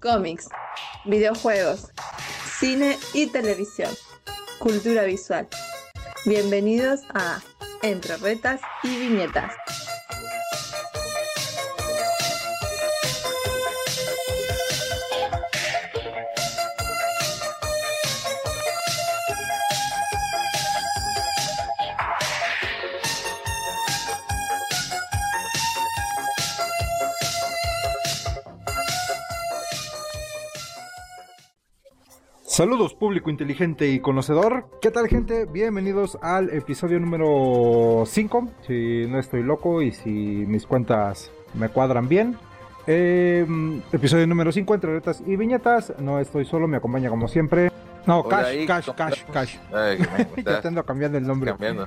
cómics, videojuegos, cine y televisión, cultura visual. Bienvenidos a Entre Retas y Viñetas. Saludos público inteligente y conocedor. ¿Qué tal gente? Bienvenidos al episodio número 5. Si no estoy loco y si mis cuentas me cuadran bien. Em, episodio número 5 entre retas y viñetas. No estoy solo, me acompaña como siempre. No, Hola, Cash, Ix, Cash, ¿cómo Cash? Cash. Te ando cambiando el nombre. Cambiando.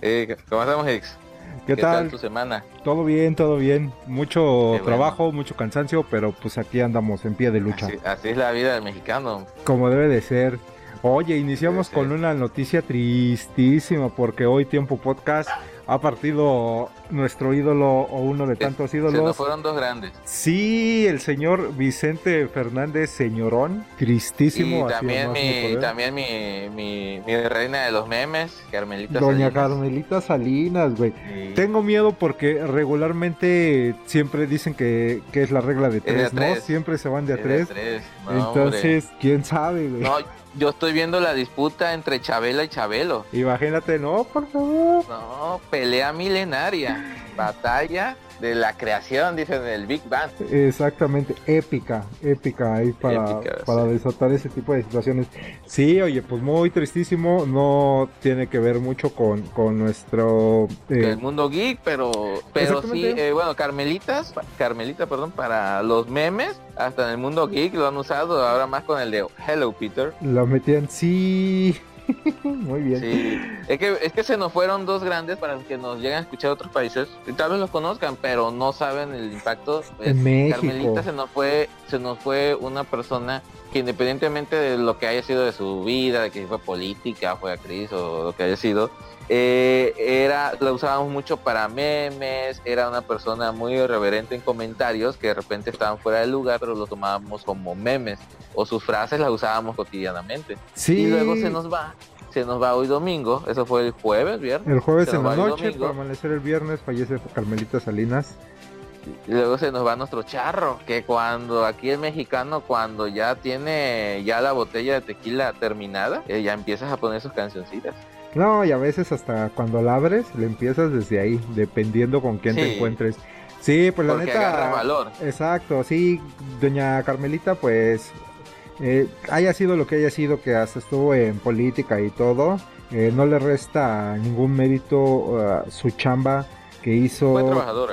Eh, ¿Cómo estamos, Hicks? ¿Qué, tal? tu semana? Todo bien, todo bien. Mucho Qué bueno. trabajo, mucho cansancio, pero pues aquí andamos en pie de lucha. Así, así es la vida del mexicano. Como debe de ser. Oye, iniciamos con una noticia tristísima porque hoy Tiempo Podcast ha partido nuestro ídolo o uno de tantos Se nos ídolos. fueron dos grandes. Sí, el señor Vicente Fernández Señorón, tristísimo. Y también, mi, también mi, mi, mi reina de los memes, Carmelita Doña Salinas. Carmelita Salinas, güey. Tengo miedo porque regularmente siempre dicen que, que es la regla de tres, ¿no? tres. Siempre se van de a es tres. tres. No, hombre. Entonces, quién sabe, güey. No, yo estoy viendo la disputa entre Chabela y Chabelo. Imagínate, no, por favor. No, pelea milenaria. Batalla de la creación, dicen el Big Bang. Exactamente, épica, épica ahí para, Épica, para sí. desatar ese tipo de situaciones. Sí, oye, pues muy tristísimo, no tiene que ver mucho con, con nuestro... eh, del mundo geek, pero pero sí, eh, bueno, Carmelitas, Carmelita, perdón, para los memes, hasta en el mundo geek lo han usado, ahora más con el de Hello Peter. la metían, sí, muy bien. Sí, es que, es que se nos fueron dos grandes para que nos lleguen a escuchar otros países, y tal vez los conozcan, pero no saben el impacto. Pues, En México. Carmelita se nos fue, se nos fue una persona que independientemente de lo que haya sido de su vida, de que fue política, fue actriz o lo que haya sido, eh, era, la usábamos mucho para memes, era una persona muy irreverente en comentarios que de repente estaban fuera del lugar, pero lo tomábamos como memes, o sus frases las usábamos cotidianamente. Sí, Y luego se nos va, se nos va hoy domingo, eso fue el jueves, viernes. el jueves se en la noche, para amanecer el viernes, fallece Carmelita Salinas. Y luego se nos va nuestro charro, que cuando aquí el mexicano, cuando ya tiene ya la botella de tequila terminada, eh, ya empiezas a poner sus cancioncitas. No, y a veces hasta cuando la abres, le empiezas desde ahí, dependiendo con quién te encuentres. Sí, pues la porque neta... agarra valor. Exacto, sí, doña Carmelita, pues eh, haya sido lo que haya sido, que hasta estuvo en política y todo, eh, no le resta ningún mérito uh, su chamba que hizo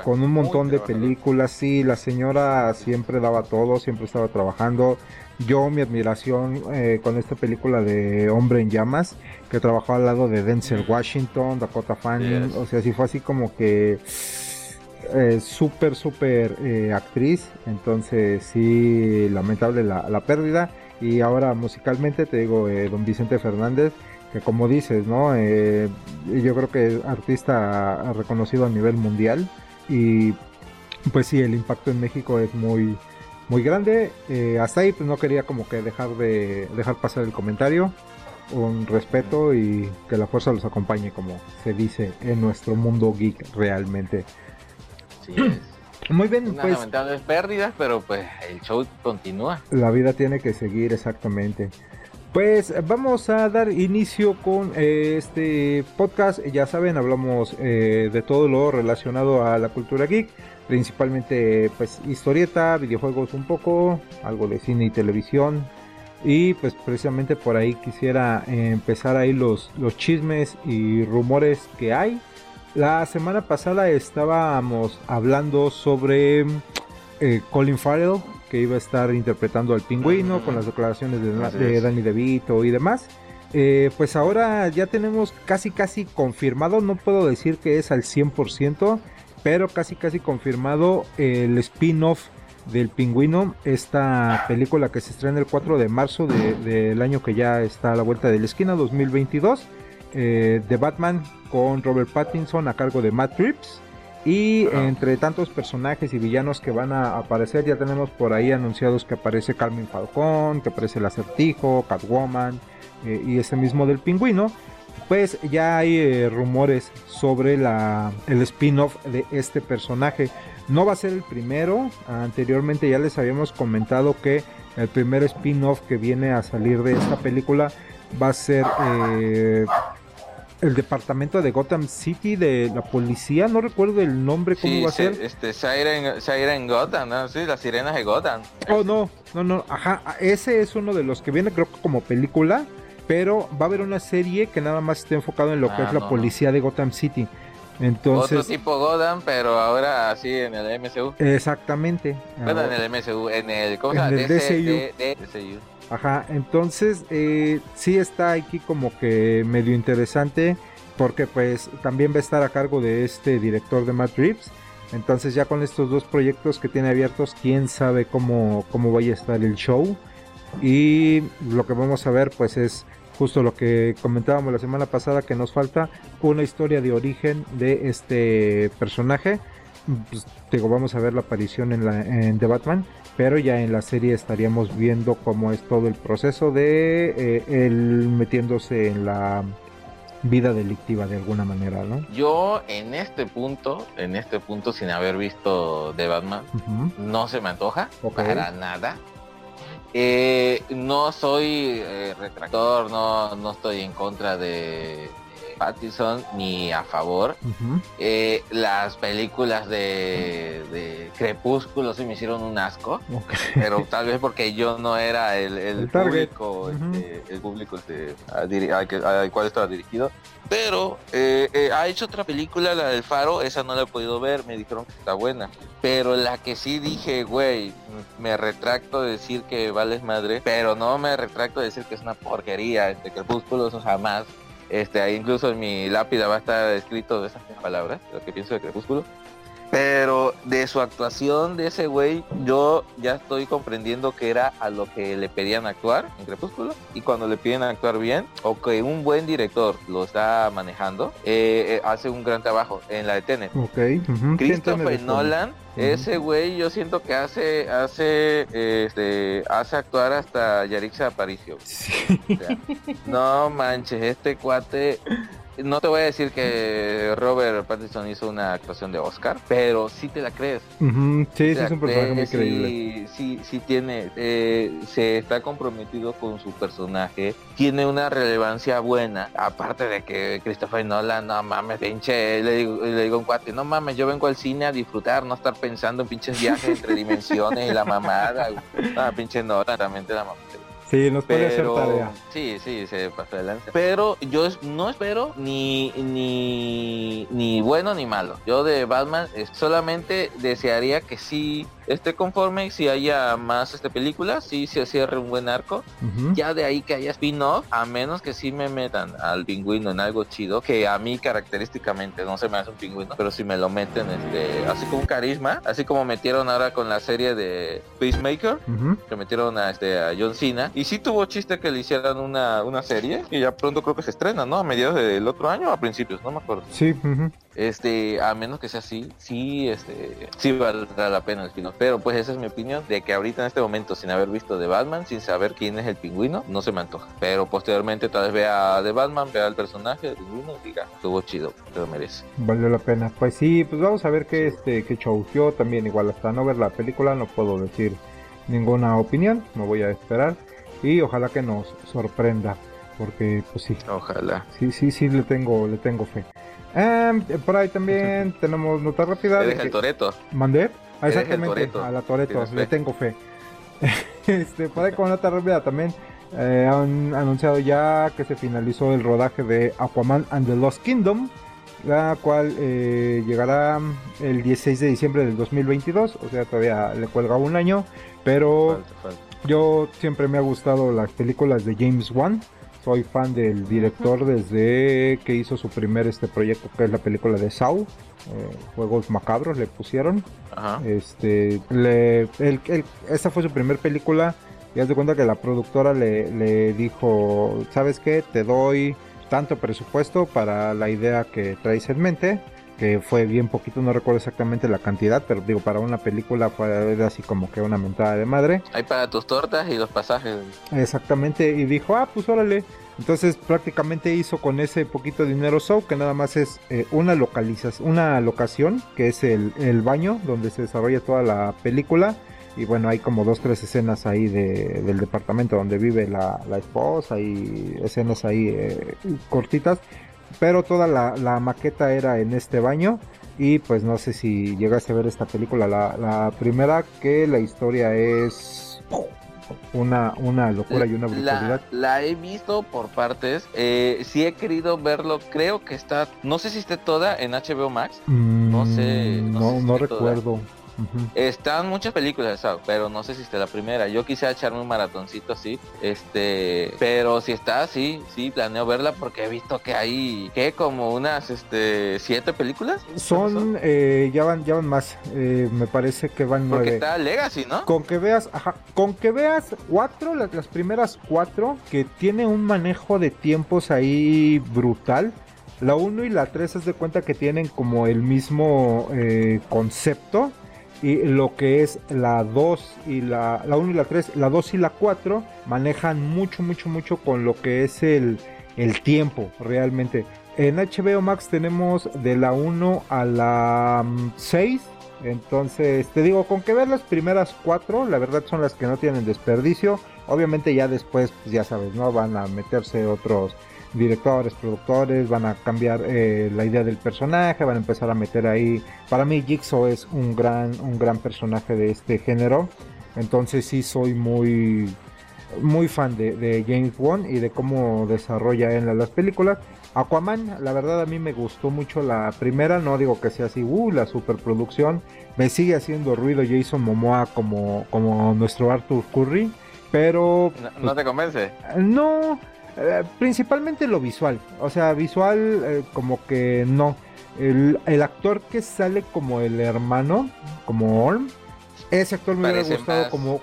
con un muy montón de películas, sí, la señora siempre daba todo, siempre estaba trabajando. Yo mi admiración eh, con esta película de Hombre en Llamas, que trabajó al lado de Denzel Washington, Dakota Fanning, Yes. o sea, sí fue así como que eh, súper, súper eh, actriz. Entonces, sí, lamentable la, la pérdida. Y ahora musicalmente te digo, eh, don Vicente Fernández, que como dices, ¿no? Eh, yo creo que es artista reconocido a nivel mundial. Y pues sí, el impacto en México es muy, muy grande. Eh, hasta ahí, pues no quería como que dejar de dejar pasar el comentario. Un respeto y que la fuerza los acompañe, como se dice en nuestro mundo geek realmente. Sí, es Muy bien, unas pues lamentables pérdidas, pero pues el show continúa. la vida tiene que seguir exactamente. Pues vamos a dar inicio con eh, este podcast. Ya saben, hablamos eh, de todo lo relacionado a la cultura geek, principalmente pues historieta, videojuegos un poco, algo de cine y televisión. Y pues precisamente por ahí quisiera empezar ahí los, los chismes y rumores que hay. La semana pasada estábamos hablando sobre eh, Colin Farrell, que iba a estar interpretando al pingüino con las declaraciones de, de. Danny DeVito y demás. Eh, pues ahora ya tenemos casi casi confirmado, no puedo decir que es al 100%, pero casi casi confirmado el spin-off del pingüino, esta película que se estrena el 4 de marzo de- del año que ya está a la vuelta de la esquina, 2022, eh, de Batman con Robert Pattinson a cargo de Matt Reeves Y entre tantos personajes y villanos que van a aparecer, ya tenemos por ahí anunciados que aparece Carmen Falcón, que aparece el acertijo, Catwoman eh, y este mismo del pingüino. Pues ya hay eh, rumores sobre la, el spin-off de este personaje. No va a ser el primero. Anteriormente ya les habíamos comentado que el primer spin-off que viene a salir de esta película va a ser eh, el departamento de Gotham City de la policía, no recuerdo el nombre, cómo va a ser. Este, Siren, Gotham, ¿no? Sí, las sirenas de Gotham. Oh, no, no, no, ajá, ese es uno de los que viene creo que como película, pero va a haber una serie que nada más está enfocado en lo que ah, es la policía de Gotham City. Entonces, Otro tipo Gotham, pero ahora sí en el MCU. Exactamente. Bueno, en el MCU, en el, ¿cómo se llama? DCU. Ajá, entonces eh, sí está aquí como que medio interesante porque pues también va a estar a cargo de este director de Matt Reeves. Entonces ya con estos dos proyectos que tiene abiertos, quién sabe cómo, cómo vaya a estar el show. Y lo que vamos a ver pues es justo lo que comentábamos la semana pasada que nos falta una historia de origen de este personaje. Pues, digo, vamos a ver la aparición en, la, en The Batman pero ya en la serie estaríamos viendo cómo es todo el proceso de eh, él metiéndose en la vida delictiva de alguna manera, ¿no? Yo en este punto, en este punto sin haber visto The Batman, no se me antoja para nada. Eh, no soy eh, retractor, no, no estoy en contra de Pattinson ni a favor. Eh, las películas de, Crepúsculo sí me hicieron un asco, pero tal vez porque yo no era el, público, este, el público este, al cual estaba dirigido. Pero eh, eh, ha hecho otra película, la del Faro, esa no la he podido ver, me dijeron que está buena. Pero la que sí dije, güey, me retracto de decir que vales madre, pero no me retracto de decir que es una porquería, este Crepúsculo, eso jamás este, ahí incluso en mi lápida va a estar escrito esas palabras, lo que pienso de Crepúsculo. Pero de su actuación de ese güey, yo ya estoy comprendiendo que era a lo que le pedían actuar en Crepúsculo. Y cuando le piden actuar bien, o que un buen director lo está manejando, eh, eh, hace un gran trabajo en la de Tenet. Christopher Nolan, ese güey yo siento que hace, hace, este, hace actuar hasta Yarixa Aparicio. no manches, este cuate no te voy a decir que Robert Pattinson hizo una actuación de Oscar, pero sí te la crees. sí, sí, es un personaje muy creíble. Sí, sí, tiene, eh, se está comprometido con su personaje, tiene una relevancia buena, aparte de que Christopher Nolan, no mames, pinche, le digo, le digo a un cuate, no mames, yo vengo al cine a disfrutar, no estar pensando en pinches viajes entre dimensiones y la mamada. Ah, pinche Nolan, realmente la mamada. Sí, nos puede hacer tarea. Sí, sí, se pasó adelante. Pero yo no espero ni, ni, ni bueno ni malo. Yo de Batman solamente desearía que sí esté conforme si haya más este películas, si se cierre un buen arco. Ya de ahí que haya spin-off, a menos que sí me metan al pingüino en algo chido, que a mí característicamente no se me hace un pingüino, pero si me lo meten este, así como un carisma, así como metieron ahora con la serie de Peacemaker, que metieron a este a John Cena, y sí tuvo chiste que le hicieran una, una serie, y ya pronto creo que se estrena, ¿no? A mediados del otro año o a principios, no me acuerdo. Sí, este, a menos que sea así, sí, este, sí valdrá la pena el spin Pero pues esa es mi opinión, de que ahorita en este momento, sin haber visto de Batman, sin saber quién es el pingüino, no se me antoja. Pero posteriormente tal vez vea de Batman, vea el personaje del pingüino y diga, estuvo chido, te lo merece. Valió la pena. Pues sí, pues vamos a ver qué este, qué show. Yo también igual hasta no ver la película no puedo decir ninguna opinión, me voy a esperar y ojalá que nos sorprenda porque pues sí. Ojalá. Sí, sí, sí le tengo le tengo fe. Em, por ahí también tenemos nota rápida. de el Toreto. ¿Mandé? Ah, exactamente, a la Toreto, le tengo fe. este, por ahí con nota rápida también eh, han anunciado ya que se finalizó el rodaje de Aquaman and the Lost Kingdom, la cual eh, llegará el 16 de diciembre del 2022, o sea, todavía le cuelga un año, pero yo siempre me ha gustado las películas de James Wan soy fan del director desde que hizo su primer este proyecto que es la película de Saw. Eh, juegos macabros le pusieron. Este, le, esta fue su primer película. Y haz de cuenta que la productora le, le dijo, ¿sabes qué? Te doy tanto presupuesto para la idea que traes en mente que fue bien poquito, no recuerdo exactamente la cantidad, pero digo, para una película fue así como que una mentada de madre. Hay para tus tortas y los pasajes. Exactamente, y dijo, ah, pues órale. Entonces prácticamente hizo con ese poquito dinero show que nada más es eh, una localización, una locación que es el, el, baño donde se desarrolla toda la película y bueno hay como dos tres escenas ahí de, del departamento donde vive la, la esposa y escenas ahí eh, cortitas pero toda la, la, maqueta era en este baño y pues no sé si llegaste a ver esta película la, la primera que la historia es una, una locura y una brutalidad. La, he visto por partes. Eh, sí he querido verlo. Creo que está. No sé si esté toda en HBO Max. no sé. No, no, recuerdo. Están muchas películas, pero no sé si está la primera. Yo quisiera echarme un maratoncito así, este, pero si está, sí, sí, planeo verla porque he visto que hay, que como unas, este, siete películas. Son, eh, ya van, ya van más. Eh, me parece que van nueve. Porque está Legacy, ¿no? Con que veas, ajá, con que veas cuatro, las, las primeras cuatro, que tiene un manejo de tiempos ahí brutal. La 1 y la 3 es de cuenta que tienen como el mismo eh, concepto y lo que es la 2 y la, la 1 y la 3, la 2 y la 4 manejan mucho, mucho, mucho con lo que es el, el tiempo realmente. En HBO Max tenemos de la 1 a la 6. Mm, Entonces, te digo, con que ver las primeras 4, la verdad son las que no tienen desperdicio. Obviamente ya después, pues ya sabes, ¿no? Van a meterse otros directores, productores, van a cambiar eh, la idea del personaje, van a empezar a meter ahí. Para mí Jigsaw es un gran, un gran personaje de este género. Entonces sí soy muy, muy fan de, James Wan y de cómo desarrolla en las películas. Aquaman, la verdad a mí me gustó mucho la primera, no digo que sea así, uh, la superproducción. Me sigue haciendo ruido Jason Momoa como, como nuestro Arthur Curry, pero... ¿No, ¿no te convence? No, eh, principalmente lo visual. O sea, visual eh, como que no. El, actor que sale como el hermano, como Orm, ese actor me hubiera gustado como,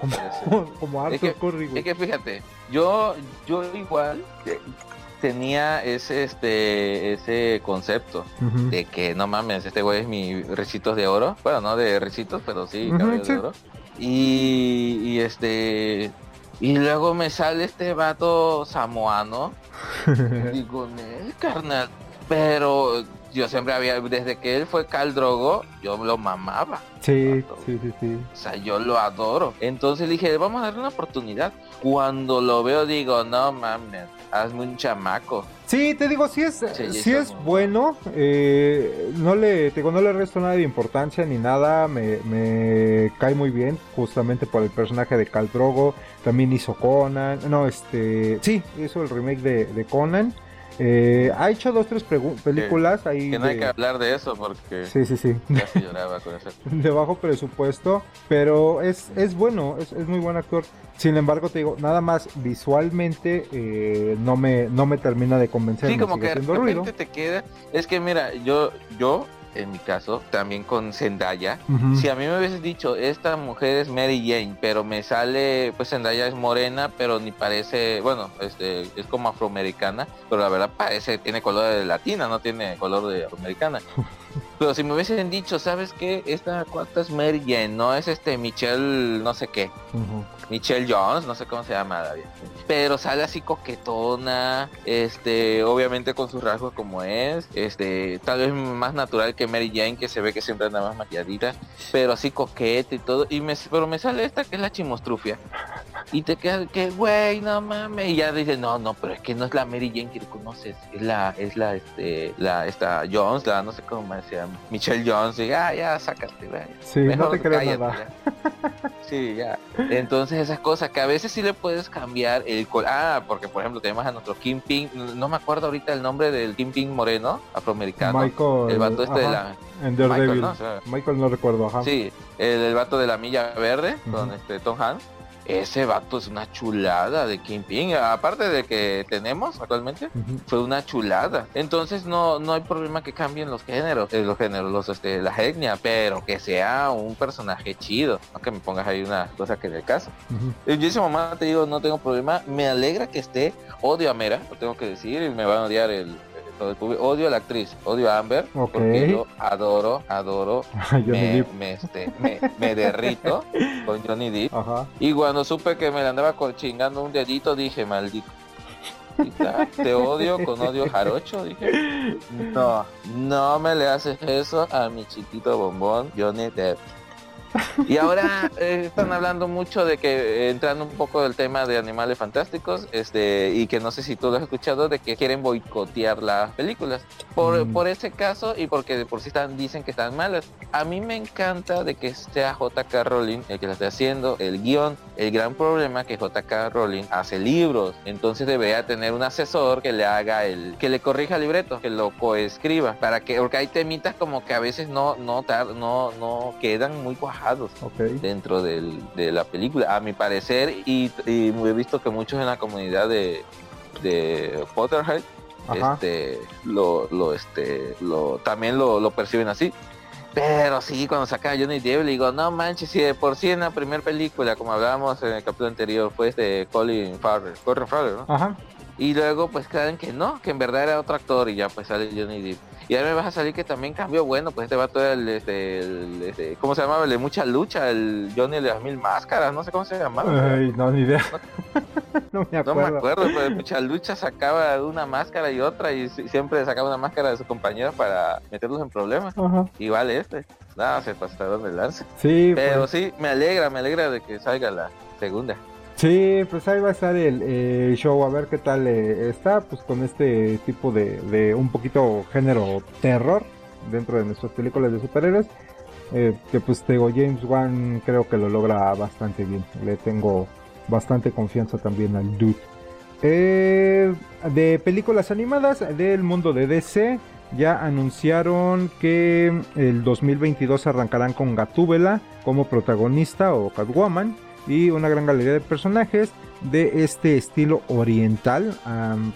como, Arthur Curry. Es que fíjate, yo, yo igual tenía ese este ese concepto de que no mames, este güey es mi recitos de oro. Bueno, no de recitos, pero sí, de oro. Y, y este y luego me sale este vato samoano. Digo, el carnal. Pero yo siempre había, desde que él fue Caldrogo, yo lo mamaba. Sí, sí, sí, sí. O sea, yo lo adoro. Entonces dije, vamos a darle una oportunidad. Cuando lo veo, digo, no mames, hazme un chamaco. Sí, te digo, sí es, sí, es bueno. Eh, no le, digo, no le resto nada de importancia ni nada. Me, me cae muy bien, justamente por el personaje de Caldrogo. También hizo Conan. No, este, sí, hizo el remake de, de Conan. Eh, ha hecho dos, tres películas ahí. Que no hay que hablar de eso porque. Sí, sí, sí. lloraba con eso. de bajo presupuesto, pero es, es bueno, es, es, muy buen actor. Sin embargo, te digo, nada más visualmente eh, no, me, no me termina de convencer. Sí, como que de repente te queda. Es que mira, yo, yo en mi caso, también con Zendaya. Si a mí me hubieses dicho, esta mujer es Mary Jane, pero me sale, pues Zendaya es morena, pero ni parece, bueno, este, es como afroamericana, pero la verdad parece, tiene color de latina, no tiene color de afroamericana. pero si me hubiesen dicho, ¿sabes qué? Esta cuarta es Mary Jane, no es este Michelle, no sé qué. Michelle Jones, no sé cómo se llama Pero sale así coquetona, este, obviamente con sus rasgos como es, este, tal vez más natural que Mary Jane, que se ve que siempre anda más maquilladita, pero así coqueta y todo. Y me, pero me sale esta que es la chimostrufia. Y te queda que, güey, no mames. Y ya dices, no, no, pero es que no es la Mary Jane que conoces, es la, es la, este, la, esta Jones, la, no sé cómo se llama, Michelle Jones. Y ah, ya, sácate, güey. Sí, no te creo nada. Sí, ya. Entonces esas cosas que a veces sí le puedes cambiar el col Ah, porque por ejemplo tenemos a nuestro Kingpin, no me acuerdo ahorita el nombre del Kingpin moreno, afroamericano. Michael. El vato este de la... Michael, ¿no? Michael no recuerdo, ajá. Sí, el, el vato de la milla verde, con este Tom Hanks ese vato es una chulada de Kingpin. Aparte de que tenemos actualmente, fue una chulada. Entonces no, no hay problema que cambien los géneros, eh, los géneros, los, este, la etnia, pero que sea un personaje chido. No que me pongas ahí una cosa que de caso. Yo ese mamá te digo, no tengo problema. Me alegra que esté. Odio a Mera, lo tengo que decir, y me van a odiar el, todo el público. Odio a la actriz, odio a Amber, porque yo adoro, adoro, me, me, este, me, me derrito con Johnny Depp. Ajá. Y cuando supe que me la andaba chingando un dedito, dije, maldito. Te odio con odio jarocho, dije. No, no me le haces eso a mi chiquito bombón, Johnny Depp. Y ahora eh, están hablando mucho de que, eh, entrando un poco del tema de animales fantásticos, este, y que no sé si tú lo has escuchado, de que quieren boicotear las películas. Por, Mm. por ese caso y porque de por sí están, dicen que están malas. A mí me encanta de que sea JK Rowling el que la esté haciendo, el guion. El gran problema que JK Rowling hace libros, entonces debería tener un asesor que le haga el, que le corrija el libreto, que lo coescriba, para que, porque hay temitas como que a veces no, no, no, no quedan muy cuajados Dentro del- de la película, a mi parecer, y, y he visto que muchos en la comunidad de, de Potterhead Ajá. este, lo, lo, este, lo, también lo, lo perciben así. Pero sí, cuando saca Johnny Depp, le digo, no manches, si de por sí en la primera película, como hablábamos en el capítulo anterior, fue este Colin Farrell, Colin Farrell, ¿no? Ajá. Y luego pues creen que no, que en verdad era otro actor y ya pues sale Johnny Depp. Y ahora me vas a salir que también cambió, bueno, pues este vato era el, este, el, este, ¿cómo se llamaba? El de mucha lucha, el Johnny de las mil máscaras, no sé cómo se llamaba. Ay, no, ni idea. no me No acuerdo. me acuerdo, pero de mucha lucha sacaba una máscara y otra y si- siempre sacaba una máscara de sus compañeros para meterlos en problemas. Ajá. Igual este, nada, se pasaron de lanza. Sí, Pero pues, sí, me alegra, me alegra de que salga la segunda. Sí, pues ahí va a estar el eh, show, a ver qué tal eh, está, pues con este tipo de, un poquito género terror dentro de nuestras películas de superhéroes. eh, que pues te James Wan creo que lo logra bastante bien. Le tengo bastante confianza también al dude. De películas animadas del mundo de DC, ya anunciaron que el 2022 arrancarán con Gatúbela como protagonista o Catwoman y una gran galería de personajes de este estilo oriental.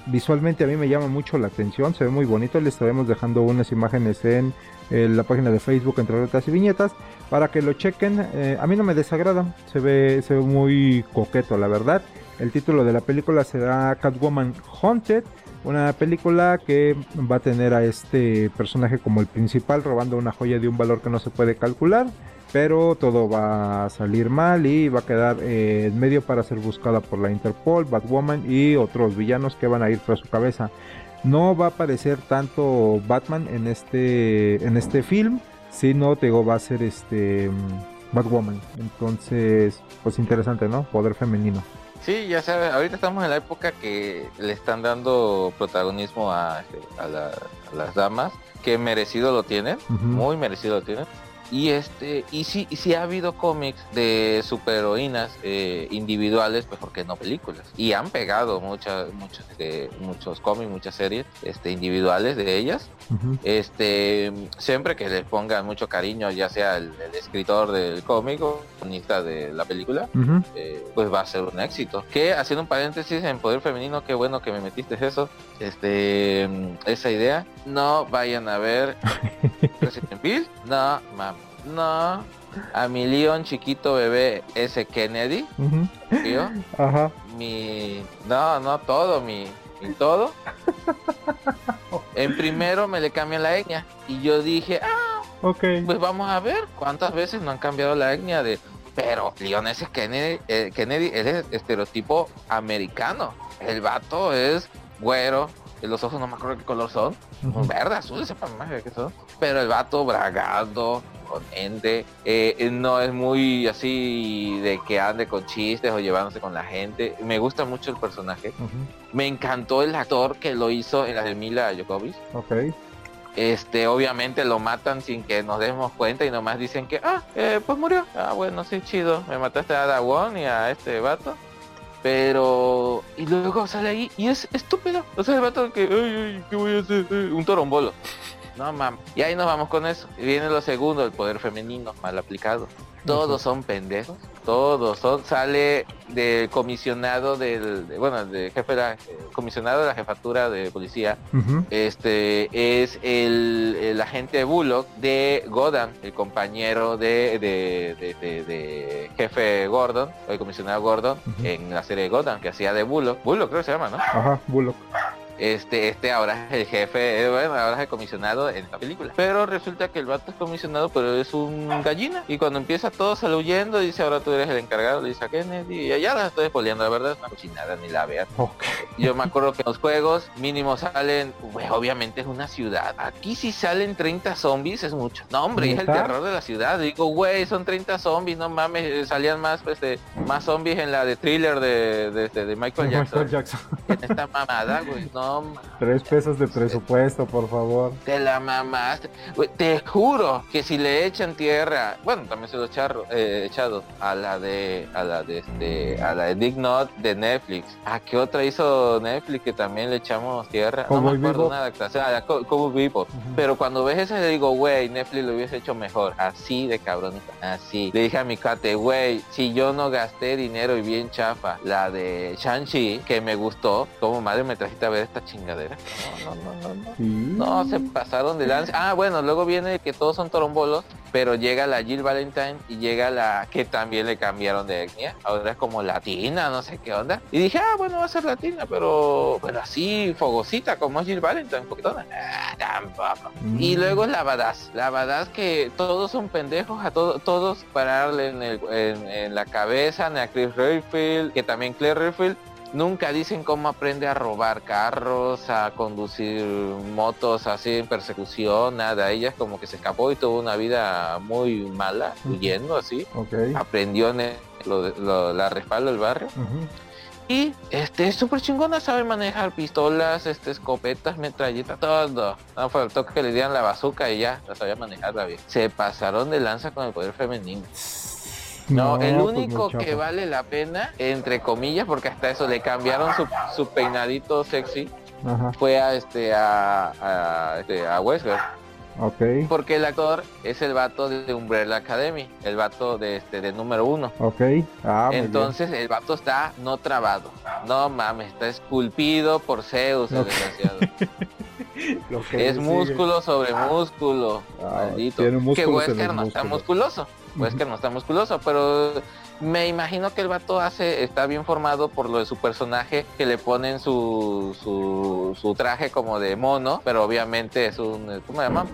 Visualmente a mí me llama mucho la atención, se ve muy bonito. Les estaremos dejando unas imágenes en, eh, la página de Facebook entre retas y viñetas para que lo chequen. Eh, a mí no me desagrada, se ve, se ve muy coqueto, la verdad. El título de la película será Catwoman Haunted. Una película que va a tener a este personaje como el principal robando una joya de un valor que no se puede calcular. Pero todo va a salir mal y va a quedar eh, en medio para ser buscada por la Interpol, Batwoman y otros villanos que van a ir tras su cabeza. No va a aparecer tanto Batman en este, en este film, sino te digo, va a ser este mm, Batwoman. Entonces, pues interesante, ¿no? Poder femenino. Sí, ya sabes, ahorita estamos en la época que le están dando protagonismo a, a, la- a las damas, que merecido lo tienen, muy merecido lo tienen. Y este, y sí, y sí ha habido cómics de superheroínas eh, individuales, pues porque no películas. Y han pegado muchas, muchos, este, muchos cómics, muchas series, este, individuales de ellas. Este, siempre que les pongan mucho cariño, ya sea el, el escritor del cómic o el guionista de la película, eh, pues va a ser un éxito. Que haciendo un paréntesis en poder femenino, qué bueno que me metiste eso, este, mm, esa idea. No vayan a ver Resident Evil, no, mam, no. A mi Leon chiquito bebé ese Kennedy, tío, Ajá. mi, no, no todo, mi, mi todo. En primero me le cambian la etnia y yo dije, ah, Ok. pues vamos a ver cuántas veces no han cambiado la etnia de. Pero Leon ese Kennedy, eh, Kennedy es estereotipo americano. El vato es güero. y Los ojos no me acuerdo qué color son. Ujú. Verde, azul, sepa más qué son. Pero el vato bragando, con ende. eh, eh, no es muy así de que ande con chistes o llevándose con la gente. Me gusta mucho el personaje. Me encantó el actor que lo hizo en la de Mila Jokovic. Ok. Este, obviamente lo matan sin que nos demos cuenta y nomás dicen que, ah, eh, pues murió. Ah, bueno, sí, chido. Me mataste a Dawon y a este vato. Pero, y luego sale ahí y es estúpido. O sea, el vato que, ay, ay, ¿qué voy a hacer? Un torombolo. No mames. Y ahí nos vamos con eso. Y viene lo segundo, el poder femenino, mal aplicado. Todos son pendejos. Todos son. Sale del comisionado del, de- bueno, de jefe de la, comisionado de la jefatura de policía este es el, el agente Bullock de Godan, el compañero de, de, de- jefe Gordon, el comisionado Gordon, en la serie de Godan, que hacía de Bullock. Bullock creo que se llama, ¿no? Ajá. Bullock. Este, este ahora es el jefe, eh, bueno, ahora es el comisionado en esta película. Pero resulta que el vato es comisionado, pero es un gallina. Y cuando empieza todo sale huyendo, dice, ahora tú eres el encargado, le dice a Kennedy, y allá la estoy spoileando, la verdad es una cochinada, ni la vean. Yo me acuerdo que en los juegos mínimo salen, güey, obviamente es una ciudad. Aquí si salen 30 zombies es mucho. No, hombre, es el terror de la ciudad. Digo, güey, son 30 zombies, no mames, salían más, pues, más zombies en la de thriller de, de, de Michael Jackson. Michael Jackson. En esta mamada, güey, no. Tres pesos de presupuesto, por favor. Te la mamaste. te juro que si le echan tierra, bueno, también se lo he eh, echado a la de, a la de este, a la de Dick de Netflix. ¿A qué otra hizo Netflix que también le echamos tierra? no me acuerdo una adaptación, a como Vivo. Pero cuando ves ese le digo, güey, Netflix lo hubiese hecho mejor. Así de cabronita, así. Le dije a mi cate, güey, si yo no gasté dinero y bien chafa, la de Shang-Chi, que me gustó, como madre me trajiste a ver esta chingadera. No, no, no, no. No, se pasaron de lance. Ah, bueno, luego viene que todos son trombolos, pero llega la Jill Valentine y llega la que también le cambiaron de etnia. Ahora es como latina, no sé qué onda. Y dije, ah, bueno, va a ser latina, pero, pero así, fogosita, como es Jill Valentine, poquito Ah, tampoco. Y mm. luego la badass. La badass que todos son pendejos, a todos todos pararle en, en, la cabeza, a Chris Redfield, que también Claire Redfield nunca dicen cómo aprende a robar carros, a conducir motos así en persecución, nada. Ella es como que se escapó y tuvo una vida muy mala, huyendo así. Aprendió en la respaldo del barrio. Y este es súper chingona, sabe manejar pistolas, este, escopetas, metralletas, todo. No toque que le dieran la bazuca y ya, la sabía manejarla bien. Se pasaron de lanza con el poder femenino. No, el pues, único que vale la pena, entre comillas, porque hasta eso le cambiaron su, peinadito sexy, fue a este a, a, este, a Wesker. Okay. Porque el actor es el vato de Umbrella Academy, el vato de este de número uno. Ok. Ah, Entonces el vato está no trabado. No mames, está esculpido por Zeus, el desgraciado. es músculo sobre músculo. Ah, maldito. Que Wesker no está musculoso. Wesker no está musculoso, pero me imagino que el vato hace, está bien formado por lo de su personaje, que le ponen su, su, traje como de mono, pero obviamente es un, ¿cómo se llaman?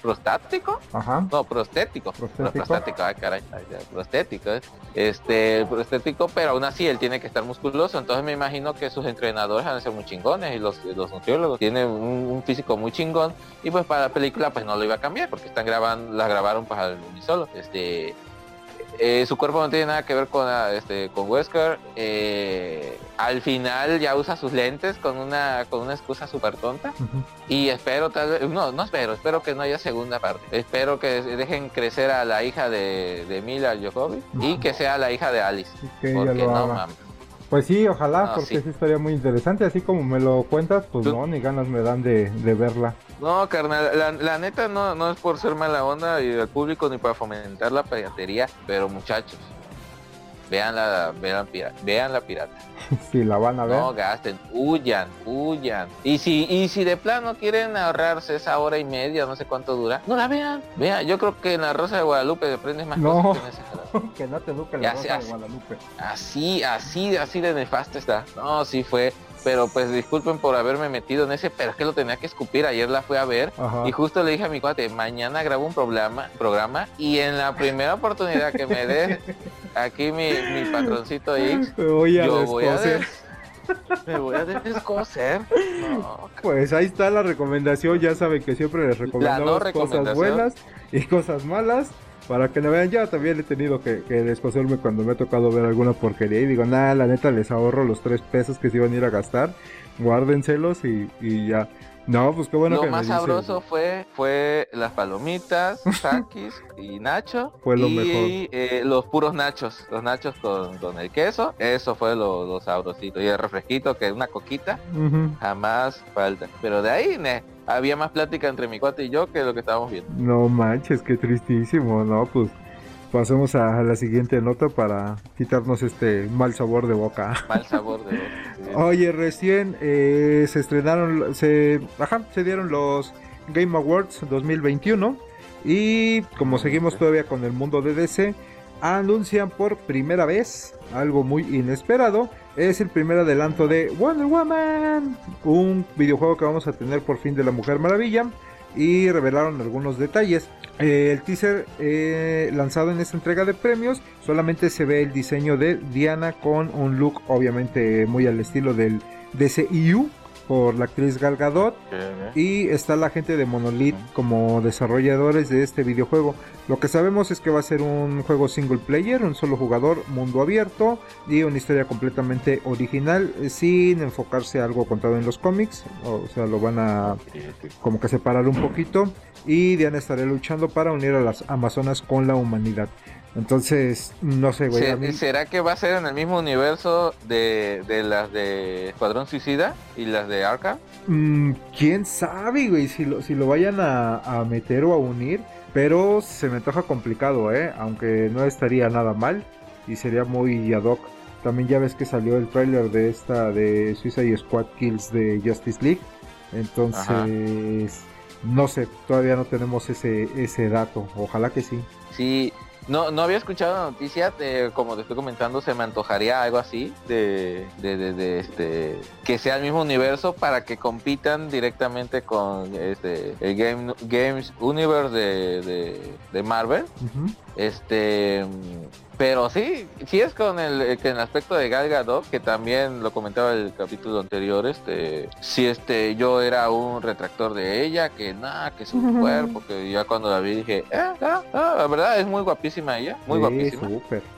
prostático. Ajá. No, prostético. Prostético, ay caray, prostético, ¿eh? este, prostético, pero aún así él tiene que estar musculoso, entonces me imagino que sus entrenadores van a ser muy chingones y los, los nutriólogos tienen un, físico muy chingón y pues para la película pues no lo iba a cambiar porque están grabando, la grabaron para el unisolo, este eh, su cuerpo no tiene nada que ver con, ah, este, con Wesker. Eh, al final ya usa sus lentes con una, con una excusa súper tonta. Y espero, tal vez, no, no espero, espero que no haya segunda parte. Espero que dejen crecer a la hija de, de Mila Jokovic y que sea la hija de Alice. porque no mames. Pues sí, ojalá, porque es historia muy interesante. Así como me lo cuentas, pues no, ni ganas me dan de, verla. No, carnal, la, neta no, no es por ser mala onda y del público ni para fomentar la piratería, pero muchachos, vean la, vean, vean la pirata. si la van a ver. No gasten, huyan, huyan. Y si, y si de plano quieren ahorrarse esa hora y media, no sé cuánto dura, no la vean. Vean, yo creo que en la Rosa de Guadalupe aprendes más no. cosas que que no te eduque la Rosa de Guadalupe. Así, así, así de nefasta está. No, sí fue pero pues disculpen por haberme metido en ese, pero es que lo tenía que escupir, ayer la fui a ver y justo le dije a mi cuate, mañana grabo un programa, programa y en la primera oportunidad que me dé aquí mi, mi patroncito X, voy a yo voy a me voy a descoser. Pues ahí está la recomendación, ya saben que siempre les recomendamos cosas buenas y cosas malas para que no vean, ya también he tenido que, que cuando me ha tocado ver alguna porquería y digo, nada, la neta les ahorro los tres pesos que se iban a ir a gastar, guárdenselos y, y ya. No, pues qué bueno lo más sabroso fue fue las palomitas, Takis y Nacho. Fue lo y, mejor. Eh, los puros nachos, los nachos con, con el queso, eso fue lo, lo, sabrosito. Y el refresquito, que es una coquita, jamás falta. Pero de ahí, ne, había más plática entre mi cuate y yo que lo que estábamos viendo. No manches, qué tristísimo, ¿no? Pues pasemos a la siguiente nota para quitarnos este mal sabor de boca. Mal sabor de boca. Oye, recién eh, se estrenaron, se, ajá, se dieron los Game Awards 2021 y como seguimos todavía con el mundo de DC, anuncian por primera vez algo muy inesperado. Es el primer adelanto de Wonder Woman, un videojuego que vamos a tener por fin de la Mujer Maravilla. Y revelaron algunos detalles. Eh, el teaser eh, lanzado en esta entrega de premios solamente se ve el diseño de Diana con un look obviamente muy al estilo del DCEU por la actriz Gal Gadot y está la gente de Monolith como desarrolladores de este videojuego. Lo que sabemos es que va a ser un juego single player, un solo jugador, mundo abierto y una historia completamente original sin enfocarse a algo contado en los cómics, o sea, lo van a como que separar un poquito y Diana estará luchando para unir a las Amazonas con la humanidad. Entonces, no sé, güey. ¿Será que va a ser en el mismo universo de, las de Escuadrón Suicida y las de Arca? Mm, Quién sabe, güey, si lo, si lo vayan a, meter o a unir. Pero se me antoja complicado, ¿eh? Aunque no estaría nada mal y sería muy ad hoc. También ya ves que salió el trailer de esta de Suicide Squad Kills de Justice League. Entonces, no sé, todavía no tenemos ese, ese dato. Ojalá que sí. Sí, no, no había escuchado la noticia, como te estoy comentando, se me antojaría algo así, de, de, este, que sea el mismo universo para que compitan directamente con este, el Game, Games Universe de, Marvel. Este, pero sí, sí es con el, que en el aspecto de Gal Gadot, que también lo comentaba el capítulo anterior, este, si este, yo era un retractor de ella, que nada, que su cuerpo, que ya cuando la vi dije, ah, ah, ah, la verdad es muy guapísima ella, muy guapísima.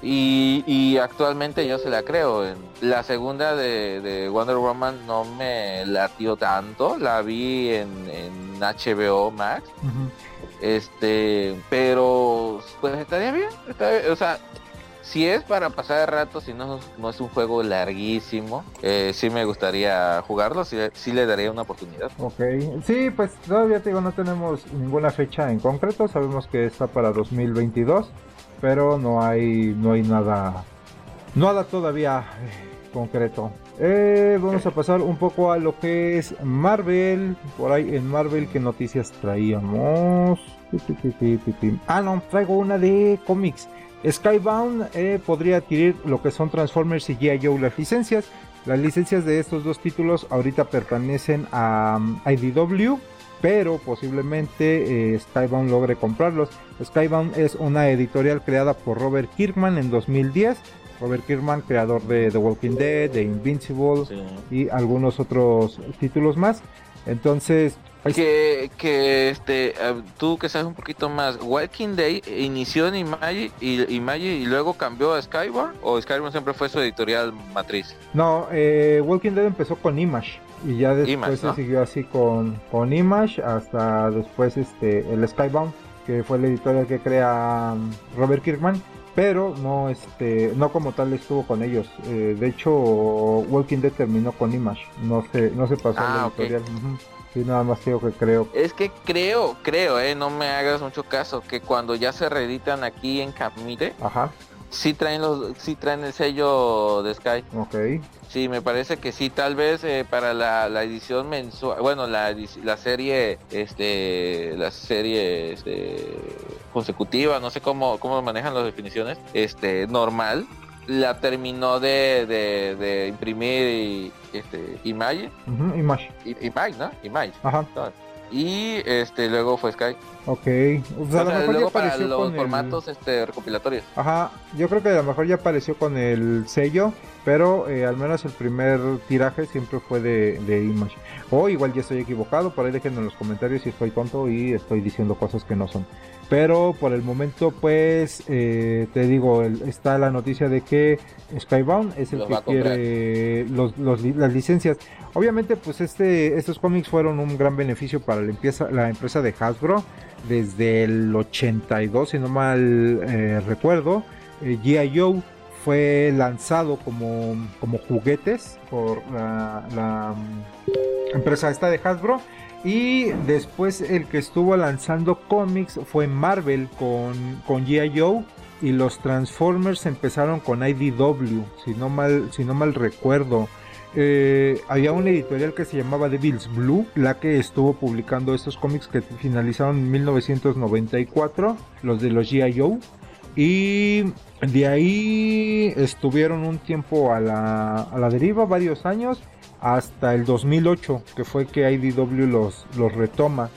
Y, y, actualmente yo se la creo. En la segunda de, Wonder Woman no me latió tanto, la vi en, en HBO Max. Este, pero pues estaría bien, o sea, si es para pasar rato, si no, no es un juego larguísimo, eh, sí me gustaría jugarlo, sí, sí, le daría una oportunidad. Ok, sí, pues todavía te digo, no tenemos ninguna fecha en concreto, sabemos que está para 2022, pero no hay, no hay nada, nada todavía eh, concreto. Eh, vamos a pasar un poco a lo que es Marvel. Por ahí en Marvel, ¿qué noticias traíamos? Ah, no, traigo una de cómics. Skybound eh, podría adquirir lo que son Transformers y G.I. Joe las licencias. Las licencias de estos dos títulos ahorita pertenecen a um, IDW, pero posiblemente eh, Skybound logre comprarlos. Skybound es una editorial creada por Robert Kirkman en 2010. Robert Kirkman, creador de The Walking Dead, de Invincible y algunos otros títulos más. Entonces, que, que este, eh, tú que sabes un poquito más, Walking Day inició en Imagi y, y luego cambió a Skyward o Skyward siempre fue su editorial matriz. No, eh, Walking Dead empezó con Image y ya después se siguió así con, con Image hasta después este el Skybound que fue la editorial que crea um, Robert Kirkman pero no este no como tal estuvo con ellos. Eh, de hecho Walking Dead terminó con Image no se no se pasó a la ah, editorial Sí, nada más digo que creo. Es que creo, creo, eh, no me hagas mucho caso, que cuando ya se reeditan aquí en Camite, Ajá. sí traen los, sí traen el sello de Sky. Ok. Sí, me parece que sí, tal vez eh, para la, edición mensual, bueno, la, la serie, este, la serie este, consecutiva, no sé cómo, cómo manejan las definiciones, este, normal, la terminó de, de, imprimir y, este, Image. Uh Image. Image, ¿no? Image. Ajá. Y este luego fue Sky. Ok. O sea, a lo mejor ya para los formatos este, recopilatorios. Ajá. Yo creo que a lo mejor ya apareció con el sello, pero eh, al menos el primer tiraje siempre fue de, de Image. O igual ya estoy equivocado, por ahí déjenme en los comentarios si estoy tonto y estoy diciendo cosas que no son. Pero por el momento, pues, eh, te digo, está la noticia de que Skybound es el que quiere las licencias. Obviamente, pues, este, estos cómics fueron un gran beneficio para la empresa, la empresa de Hasbro desde el 82, si no mal eh, recuerdo. Eh, G.I. Joe fue lanzado como, como juguetes por la, la mm, empresa esta de Hasbro y después el que estuvo lanzando cómics fue Marvel con, con G.I. Joe. Y los Transformers empezaron con IDW, si no mal, si no mal recuerdo. Eh, había una editorial que se llamaba Devil's Blue, la que estuvo publicando estos cómics que finalizaron en 1994, los de los G.I. Joe. Y De ahí estuvieron un tiempo a la, a la deriva, varios años, hasta el 2008, que fue que IDW los, los retoma.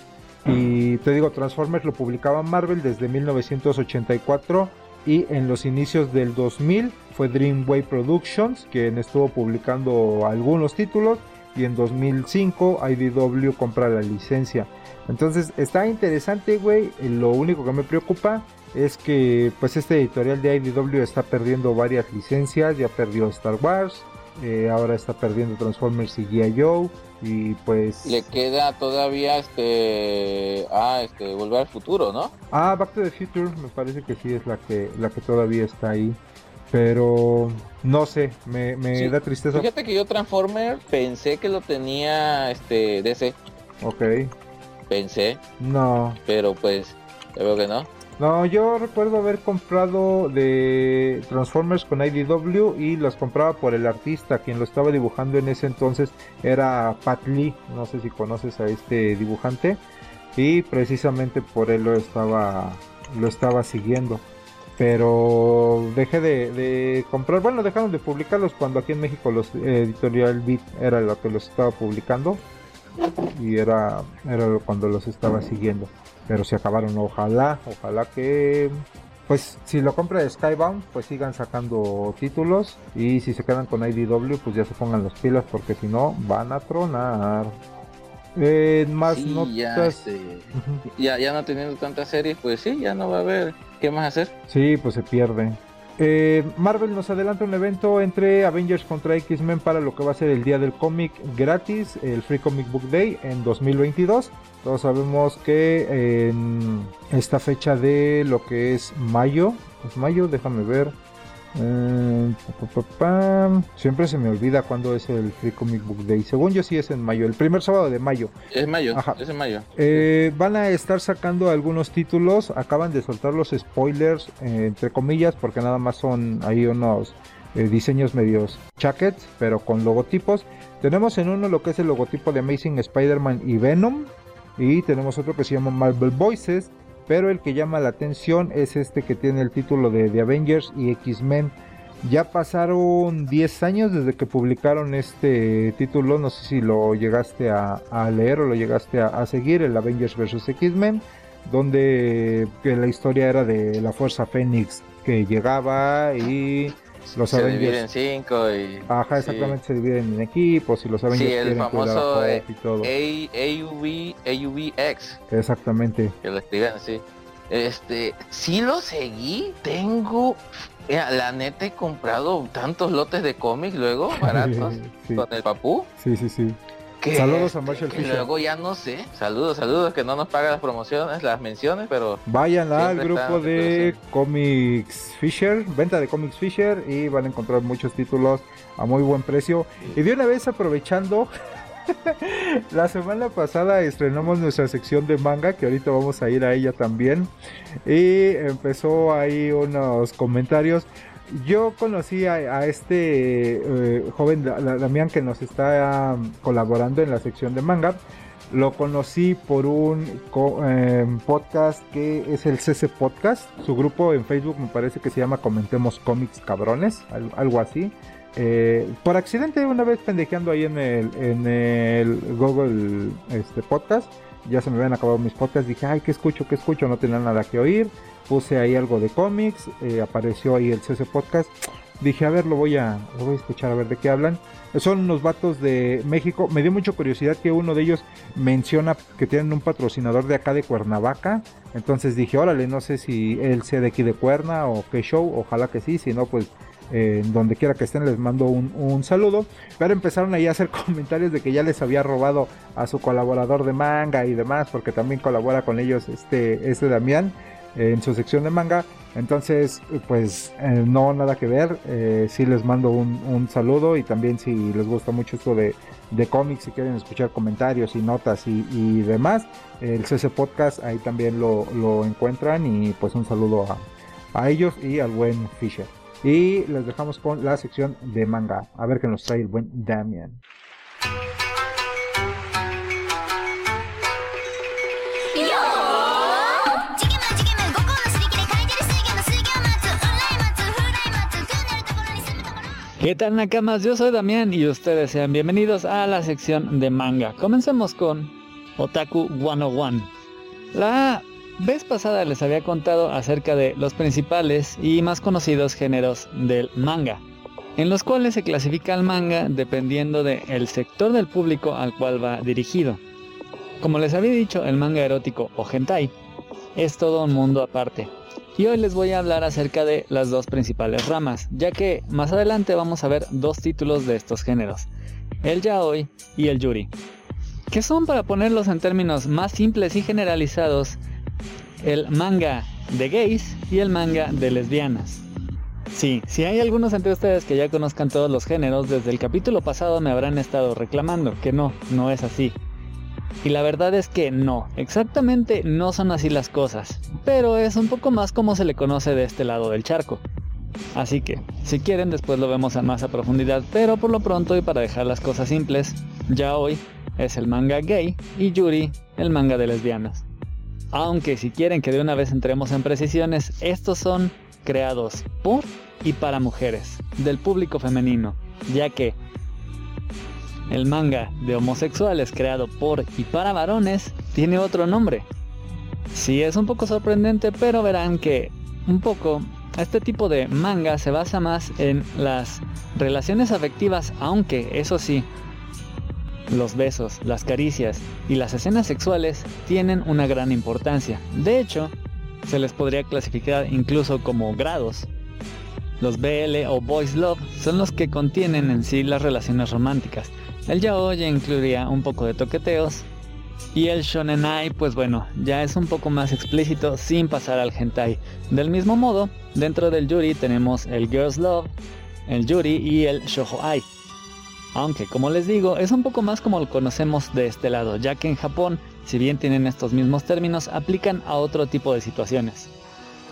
Y te digo, Transformers lo publicaba Marvel desde 1984 y en los inicios del 2000 fue Dreamway Productions quien estuvo publicando algunos títulos y en 2005 IDW compra la licencia. Entonces está interesante, güey. Lo único que me preocupa es que pues este editorial de IDW está perdiendo varias licencias. Ya perdió Star Wars, eh, ahora está perdiendo Transformers y G.I. Joe y pues le queda todavía este ah este volver al futuro no ah Back to the Future me parece que sí es la que la que todavía está ahí pero no sé me, me da tristeza. fíjate que yo Transformer pensé que lo tenía este DC ok. Pensé. No. Pero pues veo que no no, yo recuerdo haber comprado de Transformers con IDW y los compraba por el artista, quien lo estaba dibujando en ese entonces era Pat Lee, no sé si conoces a este dibujante, y precisamente por él lo estaba, lo estaba siguiendo. Pero dejé de, comprar, bueno, dejaron de publicarlos cuando aquí en México los Editorial Beat era lo que los estaba publicando. Y era, era cuando los estaba siguiendo pero se acabaron. Ojalá, ojalá que pues si lo compra Skybound, pues sigan sacando títulos y si se quedan con IDW, pues ya se pongan las pilas porque si no van a tronar. Eh, más notas. Ya, este, ya, ya no teniendo tantas series, pues sí, ya no va a haber qué más hacer. Sí, pues se pierde. Eh, Marvel nos adelanta un evento entre Avengers contra X-Men para lo que va a ser el día del cómic gratis, el Free Comic Book Day en 2022. Todos sabemos que en esta fecha de lo que es mayo, es mayo, déjame ver, eh, Siempre se me olvida cuándo es el Free Comic Book Day. Según yo sí es en mayo, el primer sábado de mayo. Es mayo, es en mayo. Eh, van a estar sacando algunos títulos. Acaban de soltar los spoilers, eh, entre comillas, porque nada más son ahí unos diseños medios chaquets, pero con logotipos. Tenemos en uno lo que es el logotipo de Amazing Spider-Man y Venom. Y tenemos otro que se llama Marvel Voices pero el que llama la atención es este que tiene el título de The Avengers y X-Men. Ya pasaron 10 años desde que publicaron este título, no sé si lo llegaste a, leer o lo llegaste a, seguir, el Avengers vs. X-Men, donde la historia era de la Fuerza Fénix que llegaba y los se dividen en cinco y... Ajá, exactamente, se dividen en equipos y los Avengers sí, el famoso a y todo. AUV, AUVX. Exactamente. Que lo escriben así. Este, sí lo seguí, tengo... la neta he comprado tantos lotes de cómics luego, baratos, con el papú. Sí, sí, sí saludos a Marshall Fisher. Luego ya no sé. Saludos, saludos, que no nos paga las promociones, las menciones, pero. Vayan al grupo de Comics Fisher, venta de Comics Fisher, y van a encontrar muchos títulos a muy buen precio. Y de una vez aprovechando. la semana pasada estrenamos nuestra sección de manga, que ahorita vamos a ir a ella también. Y empezó ahí unos comentarios. Yo conocí a, este eh, joven Damián que nos está um, colaborando en la sección de manga. Lo conocí por un em, podcast que es el CC Podcast. Su grupo en Facebook me parece que se llama Comentemos Cómics Cabrones, algo así. Eh, por accidente una vez pendejeando ahí en el, en el Google este, Podcast, ya se me habían acabado mis podcasts, dije, ay, ¿qué escucho? ¿Qué escucho? No tenía nada que oír puse ahí algo de cómics, eh, apareció ahí el CC Podcast. Dije, a ver, lo voy a, lo voy a escuchar a ver de qué hablan. Son unos vatos de México. Me dio mucha curiosidad que uno de ellos menciona que tienen un patrocinador de acá de Cuernavaca. Entonces dije, órale, no sé si él sea de aquí de Cuerna o qué show. Ojalá que sí, si no, pues eh, donde quiera que estén les mando un, saludo. Pero empezaron ahí a hacer comentarios de que ya les había robado a su colaborador de manga y demás, porque también colabora con ellos este, este Damián en su sección de manga. Entonces, pues eh, no nada que ver. Eh, sí les mando un, saludo y también si les gusta mucho esto de, cómics, si quieren escuchar comentarios y notas y, demás, el CC Podcast ahí también lo, encuentran y pues un saludo a, a, ellos y al buen Fisher. Y les dejamos con la sección de manga. A ver qué nos trae el buen Damian. ¿Qué tal Nakamas? Yo soy Damián y ustedes sean bienvenidos a la sección de manga. Comencemos con Otaku 101. La vez pasada les había contado acerca de los principales y más conocidos géneros del manga, en los cuales se clasifica el manga dependiendo del sector del público al cual va dirigido. Como les había dicho, el manga erótico o hentai es todo un mundo aparte. Y hoy les voy a hablar acerca de las dos principales ramas, ya que más adelante vamos a ver dos títulos de estos géneros, el yaoi y el yuri, que son para ponerlos en términos más simples y generalizados, el manga de gays y el manga de lesbianas. Sí, si hay algunos entre ustedes que ya conozcan todos los géneros, desde el capítulo pasado me habrán estado reclamando que no, no es así. Y la verdad es que no, exactamente no son así las cosas, pero es un poco más como se le conoce de este lado del charco. Así que, si quieren, después lo vemos a más a profundidad, pero por lo pronto y para dejar las cosas simples, ya hoy es el manga gay y Yuri el manga de lesbianas. Aunque si quieren que de una vez entremos en precisiones, estos son creados por y para mujeres, del público femenino, ya que el manga de homosexuales creado por y para varones tiene otro nombre. Sí, es un poco sorprendente, pero verán que un poco este tipo de manga se basa más en las relaciones afectivas, aunque eso sí, los besos, las caricias y las escenas sexuales tienen una gran importancia. De hecho, se les podría clasificar incluso como grados. Los BL o Boys Love son los que contienen en sí las relaciones románticas, el yaoi ya incluiría un poco de toqueteos. Y el shonenai, pues bueno, ya es un poco más explícito sin pasar al hentai. Del mismo modo, dentro del yuri tenemos el girls love, el yuri y el shohoai. Aunque, como les digo, es un poco más como lo conocemos de este lado, ya que en Japón, si bien tienen estos mismos términos, aplican a otro tipo de situaciones.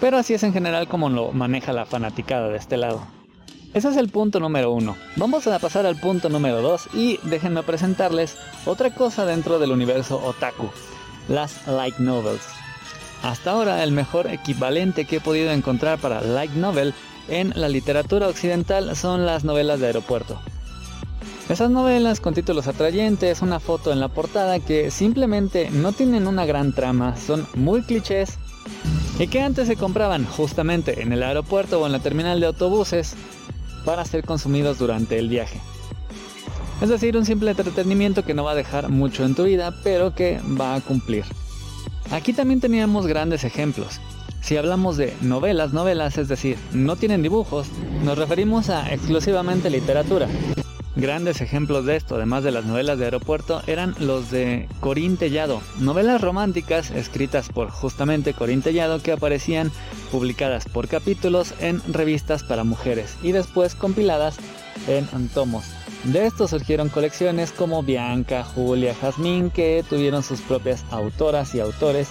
Pero así es en general como lo maneja la fanaticada de este lado. Ese es el punto número uno. Vamos a pasar al punto número dos y déjenme presentarles otra cosa dentro del universo otaku, las light novels. Hasta ahora el mejor equivalente que he podido encontrar para light novel en la literatura occidental son las novelas de aeropuerto. Esas novelas con títulos atrayentes, una foto en la portada que simplemente no tienen una gran trama, son muy clichés y que antes se compraban justamente en el aeropuerto o en la terminal de autobuses para ser consumidos durante el viaje. Es decir, un simple entretenimiento que no va a dejar mucho en tu vida, pero que va a cumplir. Aquí también teníamos grandes ejemplos. Si hablamos de novelas, novelas, es decir, no tienen dibujos, nos referimos a exclusivamente literatura. Grandes ejemplos de esto, además de las novelas de aeropuerto, eran los de Corín Tellado, novelas románticas escritas por justamente Corín Tellado que aparecían publicadas por capítulos en revistas para mujeres y después compiladas en tomos. De esto surgieron colecciones como Bianca, Julia, Jazmín, que tuvieron sus propias autoras y autores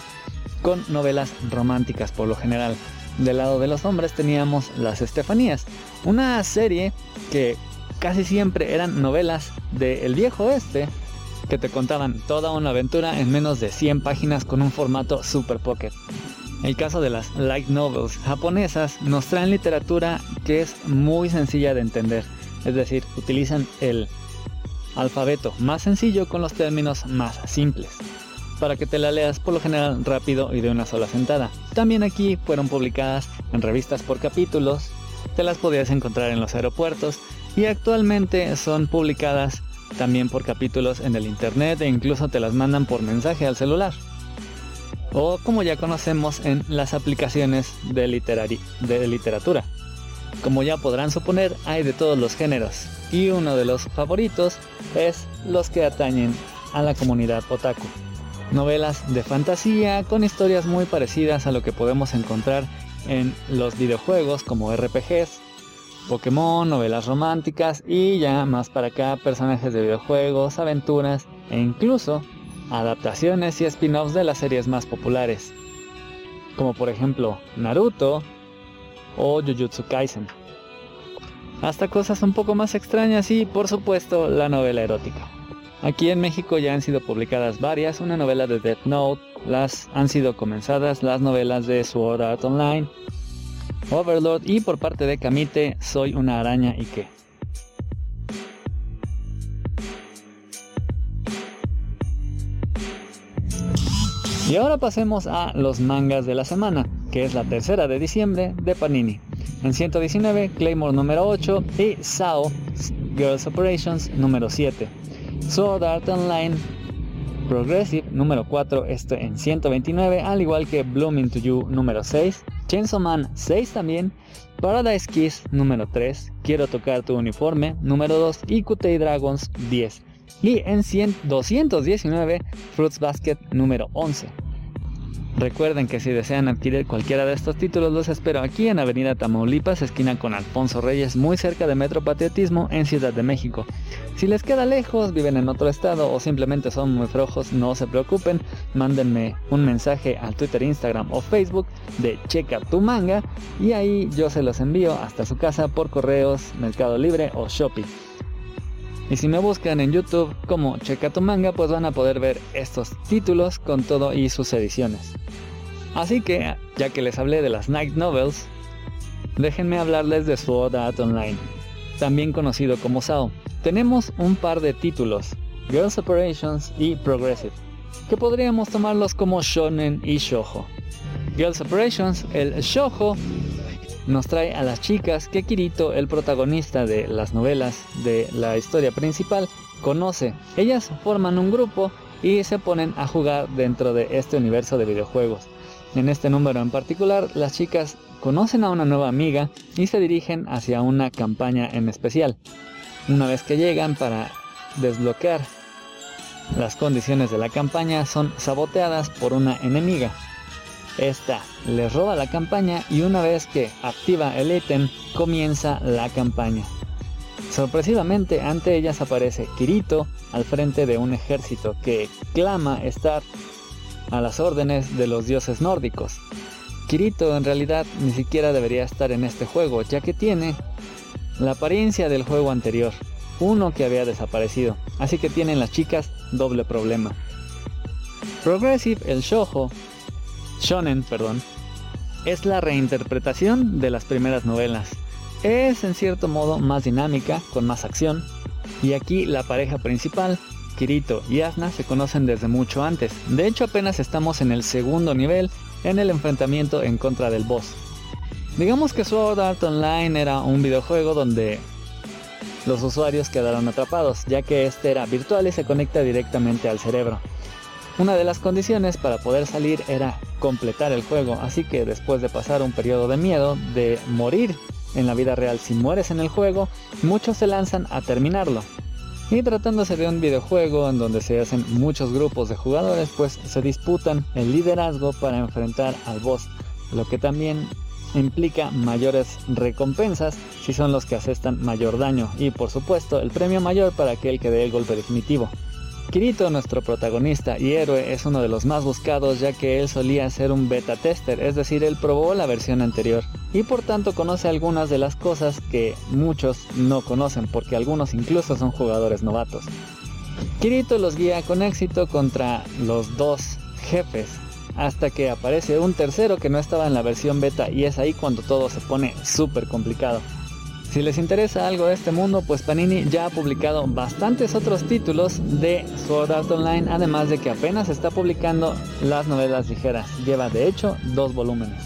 con novelas románticas por lo general. Del lado de los hombres teníamos Las Estefanías, una serie que casi siempre eran novelas del viejo oeste que te contaban toda una aventura en menos de 100 páginas con un formato super pocket. El caso de las light novels japonesas nos traen literatura que es muy sencilla de entender, es decir, utilizan el alfabeto más sencillo con los términos más simples, para que te la leas por lo general rápido y de una sola sentada. También aquí fueron publicadas en revistas por capítulos, te las podías encontrar en los aeropuertos y actualmente son publicadas también por capítulos en el internet e incluso te las mandan por mensaje al celular. O como ya conocemos en las aplicaciones de, de literatura. Como ya podrán suponer, hay de todos los géneros y uno de los favoritos es los que atañen a la comunidad otaku. Novelas de fantasía con historias muy parecidas a lo que podemos encontrar en los videojuegos como RPGs, Pokémon, novelas románticas y ya más para acá personajes de videojuegos, aventuras e incluso adaptaciones y spin-offs de las series más populares, como por ejemplo Naruto o Jujutsu Kaisen. Hasta cosas un poco más extrañas y por supuesto la novela erótica. Aquí en México ya han sido publicadas varias, una novela de Death Note, las han sido comenzadas las novelas de Sword Art Online, Overlord y por parte de Kamite, soy una araña y qué. Y ahora pasemos a los mangas de la semana, que es la tercera de diciembre de Panini. En 119, Claymore número 8 y Sao Girls Operations número 7. Sword Art Online Progressive número 4, este en 129, al igual que Blooming to You número 6, Chainsaw Man 6 también, Paradise Kiss número 3, Quiero tocar tu uniforme número 2 y QT Dragons 10. Y en 100, 219, Fruits Basket número 11. Recuerden que si desean adquirir cualquiera de estos títulos los espero aquí en Avenida Tamaulipas, esquina con Alfonso Reyes, muy cerca de Metro Patriotismo en Ciudad de México. Si les queda lejos, viven en otro estado o simplemente son muy flojos, no se preocupen, mándenme un mensaje al Twitter, Instagram o Facebook de Checa tu manga y ahí yo se los envío hasta su casa por correos, Mercado Libre o Shopee. Y si me buscan en YouTube como Checa tu manga, pues van a poder ver estos títulos con todo y sus ediciones. Así que, ya que les hablé de las Night Novels, déjenme hablarles de Sword Art Online, también conocido como SAO. Tenemos un par de títulos, Girls Operations y Progressive, que podríamos tomarlos como shonen y shoujo. Girls Operations, el shoujo, nos trae a las chicas que Kirito, el protagonista de las novelas de la historia principal, conoce. Ellas forman un grupo y se ponen a jugar dentro de este universo de videojuegos. En este número en particular, las chicas conocen a una nueva amiga y se dirigen hacia una campaña en especial. Una vez que llegan para desbloquear las condiciones de la campaña son saboteadas por una enemiga. Esta les roba la campaña y una vez que activa el ítem comienza la campaña. Sorpresivamente ante ellas aparece Kirito al frente de un ejército que clama estar a las órdenes de los dioses nórdicos. Kirito en realidad ni siquiera debería estar en este juego, ya que tiene la apariencia del juego anterior, uno que había desaparecido, así que tienen las chicas doble problema. Progressive el Shoujo, Shonen, perdón, es la reinterpretación de las primeras novelas. Es en cierto modo más dinámica, con más acción, y aquí la pareja principal Kirito y Asna se conocen desde mucho antes. De hecho, apenas estamos en el segundo nivel en el enfrentamiento en contra del boss. Digamos que Sword Art Online era un videojuego donde los usuarios quedaron atrapados, ya que este era virtual y se conecta directamente al cerebro. Una de las condiciones para poder salir era completar el juego, así que después de pasar un periodo de miedo, de morir en la vida real si mueres en el juego, muchos se lanzan a terminarlo. Y tratándose de un videojuego en donde se hacen muchos grupos de jugadores, pues se disputan el liderazgo para enfrentar al boss, lo que también implica mayores recompensas si son los que asestan mayor daño y por supuesto el premio mayor para aquel que dé el golpe definitivo. Kirito, nuestro protagonista y héroe, es uno de los más buscados ya que él solía ser un beta tester, es decir, él probó la versión anterior y por tanto conoce algunas de las cosas que muchos no conocen porque algunos incluso son jugadores novatos. Kirito los guía con éxito contra los dos jefes hasta que aparece un tercero que no estaba en la versión beta y es ahí cuando todo se pone súper complicado. Si les interesa algo de este mundo, pues Panini ya ha publicado bastantes otros títulos de Sword Art Online, además de que apenas está publicando las novelas ligeras. Lleva de hecho dos volúmenes,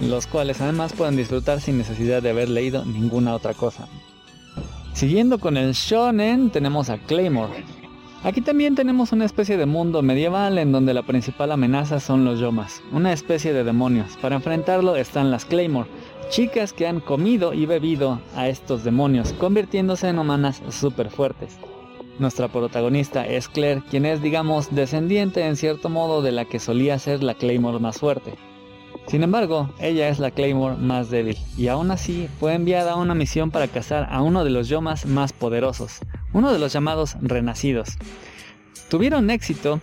los cuales además pueden disfrutar sin necesidad de haber leído ninguna otra cosa. Siguiendo con el shonen, tenemos a Claymore. Aquí también tenemos una especie de mundo medieval en donde la principal amenaza son los yomas, una especie de demonios. Para enfrentarlo están las Claymore, chicas que han comido y bebido a estos demonios, convirtiéndose en humanas súper fuertes. Nuestra protagonista es Claire, quien es, digamos, descendiente en cierto modo de la que solía ser la Claymore más fuerte. Sin embargo, ella es la Claymore más débil, y aún así fue enviada a una misión para cazar a uno de los Yomas más poderosos, uno de los llamados Renacidos. Tuvieron éxito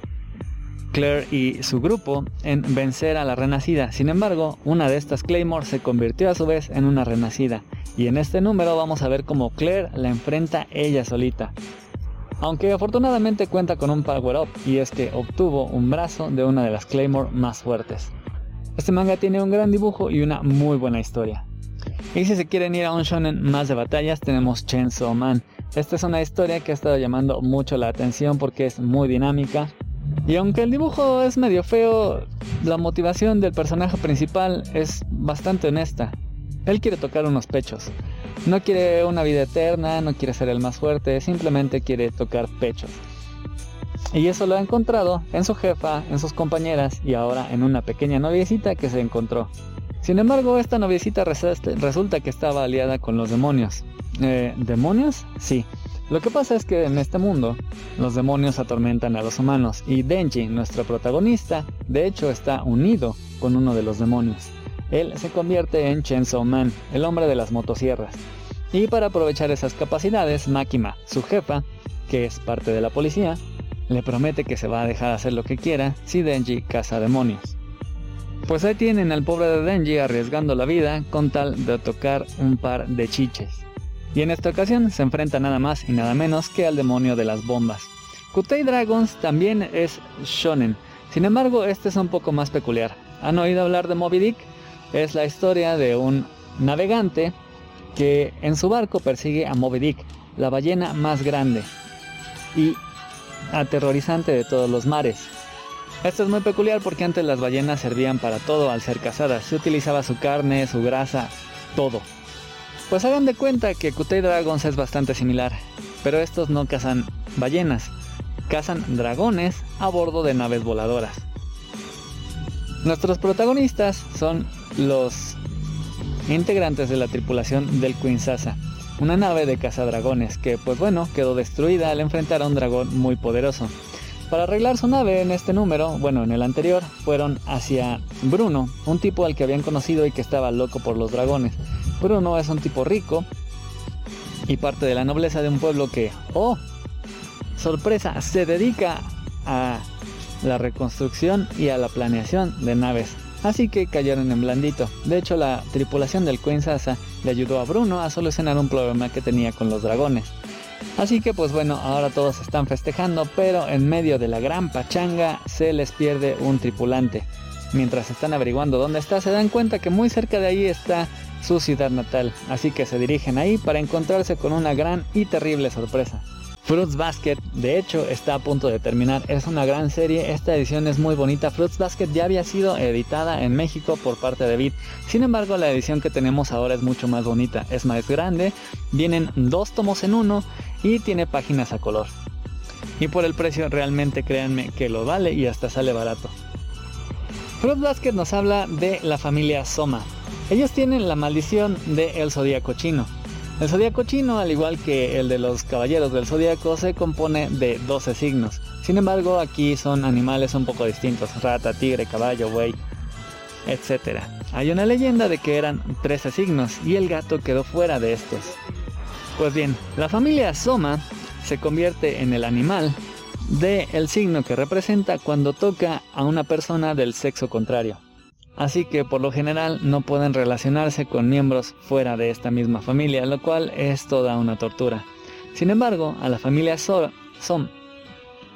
Claire y su grupo en vencer a la renacida. Sin embargo, una de estas Claymore se convirtió a su vez en una renacida. Y en este número vamos a ver cómo Claire la enfrenta ella solita. Aunque afortunadamente cuenta con un power up y es que obtuvo un brazo de una de las Claymore más fuertes. Este manga tiene un gran dibujo y una muy buena historia. Y si se quieren ir a un shonen más de batallas tenemos Chainsaw Man. Esta es una historia que ha estado llamando mucho la atención porque es muy dinámica, Y aunque el dibujo es medio feo, la motivación del personaje principal es bastante honesta. Él quiere tocar unos pechos. No quiere una vida eterna, no quiere ser el más fuerte, simplemente quiere tocar pechos. Y eso lo ha encontrado en su jefa, en sus compañeras y ahora en una pequeña noviecita que se encontró. Sin embargo, esta noviecita resulta que estaba aliada con los demonios. Eh, ¿Demonios? Sí. Lo que pasa es que en este mundo los demonios atormentan a los humanos y Denji, nuestro protagonista, de hecho está unido con uno de los demonios. Él se convierte en Chainsaw Man, el hombre de las motosierras. Y para aprovechar esas capacidades, Makima, su jefa, que es parte de la policía, le promete que se va a dejar hacer lo que quiera si Denji caza demonios. Pues ahí tienen al pobre de Denji arriesgando la vida con tal de tocar un par de chiches. Y en esta ocasión se enfrenta nada más y nada menos que al demonio de las bombas. Kutei Dragons también es shonen, sin embargo este es un poco más peculiar. ¿Han oído hablar de Moby Dick? Es la historia de un navegante que en su barco persigue a Moby Dick, la ballena más grande y aterrorizante de todos los mares. Esto es muy peculiar porque antes las ballenas servían para todo al ser cazadas. Se utilizaba su carne, su grasa, todo. Pues hagan de cuenta que Kutei Dragons es bastante similar, pero estos no cazan ballenas, cazan dragones a bordo de naves voladoras. Nuestros protagonistas son los integrantes de la tripulación del Queen Sasa, una nave de cazadragones que, pues bueno, quedó destruida al enfrentar a un dragón muy poderoso. Para arreglar su nave en este número, bueno, en el anterior, fueron hacia Bruno, un tipo al que habían conocido y que estaba loco por los dragones. Bruno es un tipo rico y parte de la nobleza de un pueblo que, oh, sorpresa, se dedica a la reconstrucción y a la planeación de naves. Así que cayeron en blandito. De hecho, la tripulación del Queen Sasa le ayudó a Bruno a solucionar un problema que tenía con los dragones. Así que pues bueno, ahora todos están festejando, pero en medio de la gran pachanga se les pierde un tripulante. Mientras están averiguando dónde está, se dan cuenta que muy cerca de ahí está su ciudad natal, así que se dirigen ahí para encontrarse con una gran y terrible sorpresa. Fruits Basket, de hecho, está a punto de terminar. Es una gran serie. Esta edición es muy bonita. Fruits Basket ya había sido editada en México por parte de Beat. Sin embargo, la edición que tenemos ahora es mucho más bonita. Es más grande. Vienen dos tomos en uno y tiene páginas a color. Y por el precio, realmente créanme que lo vale y hasta sale barato. Fruits Basket nos habla de la familia Soma. Ellos tienen la maldición de el zodíaco chino. El zodíaco chino, al igual que el de los caballeros del zodíaco, se compone de 12 signos. Sin embargo, aquí son animales un poco distintos: rata, tigre, caballo, buey, etc. Hay una leyenda de que eran 13 signos y el gato quedó fuera de estos. Pues bien, la familia Soma se convierte en el animal de el signo que representa cuando toca a una persona del sexo contrario así que por lo general no pueden relacionarse con miembros fuera de esta misma familia, lo cual es toda una tortura. Sin embargo, a la familia Som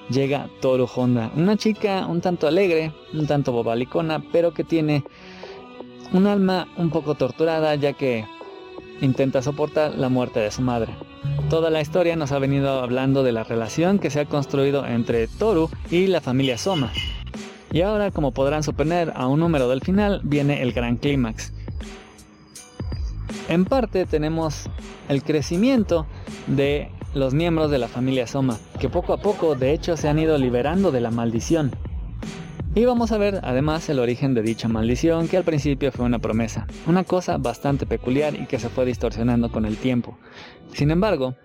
llega Toru Honda, una chica un tanto alegre, un tanto bobalicona, pero que tiene un alma un poco torturada ya que intenta soportar la muerte de su madre. Toda la historia nos ha venido hablando de la relación que se ha construido entre Toru y la familia Soma, y ahora, como podrán suponer, a un número del final viene el gran clímax. En parte tenemos el crecimiento de los miembros de la familia Soma, que poco a poco de hecho se han ido liberando de la maldición. Y vamos a ver además el origen de dicha maldición, que al principio fue una promesa, una cosa bastante peculiar y que se fue distorsionando con el tiempo. Sin embargo,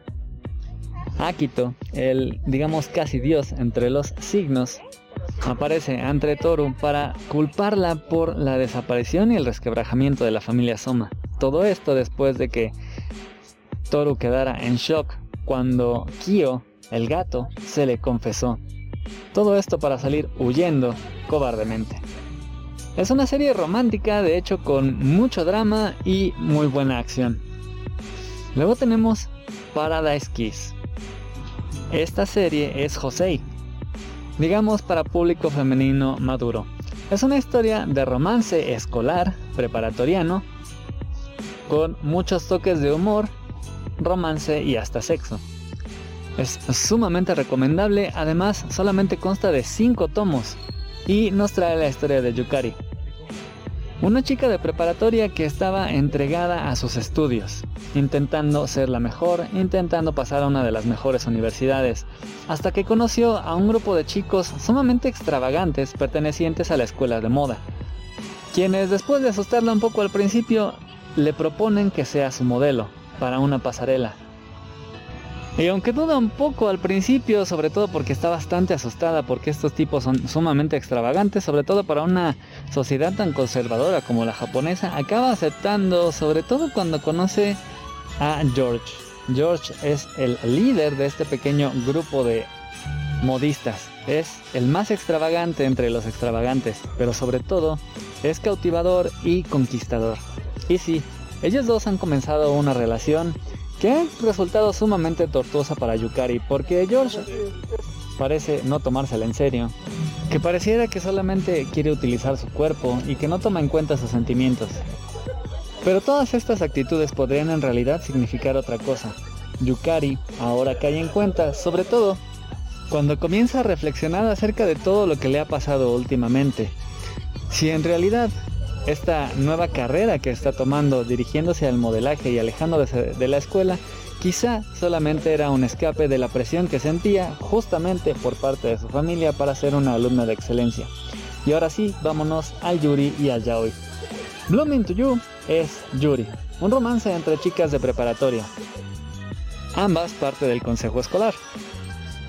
Akito, el digamos casi dios entre los signos, aparece ante Toru para culparla por la desaparición y el resquebrajamiento de la familia Soma. Todo esto después de que Toru quedara en shock cuando Kyo, el gato, se le confesó. Todo esto para salir huyendo cobardemente. Es una serie romántica, de hecho, con mucho drama y muy buena acción. Luego tenemos Paradise Kiss. Esta serie es Josei, digamos para público femenino maduro. Es una historia de romance escolar, preparatoriano, con muchos toques de humor, romance y hasta sexo. Es sumamente recomendable, además solamente consta de 5 tomos y nos trae la historia de Yukari. Una chica de preparatoria que estaba entregada a sus estudios, intentando ser la mejor, intentando pasar a una de las mejores universidades, hasta que conoció a un grupo de chicos sumamente extravagantes pertenecientes a la escuela de moda, quienes después de asustarla un poco al principio, le proponen que sea su modelo para una pasarela. Y aunque duda un poco al principio, sobre todo porque está bastante asustada porque estos tipos son sumamente extravagantes, sobre todo para una sociedad tan conservadora como la japonesa, acaba aceptando, sobre todo cuando conoce a George. George es el líder de este pequeño grupo de modistas. Es el más extravagante entre los extravagantes, pero sobre todo es cautivador y conquistador. Y sí, ellos dos han comenzado una relación que resultado sumamente tortuosa para Yukari porque George parece no tomársela en serio, que pareciera que solamente quiere utilizar su cuerpo y que no toma en cuenta sus sentimientos. Pero todas estas actitudes podrían en realidad significar otra cosa. Yukari ahora cae en cuenta, sobre todo cuando comienza a reflexionar acerca de todo lo que le ha pasado últimamente. Si en realidad esta nueva carrera que está tomando dirigiéndose al modelaje y alejándose de la escuela, quizá solamente era un escape de la presión que sentía justamente por parte de su familia para ser una alumna de excelencia. Y ahora sí, vámonos al Yuri y al Yaoi. Blooming to You es Yuri, un romance entre chicas de preparatoria. Ambas parte del consejo escolar.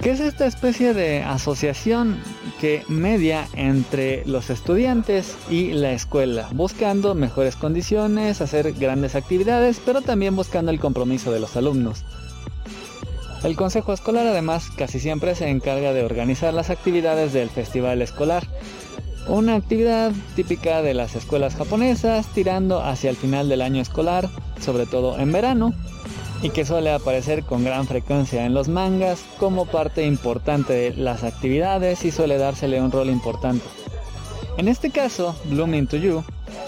¿Qué es esta especie de asociación que media entre los estudiantes y la escuela, buscando mejores condiciones, hacer grandes actividades, pero también buscando el compromiso de los alumnos. El consejo escolar además casi siempre se encarga de organizar las actividades del festival escolar, una actividad típica de las escuelas japonesas tirando hacia el final del año escolar, sobre todo en verano, y que suele aparecer con gran frecuencia en los mangas como parte importante de las actividades y suele dársele un rol importante. En este caso, Blooming to You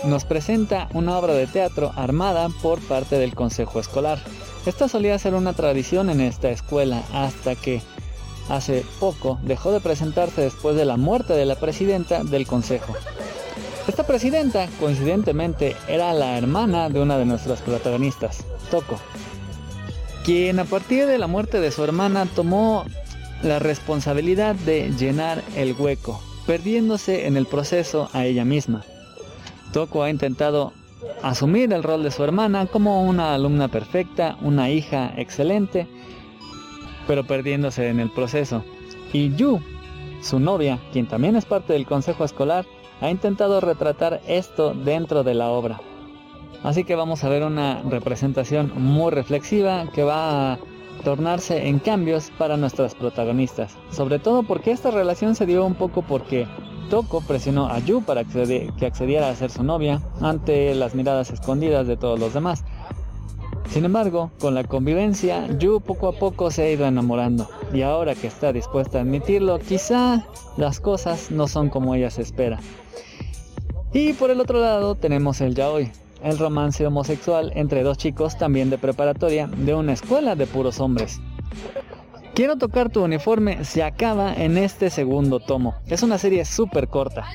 nos presenta una obra de teatro armada por parte del consejo escolar. Esta solía ser una tradición en esta escuela hasta que hace poco dejó de presentarse después de la muerte de la presidenta del consejo. Esta presidenta, coincidentemente, era la hermana de una de nuestras protagonistas, Toko, quien a partir de la muerte de su hermana tomó la responsabilidad de llenar el hueco, perdiéndose en el proceso a ella misma. Toko ha intentado asumir el rol de su hermana como una alumna perfecta, una hija excelente, pero perdiéndose en el proceso. Y Yu, su novia, quien también es parte del consejo escolar, ha intentado retratar esto dentro de la obra. Así que vamos a ver una representación muy reflexiva que va a tornarse en cambios para nuestras protagonistas. Sobre todo porque esta relación se dio un poco porque Toko presionó a Yu para que accediera a ser su novia ante las miradas escondidas de todos los demás. Sin embargo, con la convivencia, Yu poco a poco se ha ido enamorando y ahora que está dispuesta a admitirlo, quizá las cosas no son como ella se espera. Y por el otro lado tenemos el yaoi, el romance homosexual entre dos chicos también de preparatoria de una escuela de puros hombres. Quiero tocar tu uniforme se acaba en este segundo tomo. Es una serie súper corta.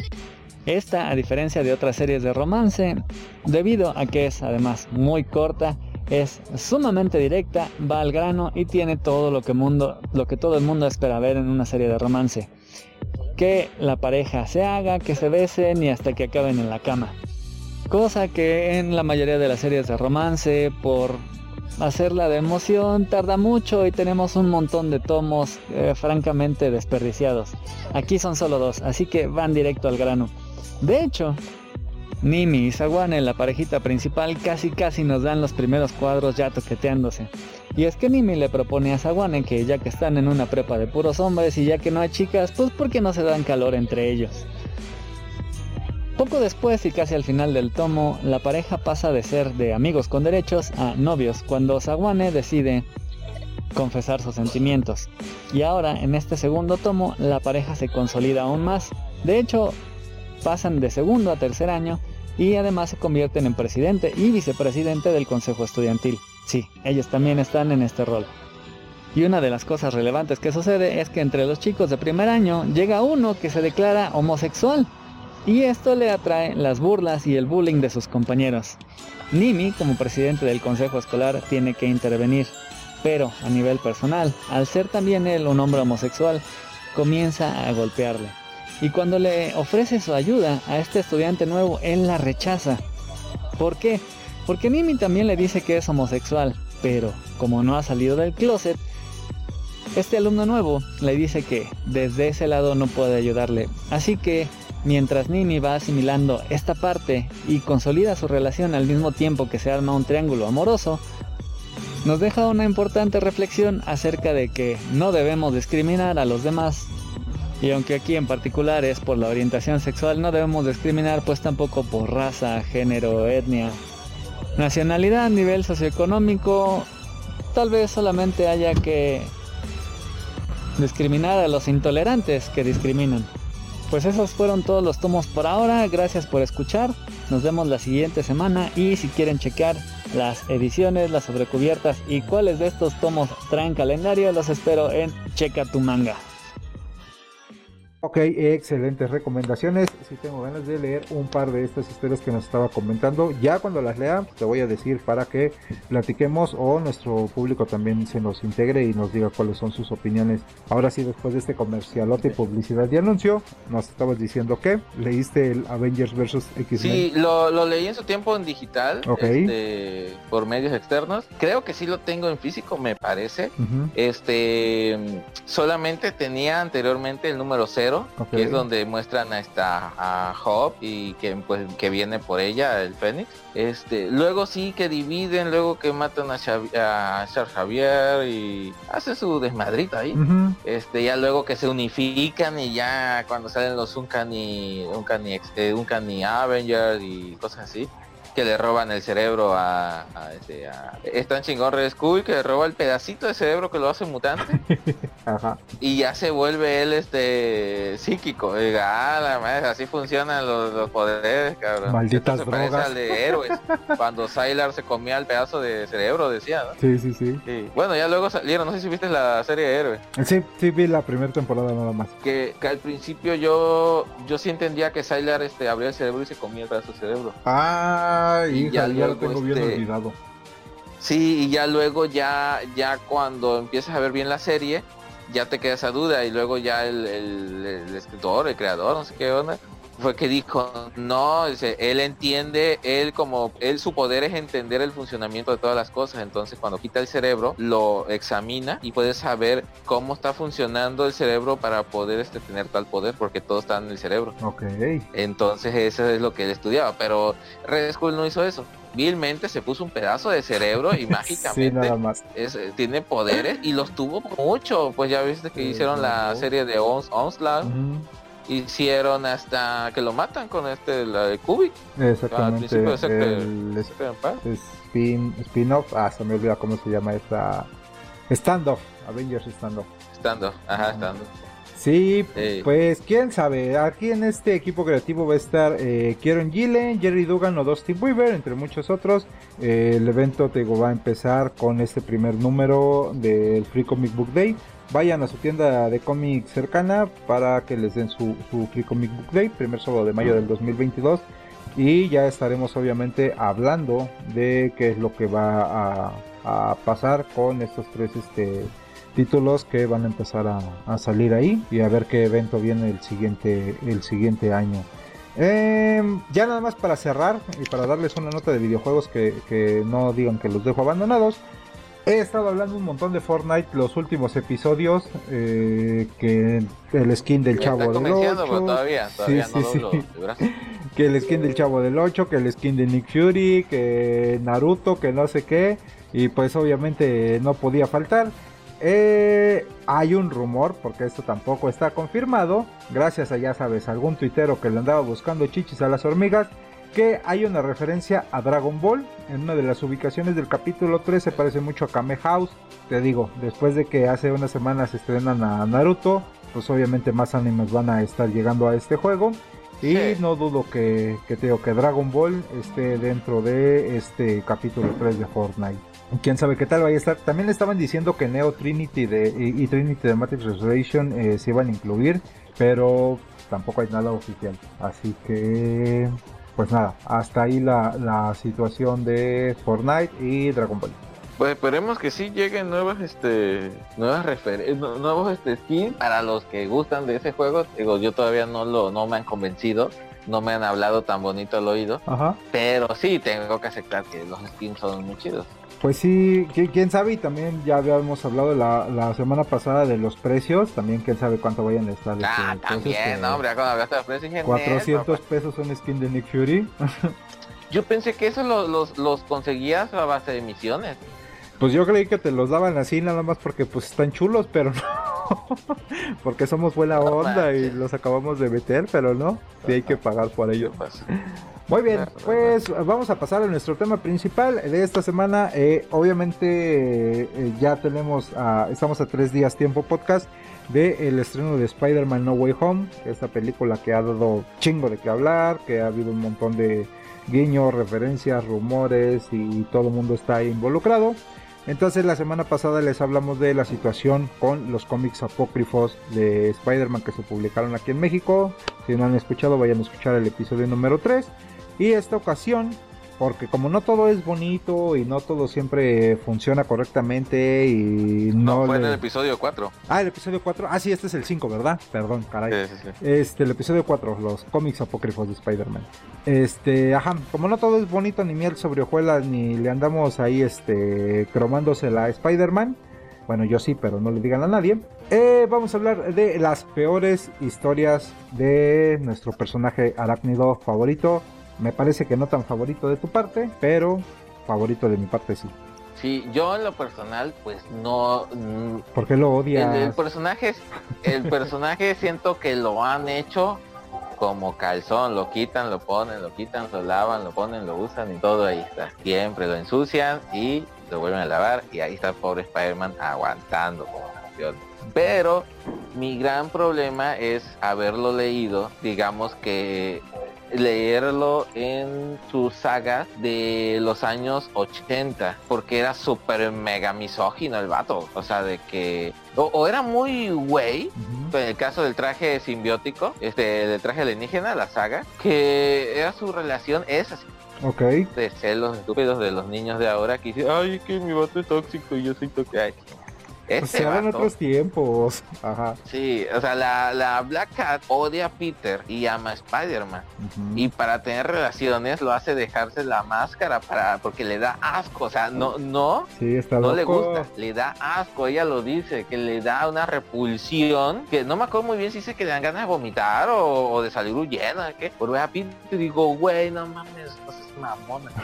Esta, a diferencia de otras series de romance, debido a que es además muy corta, es sumamente directa, va al grano y tiene todo lo que, mundo, lo que todo el mundo espera ver en una serie de romance. Que la pareja se haga, que se besen y hasta que acaben en la cama. Cosa que en la mayoría de las series de romance, por hacerla de emoción, tarda mucho y tenemos un montón de tomos eh, francamente desperdiciados. Aquí son solo dos, así que van directo al grano. De hecho, Nimi y Sawane, la parejita principal, casi casi nos dan los primeros cuadros ya toqueteándose. Y es que Nimi le propone a Sawane que ya que están en una prepa de puros hombres y ya que no hay chicas, pues porque no se dan calor entre ellos. Poco después y casi al final del tomo, la pareja pasa de ser de amigos con derechos a novios cuando Sawane decide confesar sus sentimientos. Y ahora, en este segundo tomo, la pareja se consolida aún más. De hecho, pasan de segundo a tercer año y además se convierten en presidente y vicepresidente del Consejo Estudiantil. Sí, ellos también están en este rol. Y una de las cosas relevantes que sucede es que entre los chicos de primer año llega uno que se declara homosexual. Y esto le atrae las burlas y el bullying de sus compañeros. Nimi, como presidente del consejo escolar, tiene que intervenir. Pero a nivel personal, al ser también él un hombre homosexual, comienza a golpearle. Y cuando le ofrece su ayuda a este estudiante nuevo, él la rechaza. ¿Por qué? Porque Nimi también le dice que es homosexual, pero como no ha salido del closet, este alumno nuevo le dice que desde ese lado no puede ayudarle. Así que mientras Nimi va asimilando esta parte y consolida su relación al mismo tiempo que se arma un triángulo amoroso, nos deja una importante reflexión acerca de que no debemos discriminar a los demás. Y aunque aquí en particular es por la orientación sexual, no debemos discriminar pues tampoco por raza, género, etnia, nacionalidad, nivel socioeconómico. Tal vez solamente haya que discriminar a los intolerantes que discriminan. Pues esos fueron todos los tomos por ahora. Gracias por escuchar. Nos vemos la siguiente semana y si quieren checar las ediciones, las sobrecubiertas y cuáles de estos tomos traen calendario, los espero en Checa tu manga. Ok, excelentes recomendaciones. Si tengo ganas de leer un par de estas historias que nos estaba comentando. Ya cuando las lea, te voy a decir para que platiquemos o nuestro público también se nos integre y nos diga cuáles son sus opiniones. Ahora sí, después de este comercialote, publicidad y anuncio, nos estabas diciendo que leíste el Avengers vs. X-Men. Sí, lo, leí en su tiempo en digital, este, por medios externos. Creo que sí lo tengo en físico, me parece. Este, solamente tenía anteriormente el número 0 que es donde muestran a esta a Hope y que pues que viene por ella el Fénix. Este, luego sí que dividen, luego que matan a, Charles Javier y hace su desmadrito ahí. Este, ya luego que se unifican y ya cuando salen los Uncanny Uncanny, eh, Uncanny Avengers y cosas así que le roban el cerebro a, a, este, es tan chingón Red Skull que le roba el pedacito de cerebro que lo hace mutante. Ajá. y ya se vuelve él este psíquico. Ah, la madre, así funcionan los, poderes cabrón malditas se drogas. al de héroes cuando Sylar se comía el pedazo de cerebro decía ¿no? sí, sí sí. Bueno ya luego salieron no sé si viste la serie de héroes. Sí sí vi la primera temporada nada más. Que, al principio yo yo sí entendía que Sylar este abría el cerebro y se comía el pedazo de cerebro. Ah y ya, lo tengo bien este, olvidado. Sí, y ya luego ya, ya cuando empiezas a ver bien la serie, ya te queda esa duda y luego ya el, el escritor, el creador, no sé qué onda, fue que dijo, no, él entiende, él como, él su poder es entender el funcionamiento de todas las cosas, entonces cuando quita el cerebro, lo examina y puede saber cómo está funcionando el cerebro para poder este, tener tal poder, porque todo está en el cerebro. Ok. Entonces eso es lo que él estudiaba, pero Red Skull no hizo eso. Vilmente se puso un pedazo de cerebro y mágicamente eh, tiene poderes y los tuvo mucho. Pues ya viste que hicieron la serie de Onslaught hicieron hasta que lo matan con este la de Kubik. Exactamente. el spin, spin-off, ah, se me olvida cómo se llama esta Standoff, Avengers Standoff. Standoff, ajá, Standoff. Sí, pues quién sabe, aquí en este equipo creativo va a estar eh, Kieron Gillen, Jerry Dugan o Dusty Weaver, entre muchos otros. Eh, el evento te va a empezar con este primer número del Free Comic Book Day vayan a su tienda de cómics cercana para que les den su, Free Comic Book Day, primer sábado de mayo del 2022. Y ya estaremos obviamente hablando de qué es lo que va a, pasar con estos tres este, títulos que van a empezar a, salir ahí y a ver qué evento viene el siguiente, el siguiente año. Em, ya nada más para cerrar y para darles una nota de videojuegos que, que no digan que los dejo abandonados. He estado hablando un montón de Fortnite los últimos episodios, eh, que el skin del Chavo del 8. Todavía, todavía no sí. que el skin del Chavo del 8, que el skin de Nick Fury, que Naruto, que no sé qué. Y pues obviamente no podía faltar. Eh, hay un rumor, porque esto tampoco está confirmado, gracias a ya sabes, algún tuitero que le andaba buscando chichis a las hormigas, que hay una referencia a Dragon Ball en una de las ubicaciones del capítulo 3 se parece mucho a Kame House te digo después de que hace unas semanas estrenan a Naruto pues obviamente más animes van a estar llegando a este juego y no dudo que, que, que Dragon Ball esté dentro de este capítulo 3 de Fortnite quién sabe qué tal vaya a estar. También estaban diciendo que Neo Trinity de, y, Trinity de Matrix Resurrection eh, se iban a incluir, pero tampoco hay nada oficial. Así que, pues nada, hasta ahí la, la situación de Fortnite y Dragon Ball. Pues esperemos que sí lleguen nuevas este nuevas referencias, nuevos este skins para los que gustan de ese juego. Digo, yo todavía no lo no me han convencido, no me han hablado tan bonito al oído. Ajá. Pero sí tengo que aceptar que los skins son muy chidos. Pues sí, quién sabe, y también ya habíamos hablado la, la semana pasada de los precios, también quién sabe cuánto vayan a estar. Ah, este, también, no, hombre, cuando hablaste de precios, 400 pesos un skin de Nick Fury. Yo pensé que eso los, los conseguías a base de misiones. Pues yo creí que te los daban así nada más porque pues están chulos, pero no. porque somos buena onda y los acabamos de meter, pero no. Sí hay que pagar por ello. Muy bien, pues vamos a pasar a nuestro tema principal de esta semana. Eh, obviamente eh, ya tenemos, estamos a tres días tiempo podcast de el estreno de Spider-Man No Way Home, esta película que ha dado chingo de qué hablar, que ha habido un montón de guiños, referencias, rumores y todo el mundo está involucrado. Entonces la semana pasada les hablamos de la situación con los cómics apócrifos de Spider-Man que se publicaron aquí en México. Si no han escuchado, vayan a escuchar el episodio número 3. Y esta ocasión porque como no todo es bonito y no todo siempre funciona correctamente y no... No, fue en el episodio 4. Ah, el episodio 4. Ah, sí, este es el 5, ¿verdad? Perdón, caray. Este, el episodio 4, los cómics apócrifos de Spider-Man. Este, ajá, como no todo es bonito, ni miel sobre hojuelas, ni le andamos ahí, este, cromándose la Spider-Man. Bueno, yo sí, pero no le digan a nadie. Eh, vamos a hablar de las peores historias de nuestro personaje arácnido favorito, me parece que no tan favorito de tu parte, pero favorito de mi parte sí. Sí, yo en lo personal, pues no. Mm, ¿Por qué lo odias? El, personaje, el personaje siento que lo han hecho como calzón, lo quitan, lo ponen, lo quitan, lo lavan, lo ponen, lo usan y todo ahí está. Siempre lo ensucian y lo vuelven a lavar y ahí está el pobre Spider-Man aguantando como campeón. Pero mi gran problema es haberlo leído, digamos que leerlo en su saga de los años 80, porque era súper mega misógino el vato. O sea, de que. O, era muy güey, en el caso del traje simbiótico, este, del traje alienígena, la saga, que era su relación es así. Ok. De celos estúpidos de los niños de ahora que dicen, ay, es que mi vato es tóxico y yo soy tóxico. Este se van otros tiempos. Ajá. Sí, o sea, la, la, Black Cat odia a Peter y ama a Spider-Man. Y para tener relaciones lo hace dejarse la máscara para porque le da asco. O sea, no, no, sí, está no le gusta, le da asco. Ella lo dice, que le da una repulsión. Que no me acuerdo muy bien si dice que le dan ganas de vomitar o, de salir huyendo. ¿qué? Por ver a Peter y digo, güey, no mames,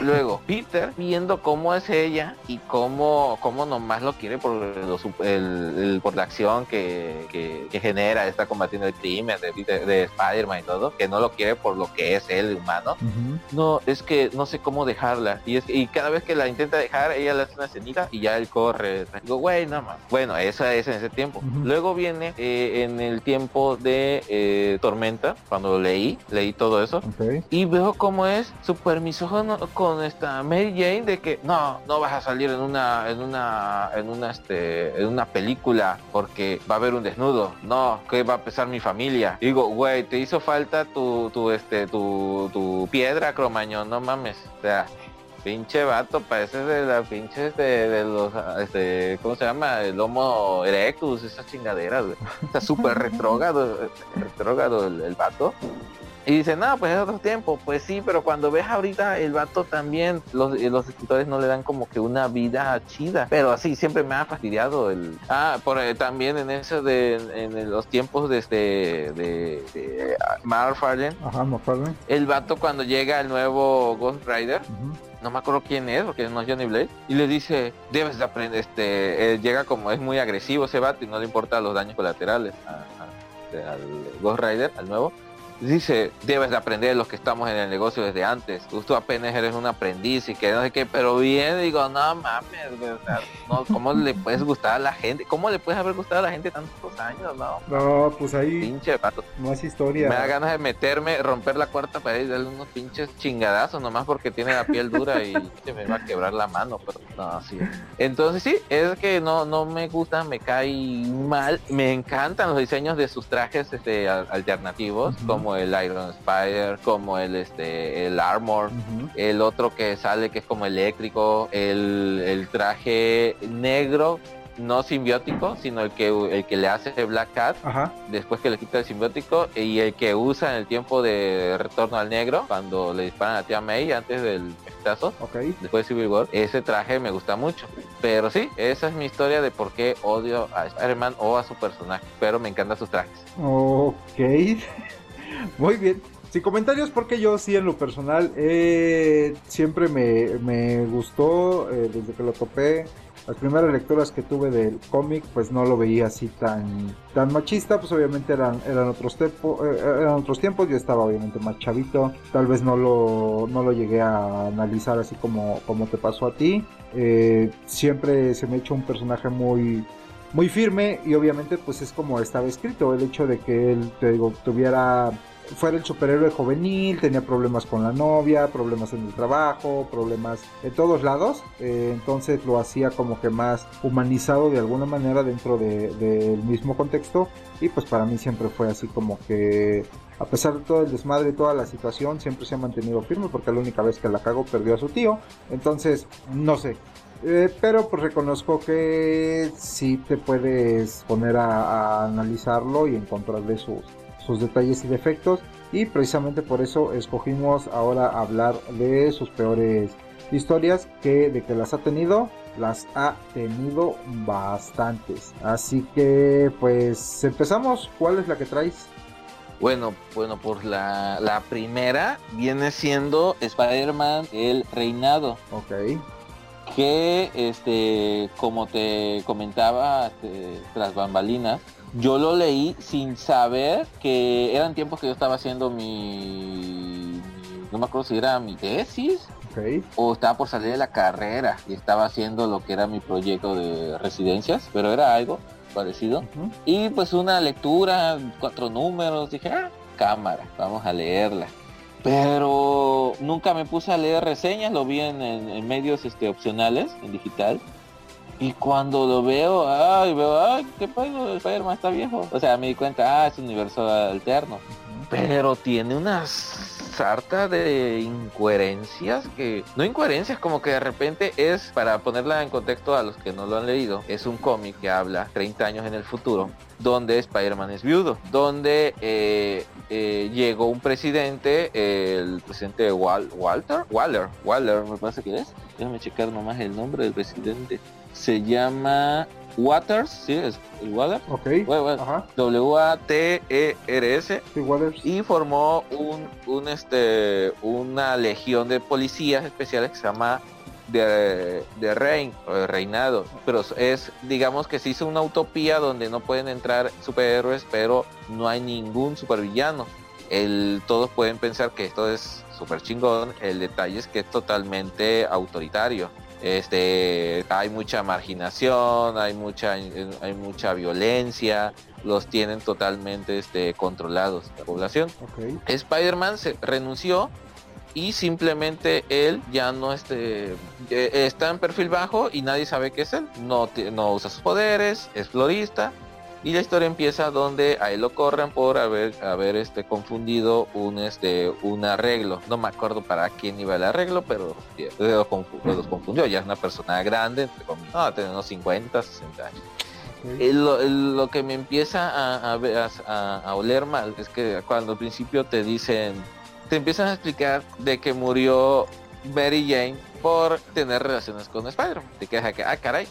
Luego, Peter viendo cómo es ella y cómo, cómo nomás lo quiere por, el, por la acción que, genera, está combatiendo el crimen de, de Spider-Man y todo, que no lo quiere por lo que es él humano. No, es que no sé cómo dejarla. Y, es, y cada vez que la intenta dejar, ella le hace una escenita y ya él corre. Digo, güey, nada más. Bueno, eso es en ese tiempo. Luego viene eh, en el tiempo de eh, Tormenta, cuando leí, leí todo eso. Y veo cómo es su permiso con, esta Mary Jane de que no, no vas a salir en una, en una, en una, este, en una película porque va a haber un desnudo. No, que va a pesar mi familia. Digo, güey, te hizo falta tu, tu, este, tu, tu piedra, cromañón, no mames. O sea, pinche vato, parece de la pinche de, los, este, ¿cómo se llama? El Homo erectus, esas chingaderas, Está súper retrógado, retrógado el, el vato. Y dice, no, pues es otro tiempo. Pues sí, pero cuando ves ahorita el vato también, los, eh, los escritores no le dan como que una vida chida. Pero así, siempre me ha fastidiado el... Ah, por eh, también en eso de, en los tiempos de este, de, de Ajá, El vato cuando llega el nuevo Ghost Rider. no me acuerdo quién es, porque no es Johnny Blade, y le dice, debes de aprender, este, llega como es muy agresivo ese vato y no le importa los daños colaterales al Ghost Rider, al nuevo, dice, debes de aprender los que estamos en el negocio desde antes. Tú apenas eres un aprendiz y que no sé qué, pero bien, digo, no mames, no, ¿cómo le puedes gustar a la gente? ¿Cómo le puedes haber gustado a la gente tantos años, no? No, pues ahí Pinche pato. más historia. Me da ganas de meterme, romper la cuarta pared y darle unos pinches chingadazos nomás porque tiene la piel dura y se me va a quebrar la mano, pero no, sí. Entonces sí, es que no, no me gusta, me cae mal. Me encantan los diseños de sus trajes este, al- alternativos, como el Iron Spider, como el este el Armor, el otro que sale que es como eléctrico, el, el traje negro, no simbiótico, sino el que el que le hace Black Cat Ajá. después que le quita el simbiótico y el que usa en el tiempo de retorno al negro cuando le disparan a tía May antes del pestazo Ok. después de Civil War ese traje me gusta mucho pero sí esa es mi historia de por qué odio a Spider-Man o a su personaje pero me encantan sus trajes Ok. Muy bien. Sin comentarios porque yo sí en lo personal eh, siempre me, me gustó eh, desde que lo topé. Las primeras lecturas que tuve del cómic pues no lo veía así tan, tan machista, pues obviamente eran, eran, otros eh, eran otros tiempos, yo estaba obviamente más chavito, tal vez no lo, no lo llegué a analizar así como, como te pasó a ti. Siempre se me ha un personaje muy, muy firme y obviamente pues es como estaba escrito el hecho de que él te digo tuviera fuera el superhéroe juvenil tenía problemas con la novia problemas en el trabajo problemas en todos lados eh, entonces lo hacía como que más humanizado de alguna manera dentro de- del mismo contexto y pues para mí siempre fue así como que a pesar de todo el desmadre y toda la situación siempre se ha mantenido firme porque la única vez que la cago perdió a su tío entonces no sé. Eh, pero pues reconozco que sí te puedes poner a, a analizarlo y encontrarle sus, sus detalles y defectos. Y precisamente por eso escogimos ahora hablar de sus peores historias, que de que las ha tenido, las ha tenido bastantes. Así que pues empezamos. ¿Cuál es la que traes? bueno bueno por la, la primera viene siendo Spider-Man el reinado Ok. que este como te comentaba este, tras bambalinas yo lo leí sin saber que eran tiempos que yo estaba haciendo mi, no me acuerdo si era mi tesis o estaba por salir de la carrera y estaba haciendo lo que era mi proyecto de residencias pero era algo parecido. Y pues una lectura cuatro números dije ah, cámara vamos a leerla pero nunca me puse a leer reseñas, lo vi en, en- en medios este, opcionales, en digital. Y cuando lo veo, ay, veo, ay, qué pedo, Spider-Man está viejo. O sea, me di cuenta, ah, es un universo alterno. Pero tiene una sarta de incoherencias que... No incoherencias, como que de repente es, para ponerla en contexto a los que no lo han leído, es un cómic que habla 30 años en el futuro, donde Spider-Man es viudo, donde eh, eh, llegó un presidente, el presidente Wal- Walter, Waller, Waller me parece que es. Déjame checar nomás el nombre del presidente. Se llama Waters, sí, es el Waller. Ok. W-A-T-E-R-S Sí, Waters. y formó un, un este una legión de policías especiales que se llama de, de Rein o de Reinado pero es digamos que se hizo una utopía donde no pueden entrar superhéroes pero no hay ningún supervillano el, todos pueden pensar que esto es súper chingón el detalle es que es totalmente autoritario este hay mucha marginación hay mucha hay mucha violencia los tienen totalmente este, controlados la población. Ok. Spider-Man se renunció y simplemente él ya no este, eh, está en perfil bajo y nadie sabe qué es él. No, no usa sus poderes, es florista. Y la historia empieza donde a él lo corren por haber, haber este, confundido un, este, un arreglo. No me acuerdo para quién iba el arreglo, pero los confundió. Ya es una persona grande, entre comillas. no, tiene unos 50, 60 años. Eh, lo, lo que me empieza a, a ver- a- a- oler mal es que cuando al principio te dicen, te empiezan a explicar de que murió Mary Jane por tener relaciones con Spider-Man. Te quedas que, ah, caray.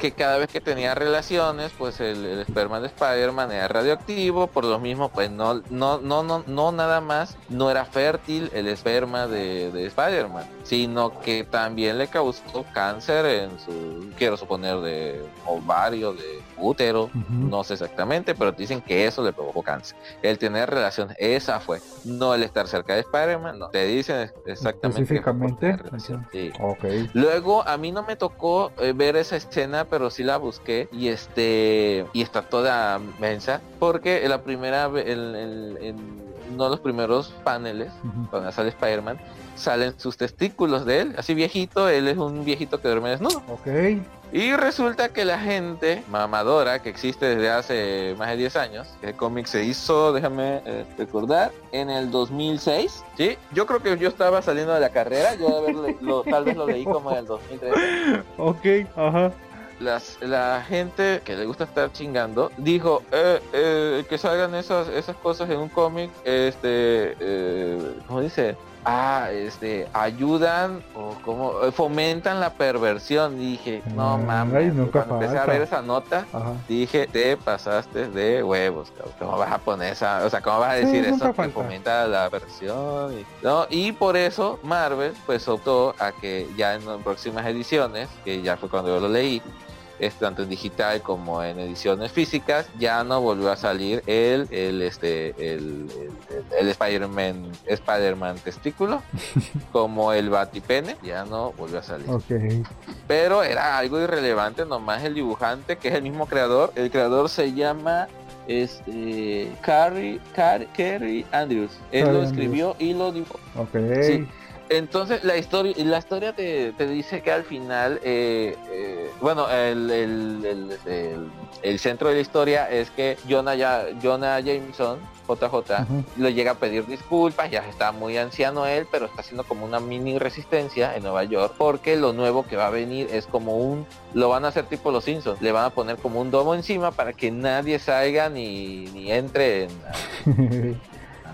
Que cada vez que tenía relaciones, pues el, esperma de Spider-Man era radioactivo, por lo mismo, pues no, no, no, no, no nada más no era fértil el esperma de, de Spider-Man, sino que también le causó cáncer en su, quiero suponer, de ovario, de útero, no sé exactamente, pero dicen que eso le provocó cáncer. El tener relaciones, esa fue, no el estar cerca de Spider-Man, no. Te dicen exactamente. Específicamente, sí. Luego a mí no me tocó eh, ver esa escena, pero sí la busqué y este y está toda mensa porque la primera el, el- en uno de los primeros paneles Ujú. cuando sale Spider-Man salen sus testículos de él, así viejito, él es un viejito que duerme desnudo. Ok. Y resulta que la gente mamadora que existe desde hace más de 10 años, el cómic se hizo, déjame eh, recordar, en el 2006. Sí, yo creo que yo estaba saliendo de la carrera, yo lo- tal vez lo leí como en el 2003. Ok. Ajá. Las, la gente que le gusta estar chingando dijo eh, eh, que salgan esas, esas cosas en un cómic, este, eh, ¿cómo dice? Ah, este, ayudan o como eh, fomentan la perversión. Dije, no mames, cuando empecé a ver esa nota, Ajá. dije, te pasaste de huevos, cabrón. ¿Cómo vas a poner esa, o sea, cómo vas a decir Sí, eso que fomenta la perversión? Y, ¿no? y por eso Marvel pues optó a que ya en las próximas ediciones, que ya fue cuando yo lo leí, es tanto en digital como en ediciones físicas, ya no volvió a salir el, el este, el, el, el Spider-Man, Spider-Man testículo, como el Batipene, ya no volvió a salir Ok. pero era algo irrelevante nomás el dibujante que es el mismo creador el creador se llama este Carrie Car- Kerry Andrews él Carrie lo escribió y lo dibujó Ok. Sí. Entonces la historia la historia te, te dice que al final eh, eh, bueno el, el, el, el- el centro de la historia es que Jonah, ya, Jonah Jameson JJ le llega a pedir disculpas, ya está muy anciano él, pero está haciendo como una mini resistencia en Nueva York, porque lo nuevo que va a venir es como un, lo van a hacer tipo los Simpsons, le van a poner como un domo encima para que nadie salga ni, ni entre en-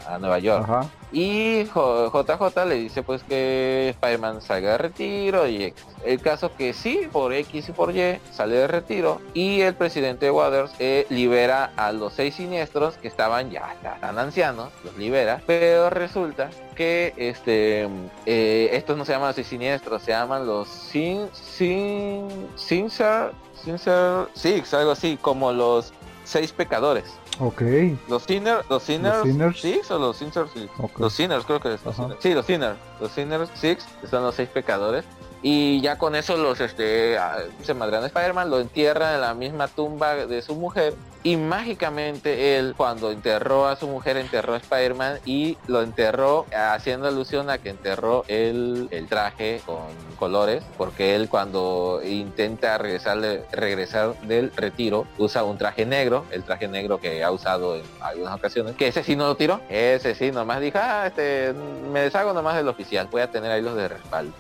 a, Nueva York. Ajá. Y JJ le dice pues que Spider-Man salga de retiro y el caso que sí, por X y por Y, sale de retiro y el presidente Waters eh, libera a los seis siniestros que estaban ya ta- tan ancianos, los libera, pero resulta que este eh, estos no se llaman los seis siniestros, se llaman los sin sin Sincer Sincer Six, algo así, como los seis pecadores. Ok. Los sinners, los sinners, sinners? six o los sinners six? Los sinners creo que es. los sinners. Sí, los sinners. Los sinners six, son los seis pecadores. Y ya con eso los este ah, se madrean a Spider-Man, lo entierran en la misma tumba de su mujer. Y mágicamente él, cuando enterró a su mujer, enterró a Spider-Man y lo enterró haciendo alusión a que enterró el, el traje con colores. Porque él cuando intenta regresar, regresar del retiro, usa un traje negro, el traje negro que ha usado en algunas ocasiones. Que ese sí no lo tiró. Ese sí nomás dijo, ah, este, me deshago nomás del oficial. Voy a tener ahí los de respaldo.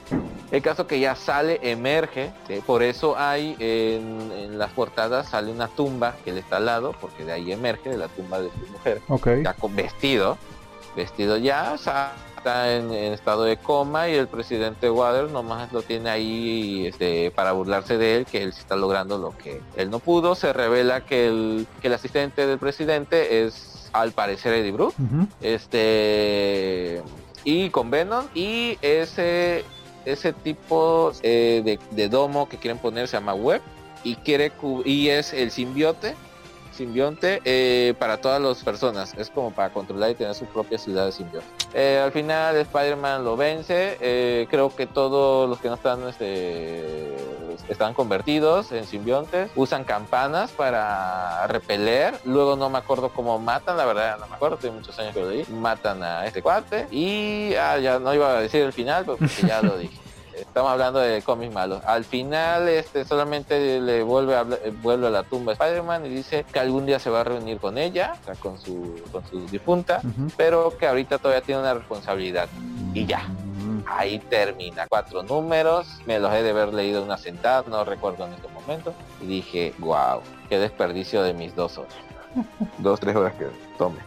El caso que ya sale, emerge, ¿sí? por eso hay en, las portadas sale una tumba que le está al porque de ahí emerge de la tumba de su mujer, Ok. ya con vestido, vestido ya, está en, en estado de coma y el presidente Waters nomás lo tiene ahí este, para burlarse de él, que él está logrando lo que él no pudo. Se revela que el, que el asistente del presidente es al parecer Eddie Brooke este y con Venom y ese ese tipo eh, de, de domo que quieren poner se llama web y quiere y es el simbiote simbionte eh, para todas las personas. Es como para controlar y tener su propia ciudad de simbionte. Eh, al final Spider-Man lo vence. Eh, creo que todos los que no están este están convertidos en simbiontes usan campanas para repeler. Luego no me acuerdo cómo matan la verdad no me acuerdo tiene muchos años que lo leí. Matan a este cuate y ah, ya no iba a decir el final porque ya lo dije Estamos hablando de cómics malos. Al final, este solamente le vuelve a, vuelve a la tumba a Spider-Man y dice que algún día se va a reunir con ella, o sea, con su, con su difunta, pero que ahorita todavía tiene una responsabilidad. Y ya. Mm. Ahí termina. Cuatro números. Me los he de haber leído en una sentada, no recuerdo en este momento. Y dije, wow, qué desperdicio de mis dos horas. dos, tres horas que tome.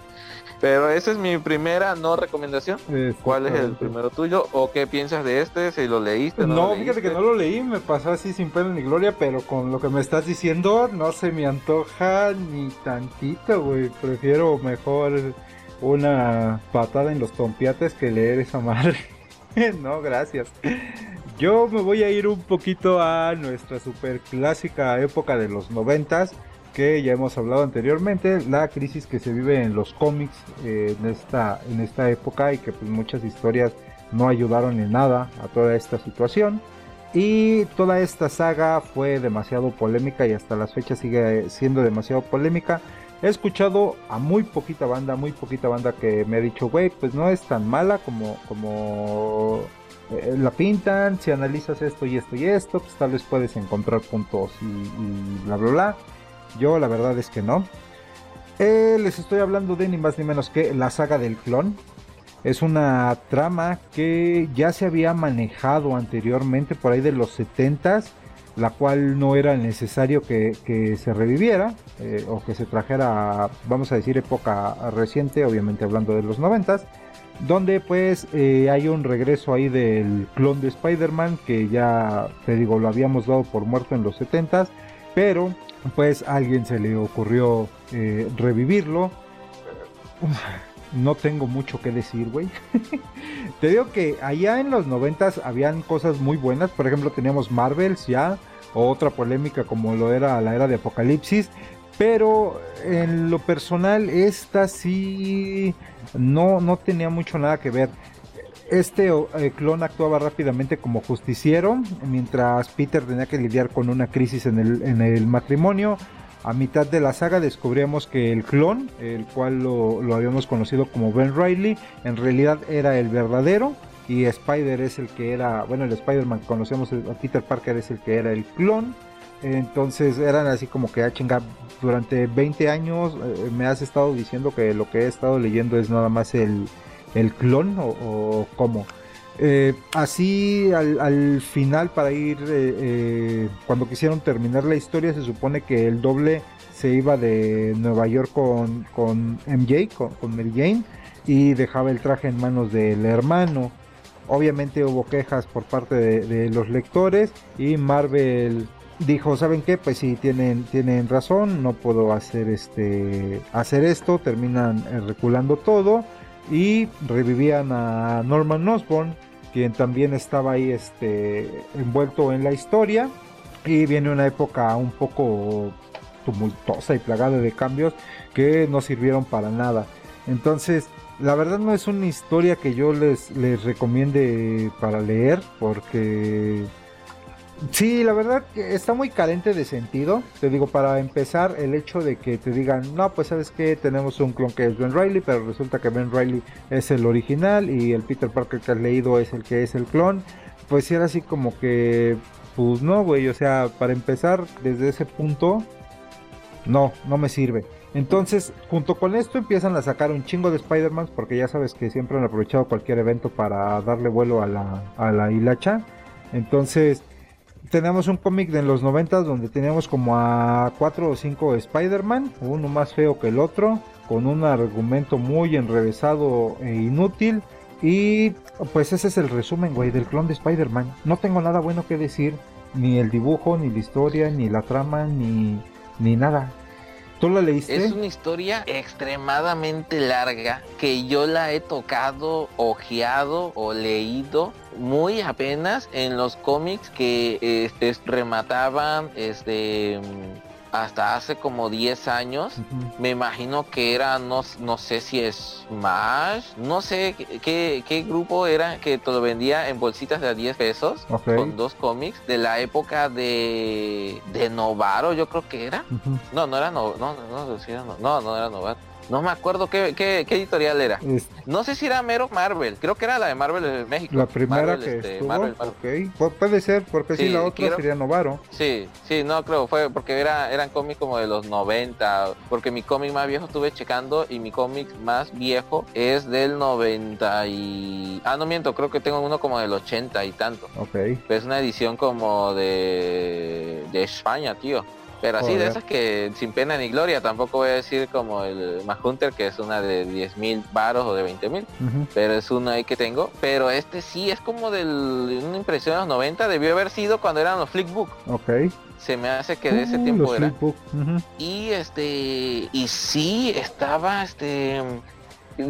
Pero esa es mi primera no recomendación. ¿Cuál es el primero tuyo? ¿O qué piensas de este? Si lo leíste. No, no fíjate que no lo leí, me pasó así sin pena ni gloria, pero con lo que me estás diciendo no se me antoja ni tantito, güey. Prefiero mejor una patada en los tompiates que leer esa madre. no, gracias. Yo me voy a ir un poquito a nuestra super clásica época de los noventas que ya hemos hablado anteriormente, la crisis que se vive en los cómics eh, en, esta, en esta época y que pues muchas historias no ayudaron en nada a toda esta situación. Y toda esta saga fue demasiado polémica y hasta las fechas sigue siendo demasiado polémica. He escuchado a muy poquita banda, muy poquita banda que me ha dicho, güey, pues no es tan mala como, como eh, la pintan. Si analizas esto y esto y esto, pues tal vez puedes encontrar puntos y, y bla, bla, bla. Yo la verdad es que no. Eh, les estoy hablando de ni más ni menos que la saga del clon. Es una trama que ya se había manejado anteriormente por ahí de los 70s, la cual no era necesario que, se reviviera eh, o que se trajera, vamos a decir, época reciente, obviamente hablando de los 90s, donde pues eh, hay un regreso ahí del clon de Spider-Man que ya, te digo, lo habíamos dado por muerto en los 70s, pero pues a alguien se le ocurrió eh, revivirlo. No tengo mucho que decir, güey. Te digo que allá en los noventas habían cosas muy buenas. Por ejemplo, teníamos Marvels ya, o otra polémica como lo era la era de Apocalipsis. Pero en lo personal, esta sí no, no tenía mucho nada que ver. Este eh, clon actuaba rápidamente como justiciero, mientras Peter tenía que lidiar con una crisis en el, matrimonio. A mitad de la saga descubrimos que el clon, el cual lo, habíamos conocido como Ben Riley, en realidad era el verdadero y Spider es el que era, bueno, el Spider-Man que conocemos a Peter Parker es el que era el clon. Entonces eran así como que, ah, chingar durante 20 años eh, me has estado diciendo que lo que he estado leyendo es nada más el, el clon o, cómo. Eh, así al, final para ir, eh, eh, cuando quisieron terminar la historia, se supone que el doble se iba de Nueva York con, con MJ, con, Mary Jane, y dejaba el traje en manos del hermano. Obviamente hubo quejas por parte de, los lectores y Marvel dijo, ¿saben qué? Pues si tienen, tienen razón, no puedo hacer este hacer esto, terminan reculando todo y revivían a Norman Osborn, quien también estaba ahí este, envuelto en la historia. Y viene una época un poco tumultuosa y plagada de cambios que no sirvieron para nada. Entonces, la verdad no es una historia que yo les, les recomiende para leer porque Sí, la verdad que está muy carente de sentido. Te digo, para empezar, el hecho de que te digan, no, pues sabes que tenemos un clon que es Ben Riley, pero resulta que Ben Riley es el original y el Peter Parker que has leído es el que es el clon. Pues era así como que, pues no, güey, o sea, para empezar desde ese punto, no, no me sirve. Entonces, junto con esto empiezan a sacar un chingo de Spider-Man, porque ya sabes que siempre han aprovechado cualquier evento para darle vuelo a la, a la hilacha. Entonces, tenemos un cómic de los 90 donde teníamos como a 4 o 5 Spider-Man, uno más feo que el otro, con un argumento muy enrevesado e inútil. Y pues ese es el resumen, güey, del clon de Spider-Man. No tengo nada bueno que decir, ni el dibujo, ni la historia, ni la trama, ni, ni nada. ¿Tú la leíste? Es una historia extremadamente larga que yo la he tocado, ojeado o leído muy apenas en los cómics que este, remataban este hasta hace como 10 años. Me imagino que era, no, no sé si es más, no sé qué, qué, grupo era que te lo vendía en bolsitas de a 10 pesos con dos cómics de la época de, de Novaro, yo creo que era. No, no era no, no, no, no, no, no era Novaro. No me acuerdo qué, qué, editorial era. No sé si era mero Marvel. Creo que era la de Marvel de México. La primera que este, estuvo. puede ser, porque sí, la otra sería Novaro. Sí, sí, no creo. Fue porque era, eran cómics como de los 90. Porque mi cómic más viejo estuve checando y mi cómic más viejo es del 90 y... Ah, no miento, creo que tengo uno como del 80 y tanto. Ok. es una edición como de, de España, tío. Pero así de esas que sin pena ni gloria, tampoco voy a decir como el Hunter que es una de 10 mil varos o de 20 mil, Ujú. pero es uno ahí que tengo. Pero este sí es como de una impresión de los 90, debió haber sido cuando eran los Flickbook. Ok. Se me hace que de ese Uh, tiempo era. Y este, y sí, estaba este,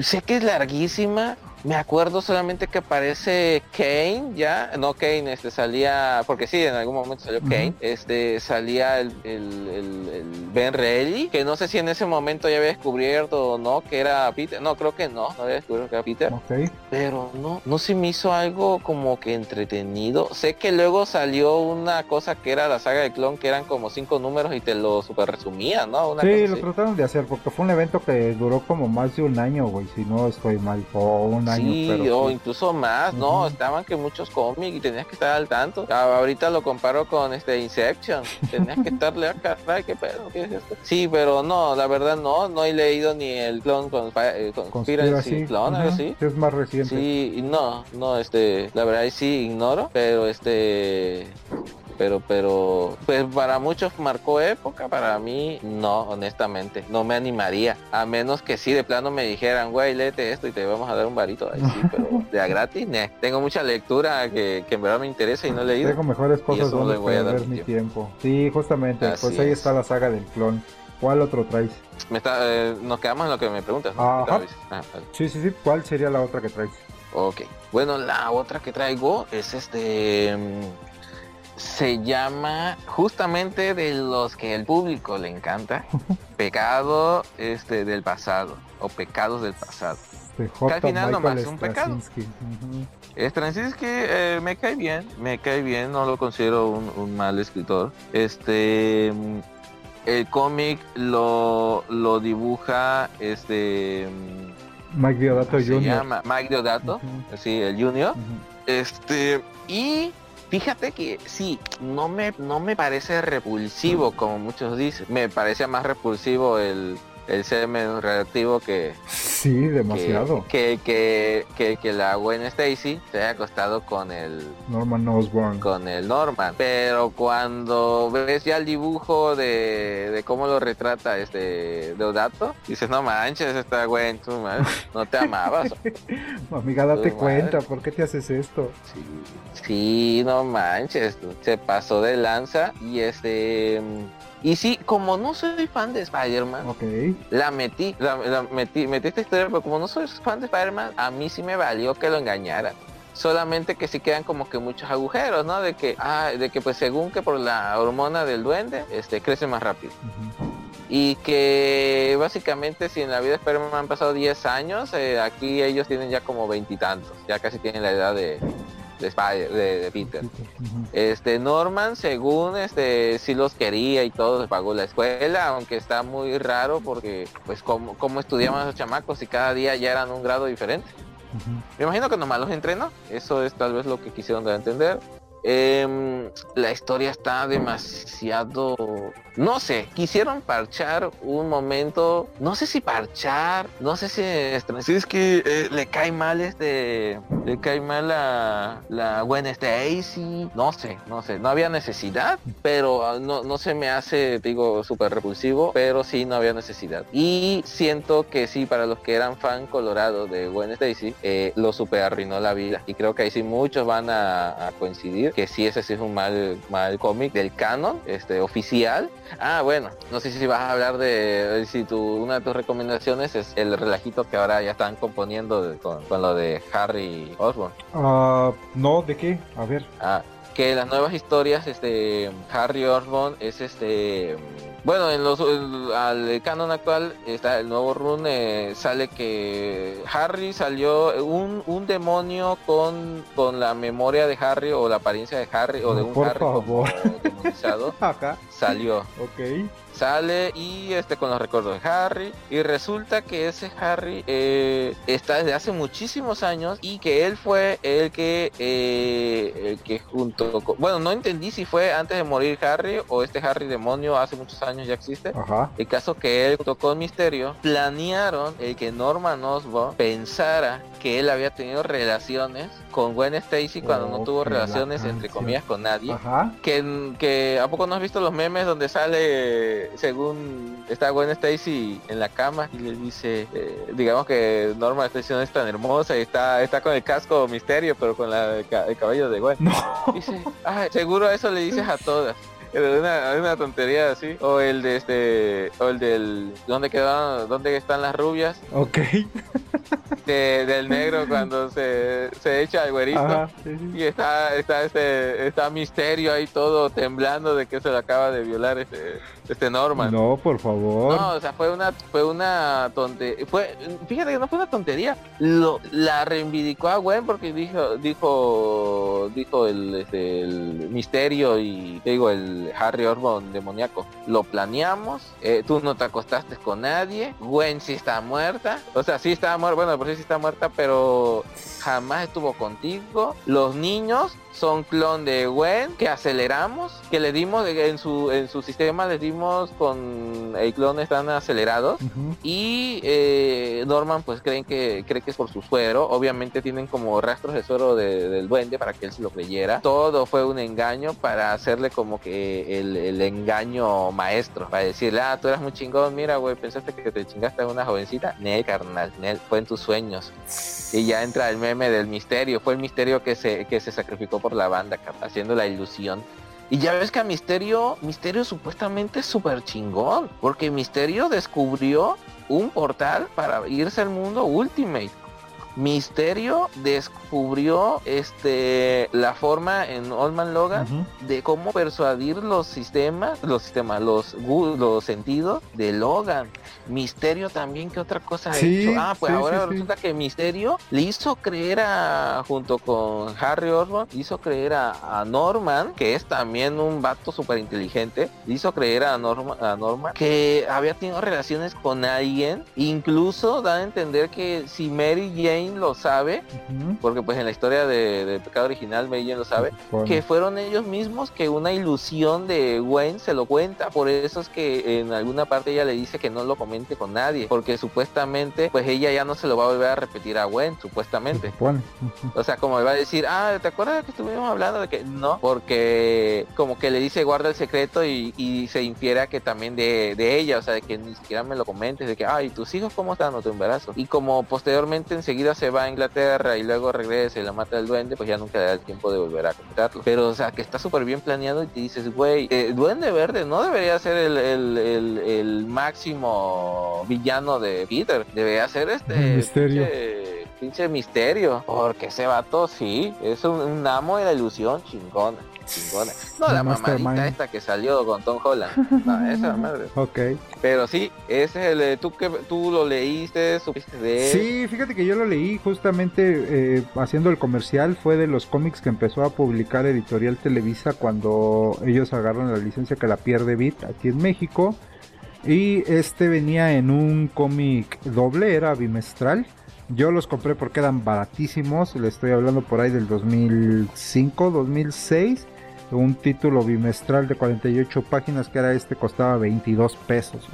sé que es larguísima. Me acuerdo solamente que aparece Kane, ya, no Kane, este salía, porque sí, en algún momento salió. Kane, este salía el, el, el- el Ben Reilly, que no sé si en ese momento ya había descubierto o no que era Peter, no, creo que no, no había descubierto que era Peter, Ok. pero no, no se me hizo algo como que entretenido. Sé que luego salió una cosa que era la saga de clon, que eran como cinco números y te lo super resumía, ¿no? Una Sí, cosa lo así. trataron de hacer porque fue un evento que duró como más de un año, güey, si no estoy mal, o un año, Sí, pero o sí. incluso más, no, estaban que muchos cómics y tenías que estar al tanto. Ah, Ahorita lo comparo con este Inception, tenías que estarle a caray, qué pedo, qué es esto. Sí, pero no, la verdad no, no he leído ni el clon con eh, Conspiracy Conspiracy, algo ujú, así. es más reciente. Sí, y no, no, este, la verdad sí ignoro, pero este, pero, pero, pues para muchos marcó época, para mí no, honestamente, no me animaría, a menos que sí de plano me dijeran, güey, léete esto y te vamos a dar un varito, ahí sí, pero de a gratis, ne. tengo mucha lectura que, que en verdad me interesa y no he leído. Tengo mejores cosas donde voy a dar mi mi tiempo. Sí, justamente, Así pues ahí es. está la saga del clon. ¿Cuál otro traes? Me está, eh, nos quedamos en lo que me preguntas. ¿no? Ajá. Ah, vale. Sí, sí, sí. ¿Cuál sería la otra que traes? Ok. Bueno, la otra que traigo es este. Se llama justamente de los que el público le encanta. Pecado este del pasado. O pecados del pasado. De al J. final nomás Michael es un pecado. Ujú. Straczynski eh, me cae bien, me cae bien, no lo considero un, un mal escritor. Este el cómic lo, lo dibuja este Mike Diodato ¿cómo se Jr. llama Mike Deodato, Ujú, sí, el Junior. Este, y fíjate que sí, no me, no me parece repulsivo como muchos dicen. Me parece más repulsivo el, el semen reactivo que, Sí, demasiado. que, que, que, que la Gwen Stacy se haya acostado con el, Norman Osborn. con el Norman. Pero cuando ves ya el dibujo de, de cómo lo retrata este Deodato, dices, no manches, esta Gwen, tú no te amabas. Amiga, date cuenta, madre. ¿por qué te haces esto? Sí, sí, no manches, se pasó de lanza y este y sí, como no soy fan de Spider-Man, la metí, la, la metí, metí esta historia, pero como no soy fan de Spider-Man, a mí sí me valió que lo engañaran. Solamente que sí quedan como que muchos agujeros, ¿no? De que, ah, de que pues según que por la hormona del duende, este, crece más rápido. Y que básicamente si en la vida de Spider-Man han pasado 10 años, eh, aquí ellos tienen ya como veintitantos, ya casi tienen la edad de, de, Spider- de- de Peter. Este Norman, según este sí los quería y todo, les pagó la escuela, aunque está muy raro porque pues como, como estudiaban los chamacos y cada día ya eran un grado diferente. Me imagino que nomás los entrenó, eso es tal vez lo que quisieron dar a entender. Em, la historia está demasiado, no sé, quisieron parchar un momento, no sé si parchar, no sé si este, si es que eh, le cae mal este, le cae mal la, la Gwen Stacy, no sé, no sé, no había necesidad, pero ah, no, no se me hace, digo, súper repulsivo, pero sí no había necesidad. Y siento que sí, para los que eran fan colorado de Gwen Stacy, eh, lo super arruinó la vida. Y creo que ahí sí muchos van a, a coincidir que sí, ese sí es un mal, mal cómic del canon, este, oficial. Ah, bueno, no sé si vas a hablar de, si tu, una de tus recomendaciones es el relajito que ahora ya están componiendo de- con, con lo de Harry Osborn. Ah, no, ¿de qué? A ver. Ah, que las nuevas historias, este, Harry Osborn es este, bueno, en los, el- al canon actual está el nuevo run, eh, sale que Harry salió un, un demonio con, con la memoria de Harry o la apariencia de Harry o de un por Harry como demonizado, Acá. salió Ok. Sale y este con los recuerdos de Harry y resulta que ese Harry eh, está desde hace muchísimos años y que él fue el que eh, el que junto con, bueno no entendí si fue antes de morir Harry o este Harry demonio hace muchos años ya existe. El caso que él tocó Misterio, planearon el que Norman Osborn pensara que él había tenido relaciones con Gwen Stacy cuando no tuvo relaciones entre comillas con nadie. Que, que a poco no has visto los memes donde sale según está Gwen Stacy en la cama y le dice, eh, digamos que Norman Stacy no es tan hermosa y está está con el casco Misterio pero con la, el cabello de Gwen. Dice, seguro eso le dices a todas. Una, una tontería así. O el de este. O el del. ¿Dónde quedan? ¿Dónde están las rubias? Ok. del negro cuando se, se echa el güerito. Y está, está este, está misterio ahí todo temblando de que se le acaba de violar este, este Norman. No, por favor. No, o sea, fue una, fue una tontería. Fue, fíjate que no fue una tontería. Lo, la reivindicó a Gwen porque dijo, dijo, dijo el, este, el misterio y digo el Harry Orban demoníaco. Lo planeamos. Eh, tú no te acostaste con nadie. Gwen sí está muerta. O sea, sí está muerta. Bueno, por si sí está muerta, pero jamás estuvo contigo. Los niños son clon de Gwen que aceleramos, que le dimos en su en su sistema le dimos con el clon están acelerados y eh, Norman pues creen que cree que es por su suero, obviamente tienen como rastros de suero del duende para que él se lo creyera. Todo fue un engaño para hacerle como que el, el engaño maestro, para decirle, ah, tú eras muy chingón, mira, güey, pensaste que te chingaste a una jovencita. Nel, carnal, Nel, fue en tus sueños. Y ya entra el meme del misterio, fue el misterio que se, que se sacrificó por la banda, haciendo la ilusión. Y ya ves que a Misterio, Misterio supuestamente es súper chingón, porque Misterio descubrió un portal para irse al mundo Ultimate. Misterio descubrió este la forma en Old Man Logan de cómo persuadir los sistemas, los sistemas, los los sentidos de Logan. Misterio también, ¿qué otra cosa ha hecho? Ah, pues ahora resulta que Misterio le hizo creer a, junto con Harry Osborn, hizo creer a, Norman, que es también un vato súper inteligente, le hizo creer a, Norma, a Norman que había tenido relaciones con alguien, incluso da a entender que si Mary Jane lo sabe, porque pues en la historia de, Pecado Original Jane lo sabe, que fueron ellos mismos que una ilusión de Gwen se lo cuenta, por eso es que en alguna parte ella le dice que no lo comente con nadie, porque supuestamente pues ella ya no se lo va a volver a repetir a Gwen, supuestamente. O sea, como le va a decir, ah, ¿te acuerdas que estuvimos hablando de que no? Porque como que le dice guarda el secreto y, se infiere a que también de, ella, o sea, de que ni siquiera me lo comentes, de que, ay, tus hijos cómo están o tu embarazo. Y como posteriormente enseguida se va a Inglaterra y luego regresa y la mata el duende, pues ya nunca le da el tiempo de volver a comentarlo. Pero, o sea, que está súper bien planeado y te dices, güey, eh, duende verde no debería ser el, el máximo villano de Peter. Debe hacer este misterio. Pinche, misterio. Porque ese vato sí, es un, amo de la ilusión chingona. Chingona. No la mamadita esta que salió con Tom Holland. No, esa madre. Ok. Pero sí, ese es el tú que tú lo leíste, supiste de él. Sí, fíjate que yo lo leí justamente eh, haciendo el comercial. Fue de los cómics que empezó a publicar Editorial Televisa cuando ellos agarran la licencia que la pierde Bit aquí en México. Y este venía en un cómic doble, era bimestral. Yo los compré porque eran baratísimos, le estoy hablando por ahí del 2005, 2006. Un título bimestral de 48 páginas que era este costaba 22 pesos.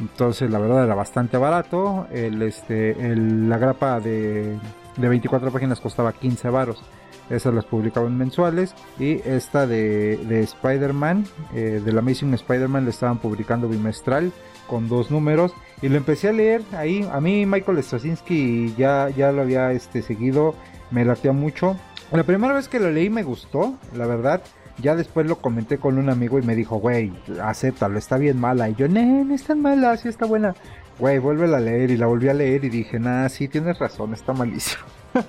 Entonces la verdad era bastante barato. El, este, la grapa de, de 24 páginas costaba 15 varos. Esas las publicaban mensuales. Y esta de, de Spider-Man, eh, del Amazing Spider-Man, le estaban publicando bimestral con dos números. Y lo empecé a leer ahí. A mí Michael Straczynski ya, ya lo había este, seguido. Me latía mucho. La primera vez que lo leí me gustó, la verdad. Ya después lo comenté con un amigo y me dijo, güey, acéptalo, está bien mala. Y yo, no, no está mala, sí está buena. Güey, vuélvela a leer. Y la volví a leer y dije, nada, sí tienes razón, está malísimo.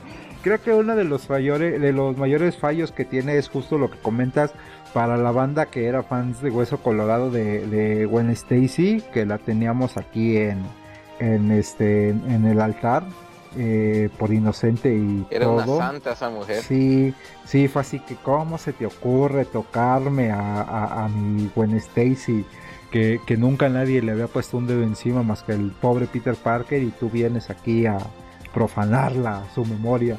creo que uno de los, mayores, de los mayores fallos que tiene es justo lo que comentas para la banda que era fans de Hueso Colorado de, de Gwen Stacy, que la teníamos aquí en, en, este, en el altar. Eh, por inocente y era una santa esa mujer. Sí sí fue así que cómo se te ocurre tocarme a, a, mi Gwen Stacy que, que, nunca nadie le había puesto un dedo encima más que el pobre Peter Parker y tú vienes aquí a profanarla su memoria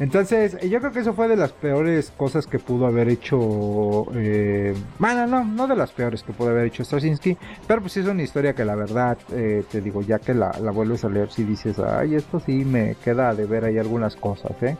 Entonces, yo creo que eso fue de las peores cosas que pudo haber hecho. Eh, bueno, no, no de las peores que pudo haber hecho Straczynski, pero pues es una historia que la verdad, eh, te digo, ya que la, la vuelves a leer, si dices, ay, esto sí me queda de ver ahí algunas cosas, ¿eh?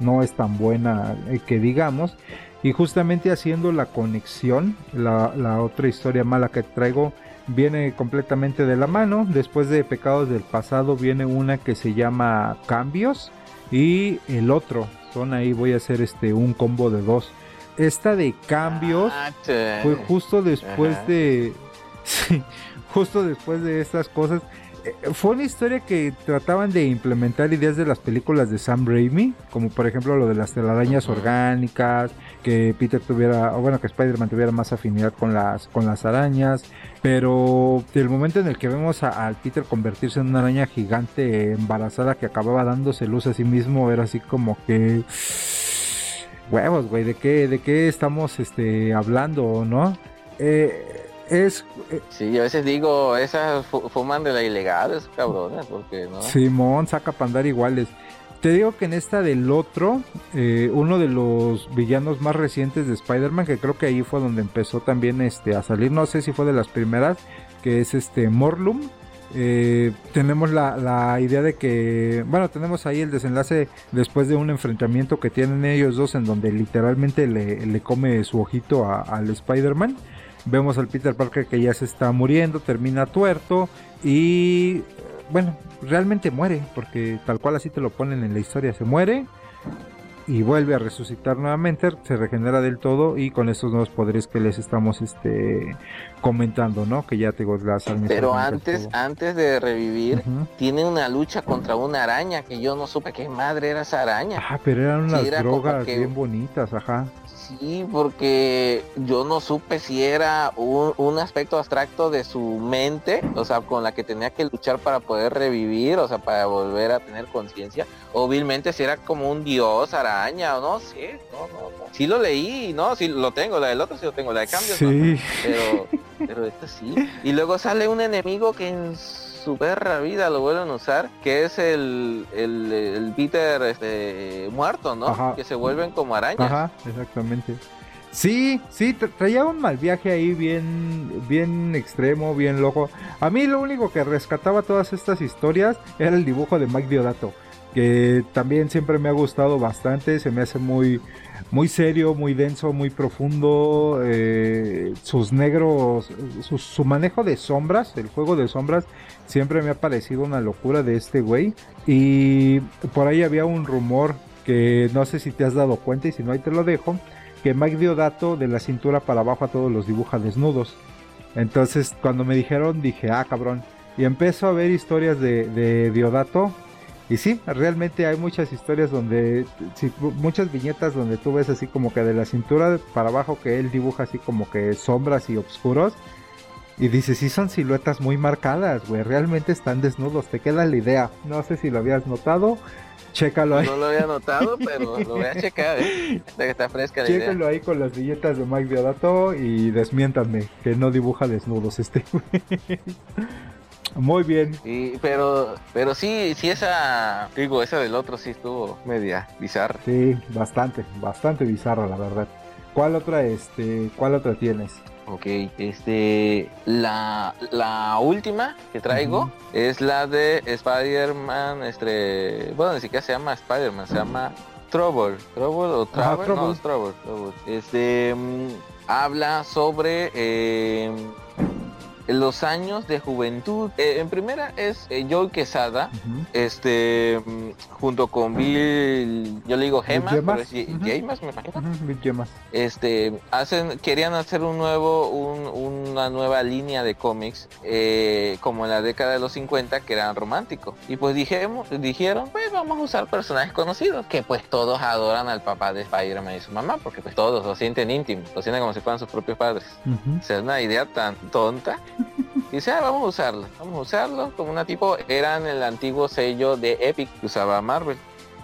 No es tan buena eh, que digamos. Y justamente haciendo la conexión, la otra historia mala que traigo viene completamente de la mano. Después de Pecados del Pasado viene una que se llama Cambios y el otro. Son ahí, voy a hacer este un combo de dos. Esta de Cambios Ah, fue justo después Ajá. de... sí, justo después de estas cosas. Eh, Fue una historia que trataban de implementar ideas de las películas de Sam Raimi, como por ejemplo lo de las telarañas orgánicas, que Peter tuviera, o bueno, que Spider-Man tuviera más afinidad con las, con las arañas, pero del momento en el que vemos a- al Peter convertirse en una araña gigante embarazada que acababa dándose luz a sí mismo, era así como que huevos, güey, ¿de qué, de qué estamos este, hablando, no? Eh, es eh, Sí, a veces digo, esas fu- fuman de la ilegal, esos cabrones, porque no. Simón saca para andar iguales. Te digo que en esta del otro, eh, uno de los villanos más recientes de Spider-Man, que creo que ahí fue donde empezó también este, a salir, no sé si fue de las primeras, que es este Morlum. Eh, tenemos la, la idea de que, bueno, tenemos ahí el desenlace después de un enfrentamiento que tienen ellos dos en donde literalmente le, le come su ojito al Spider-Man. Vemos al Peter Parker que ya se está muriendo, termina tuerto y bueno, realmente muere, porque tal cual así te lo ponen en la historia, se muere y vuelve a resucitar nuevamente, se regenera del todo y con estos nuevos poderes que les estamos este comentando, ¿no? Que ya te digo las Pero antes, antes de revivir, tiene una lucha contra una araña que yo no supe qué madre era esa araña. Ah, pero eran unas era drogas que- bien bonitas, ajá. Sí, porque yo no supe si era un, un aspecto abstracto de su mente, o sea, con la que tenía que luchar para poder revivir, o sea, para volver a tener conciencia, o vilmente si era como un dios araña, o no sé, no, no, no. Sí lo leí, no, sí lo tengo, la del otro sí lo tengo, la de cambios no. Sí, pero, pero esto sí. Y luego sale un enemigo que en su perra vida lo vuelven a usar, que es el, el, el Peter este, muerto, ¿no? Ajá. Que se vuelven como arañas. Ajá, exactamente. Sí, sí, tra- traía un mal viaje ahí bien, bien extremo, bien loco. A mí lo único que rescataba todas estas historias era el dibujo de Mike Diodato, que también siempre me ha gustado bastante, se me hace muy, muy serio, muy denso, muy profundo. eh, sus negros, su, manejo de sombras, el juego de sombras, siempre me ha parecido una locura de este güey. Y por ahí había un rumor que no sé si te has dado cuenta y si no ahí te lo dejo, que Mike Diodato de la cintura para abajo a todos los dibuja desnudos. Entonces cuando me dijeron dije, ah cabrón. Y empezó a ver historias de, de Diodato. Y sí, realmente hay muchas historias donde, sí, muchas viñetas donde tú ves así como que de la cintura para abajo que él dibuja así como que sombras y oscuros. Y dices, sí son siluetas muy marcadas, güey, realmente están desnudos, te queda la idea. No sé si lo habías notado, chécalo ahí. No lo había notado, pero lo voy a checar, ¿eh? Que está fresca la idea. Chéquenlo ahí con las viñetas de Mike Diodato y desmiéntanme que no dibuja desnudos este güey. Muy bien. Sí, pero, pero sí, sí esa, digo, esa del otro sí estuvo media bizarra. Sí, bastante, bastante bizarra la verdad. ¿Cuál otra este, cuál otra tienes? Ok, este, la, la última que traigo es la de Spider-Man, este, bueno, ni siquiera se llama Spider-Man, se llama Trouble, Trouble o Trouble, no, Trouble. es Trouble, Trouble. Este, mm, habla sobre eh, los años de juventud. Eh, en primera es eh, Joey Quesada, este, mm, junto con Bill, yo le digo Gemas, pero es. Gemas, me imagino Big Gemas. este hacen querían hacer un nuevo un- una nueva línea de cómics eh, como en la década de los 50 que eran románticos y pues dijimos, dijeron pues vamos a usar personajes conocidos que pues todos adoran al papá de Spider-Man y su mamá porque pues todos lo sienten íntimo lo sienten como si fueran sus propios padres o sea, es una idea tan tonta. Dice, "Ah, vamos a usarlo, vamos a usarlo como una tipo, eran el antiguo sello de Epic que usaba Marvel.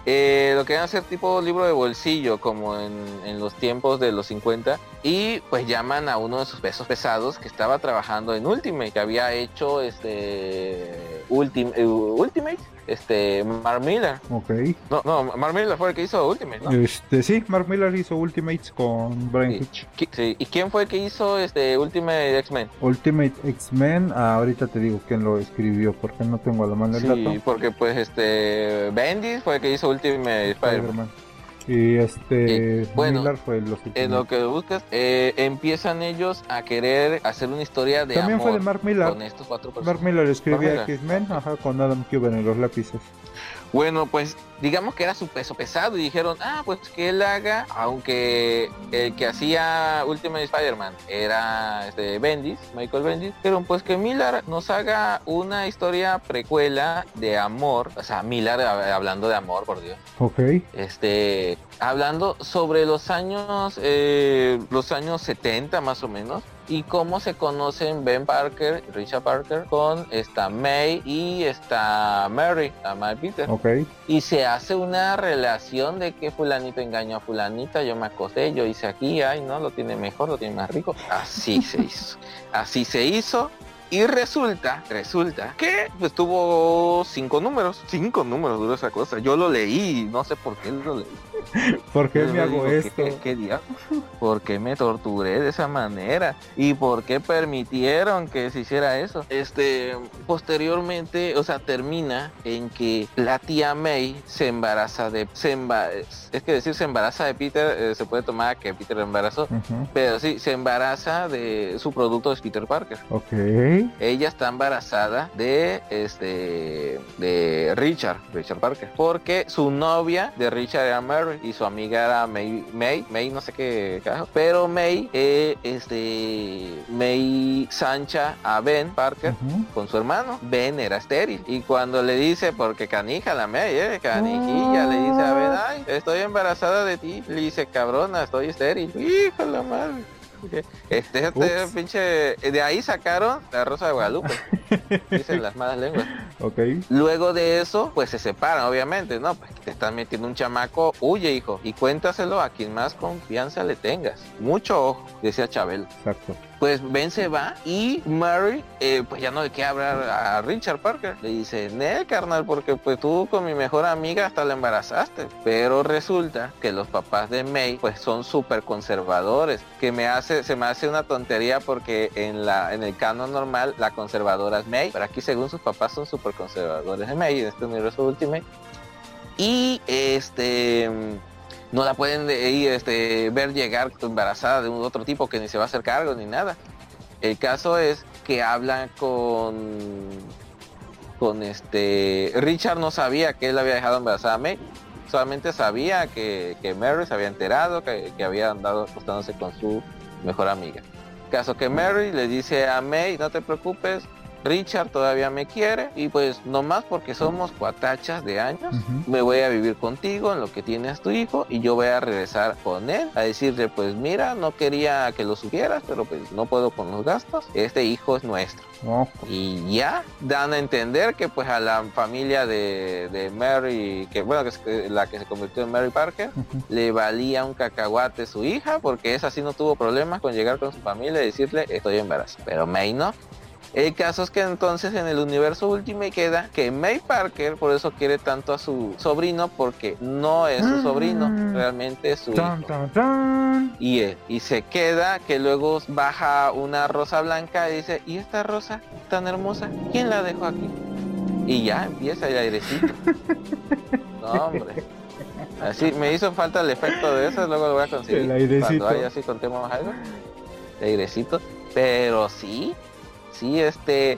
Eh, lo querían hacer tipo libro de bolsillo, como en, en los tiempos de los 50. y pues llaman a uno de sus pesos pesados que estaba trabajando en Ultimate, que había hecho este Ultimate, Ultimate este Mark Miller. Ok. No, no, Mark Miller fue el que hizo Ultimate, ¿no? Este, sí, Mark Miller hizo Ultimates con Brian Sí. Hitch. Sí, ¿Y quién fue el que hizo este Ultimate X-Men? Ultimate X-Men, ah, ahorita te digo quién lo escribió porque no tengo a la mano el Sí, dato. porque pues este Bendis fue el que hizo Ultimate Spider-Man. Y este Eh, bueno, Miller fue los En lo que buscas, eh, empiezan ellos a querer hacer una historia de También amor fue de Mark Miller. con estos cuatro Mark personajes. Miller escribía Mark Miller. X-Men, ajá, con Adam Cuban en los lápices. Bueno, pues digamos que era su peso pesado y dijeron, ah, pues que él haga, aunque el que hacía Ultimate Spider-Man era este Bendis, Michael Bendis, dijeron pues que Miller nos haga una historia precuela de amor, o sea, Miller hab- hablando de amor, por Dios. Ok. este hablando sobre los años eh, los años 70 más o menos y cómo se conocen Ben Parker Richard Parker con esta May y esta Mary la May Peter. Ok. y se hace una relación de que fulanito engañó a fulanita yo me acosté yo hice aquí ay no lo tiene mejor lo tiene más rico. Así se hizo. Así se hizo y resulta, resulta que pues tuvo cinco números, cinco números duró esa cosa. Yo lo leí, no sé por qué lo leí. ¿Por qué Yo me hago digo, ¿qué- esto? ¿Qué, qué? ¿Por qué me torturé de esa manera? ¿Y por qué permitieron que se hiciera eso? Este, posteriormente, o sea, termina en que la tía May se embaraza de, se emba- es que decir se embaraza de Peter, eh, se puede tomar que Peter embarazó, pero sí, se embaraza de su producto es Peter Parker. Ok. Ella está embarazada de este de Richard, Richard Parker, porque su novia de Richard era Mary y su amiga era May, May, May no sé qué pero May eh, este May Sancha a Ben Parker con su hermano. Ben era estéril. Y cuando le dice, porque canija la May, eh, canijilla, le dice a Ben, ay, estoy embarazada de ti. Le dice, cabrona, estoy estéril. La madre. Este, este pinche, de ahí sacaron la Rosa de Guadalupe, dicen las malas lenguas. Ok. Luego de eso, pues se separan, obviamente, ¿no? Pues te están metiendo un chamaco, huye, hijo, y cuéntaselo a quien más confianza le tengas. Mucho ojo, decía Chabelo. Exacto. Pues Ben se va y Mary, eh, pues ya no le quiere hablar a Richard Parker. Le dice, Nel, carnal, porque pues tú con mi mejor amiga hasta la embarazaste. Pero resulta que los papás de May, pues son súper conservadores. Que me hace, se me hace una tontería porque en la, en el canon normal la conservadora es May. Pero aquí según sus papás son súper conservadores de May en este universo Ultimate. Y este no la pueden este, ver llegar embarazada de un otro tipo que ni se va a hacer cargo ni nada. El caso es que hablan con con este Richard no sabía que él había dejado embarazada a May. Solamente sabía que, que Mary se había enterado que, que había andado acostándose con su mejor amiga. Caso que Mary le dice a May, no te preocupes, Richard todavía me quiere y pues nomás porque somos cuatachas de años, me voy a vivir contigo en lo que tienes tu hijo y yo voy a regresar con él a decirle pues mira no quería que lo supieras pero pues no puedo con los gastos este hijo es nuestro. No. y ya dan a entender que pues a la familia de, de Mary que bueno que es la que se convirtió en Mary Parker le valía un cacahuate su hija porque esa sí no tuvo problemas con llegar con su familia y decirle estoy embarazada pero May no el caso es que entonces en el universo Ultimate queda que May Parker por eso quiere tanto a su sobrino porque no es su sobrino, Mm. realmente es su Tan, hijo. tan, tan. Y, eh, y se queda que luego baja una rosa blanca y dice, ¿y esta rosa tan hermosa? ¿Quién la dejó aquí? Y ya empieza el airecito. No, hombre. Así me hizo falta el efecto de eso, luego lo voy a conseguir. El airecito. Cuando haya así contemos algo. El airecito. Pero sí, sí, este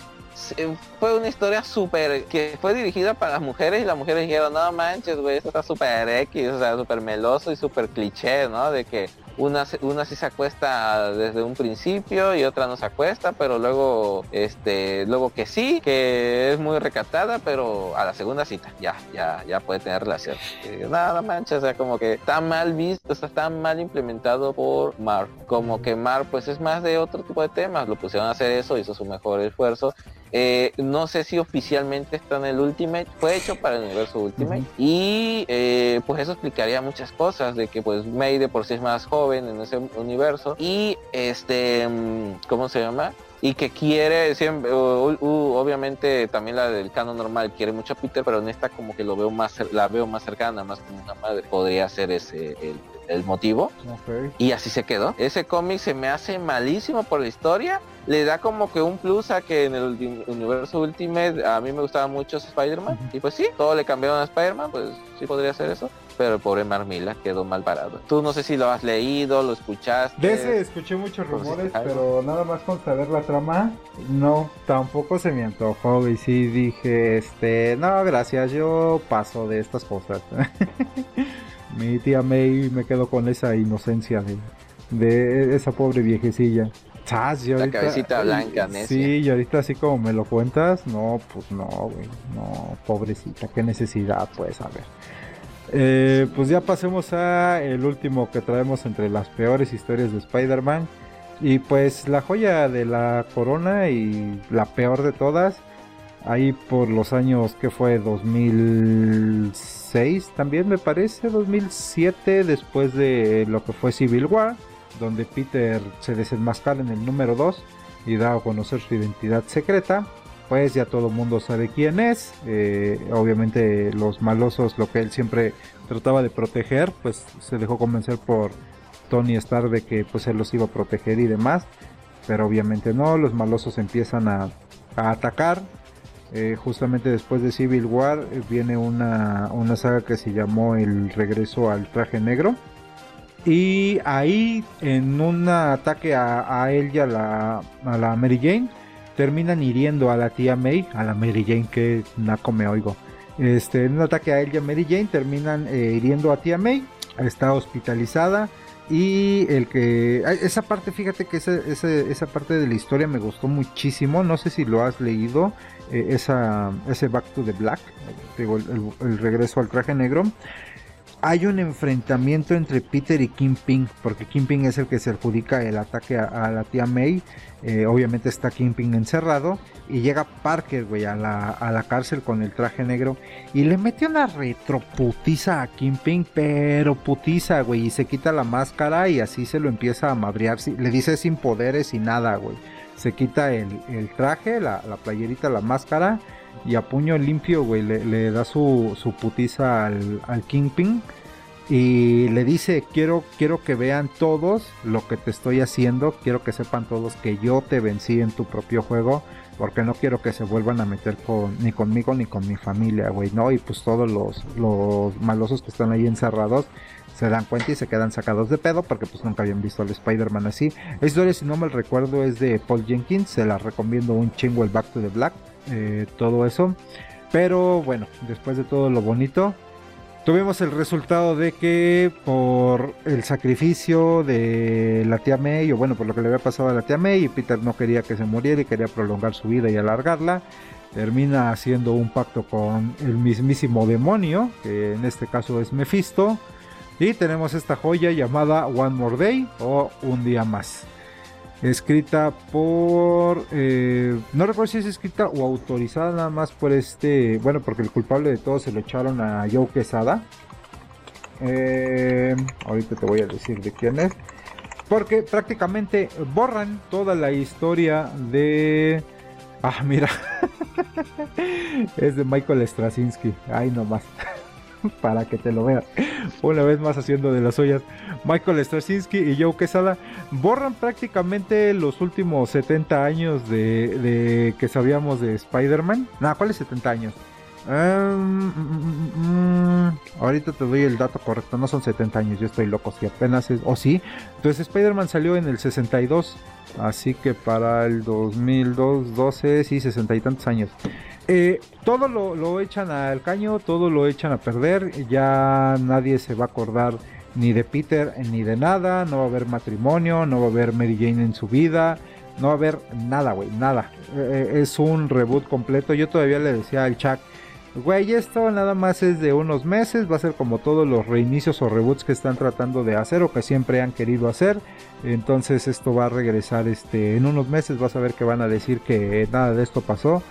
fue una historia súper que fue dirigida para las mujeres y las mujeres dijeron, no manches, güey, esto está súper X, o sea, súper meloso y súper cliché, ¿no? De que una, una sí se acuesta desde un principio y otra no se acuesta, pero luego, este, luego que sí, que es muy recatada, pero a la segunda cita ya, ya, ya puede tener relación. Nada manches, o sea, como que está mal visto, o sea, está mal implementado por Mar. Como que Mar, pues es más de otro tipo de temas, lo pusieron a hacer eso, hizo su mejor esfuerzo Eh, no sé si oficialmente está en el Ultimate, fue hecho para el universo Ultimate y eh, pues eso explicaría muchas cosas de que pues May de por sí es más joven en ese universo y este, mm, ¿cómo se llama? y que quiere siempre obviamente también la del canon normal quiere mucho a Peter pero en esta como que lo veo más la veo más cercana más como una madre podría ser ese el, el motivo. Y así se quedó. Ese cómic se me hace malísimo por la historia. Le da como que un plus a que en el universo Ultimate a mí me gustaba mucho Spider-Man. Y pues sí, todo le cambiaron a Spider-Man, pues sí podría ser eso. Pero el pobre Marmila quedó mal parado. Tú no sé si lo has leído, lo escuchaste. De ese escuché muchos rumores, pero nada más con saber la trama, no, tampoco se me antojó. Y sí dije, este, no, gracias, yo paso de estas cosas. Mi tía May me quedó con esa inocencia de, de esa pobre viejecilla. la cabecita blanca, necia. Sí, y ahorita así como me lo cuentas, no, pues no, güey, no, pobrecita, qué necesidad, pues, a ver. Eh, pues ya pasemos a el último que traemos entre las peores historias de Spider-Man. Y pues la joya de la corona y la peor de todas, ahí por los años que fue 2006 también me parece 2007 después de lo que fue Civil War donde Peter se desenmascara en el número 2 y da a conocer su identidad secreta pues ya todo el mundo sabe quién es. Eh, obviamente los malosos lo que él siempre trataba de proteger pues se dejó convencer por Tony Stark de que pues él los iba a proteger y demás pero obviamente no los malosos empiezan a, a atacar eh, justamente después de Civil War eh, viene una, saga que se llamó El regreso al traje negro. Y ahí en un ataque a, él y a la, a la, Mary Jane terminan hiriendo a la tía May, a la Mary Jane que naco me oigo. Este, en un ataque a él y a Mary Jane terminan eh, hiriendo a tía May, está hospitalizada y el que. Esa parte, fíjate que esa, esa, parte de la historia me gustó muchísimo. No sé si lo has leído. Eh, esa, ese Back to the Black. Digo, el, regreso al traje negro. Hay un enfrentamiento entre Peter y Kingpin. Porque Kingpin es el que se adjudica el ataque a la tía May. Eh, obviamente está Kingpin encerrado. Y llega Parker, güey, a la, a la cárcel con el traje negro. Y le mete una retroputiza a Kingpin, pero putiza, güey. Y se quita la máscara y así se lo empieza a madrear. Le dice sin poderes y nada, güey. Se quita el, traje, la, playerita, la máscara. Y a puño limpio, güey, le, da su, su putiza al, al Kingpin y le dice, quiero, quiero que vean todos lo que te estoy haciendo, quiero que sepan todos que yo te vencí en tu propio juego, porque no quiero que se vuelvan a meter con, ni conmigo ni con mi familia, güey, ¿no? Y pues todos los, los malosos que están ahí encerrados se dan cuenta y se quedan sacados de pedo porque pues nunca habían visto al Spider-Man así. La historia, si no mal recuerdo, es de Paul Jenkins, se la recomiendo un chingo el Back to the Black, eh, todo eso. Pero bueno, después de todo lo bonito, tuvimos el resultado de que por el sacrificio de la tía May, o bueno, por lo que le había pasado a la tía May, y Peter no quería que se muriera y quería prolongar su vida y alargarla, termina haciendo un pacto con el mismísimo demonio, que en este caso es Mephisto, y tenemos esta joya llamada One More Day o Un Día Más. Escrita por eh, no recuerdo si es escrita o autorizada nada más por este bueno porque el culpable de todo se lo echaron a Joe Quesada. Eh, ahorita te voy a decir de quién es. Porque prácticamente borran toda la historia de ah mira. Es de Michael Straczynski. Ay nomás para que te lo veas. Una vez más haciendo de las ollas. Michael Straczynski y Joe Quesada borran prácticamente los últimos 70 años de, que sabíamos de Spider-Man. No, ¿cuáles 70 años? Em, mm, mm, mm, ahorita te doy el dato correcto, no son 70 años, yo estoy loco, si apenas es, o sí. Entonces Spider-Man salió en el 62, así que para el 2002, 12, sí, 60 y tantos años. Eh, todo lo, echan al caño, todo lo echan a perder, ya nadie se va a acordar ni de Peter ni de nada, no va a haber matrimonio, no va a haber Mary Jane en su vida, no va a haber nada, güey, nada. Eh, es un reboot completo. Yo todavía le decía al Chuck, güey, esto nada más es de unos meses, va a ser como todos los reinicios o reboots que están tratando de hacer o que siempre han querido hacer. Entonces esto va a regresar este en unos meses, vas a ver que van a decir que nada de esto pasó.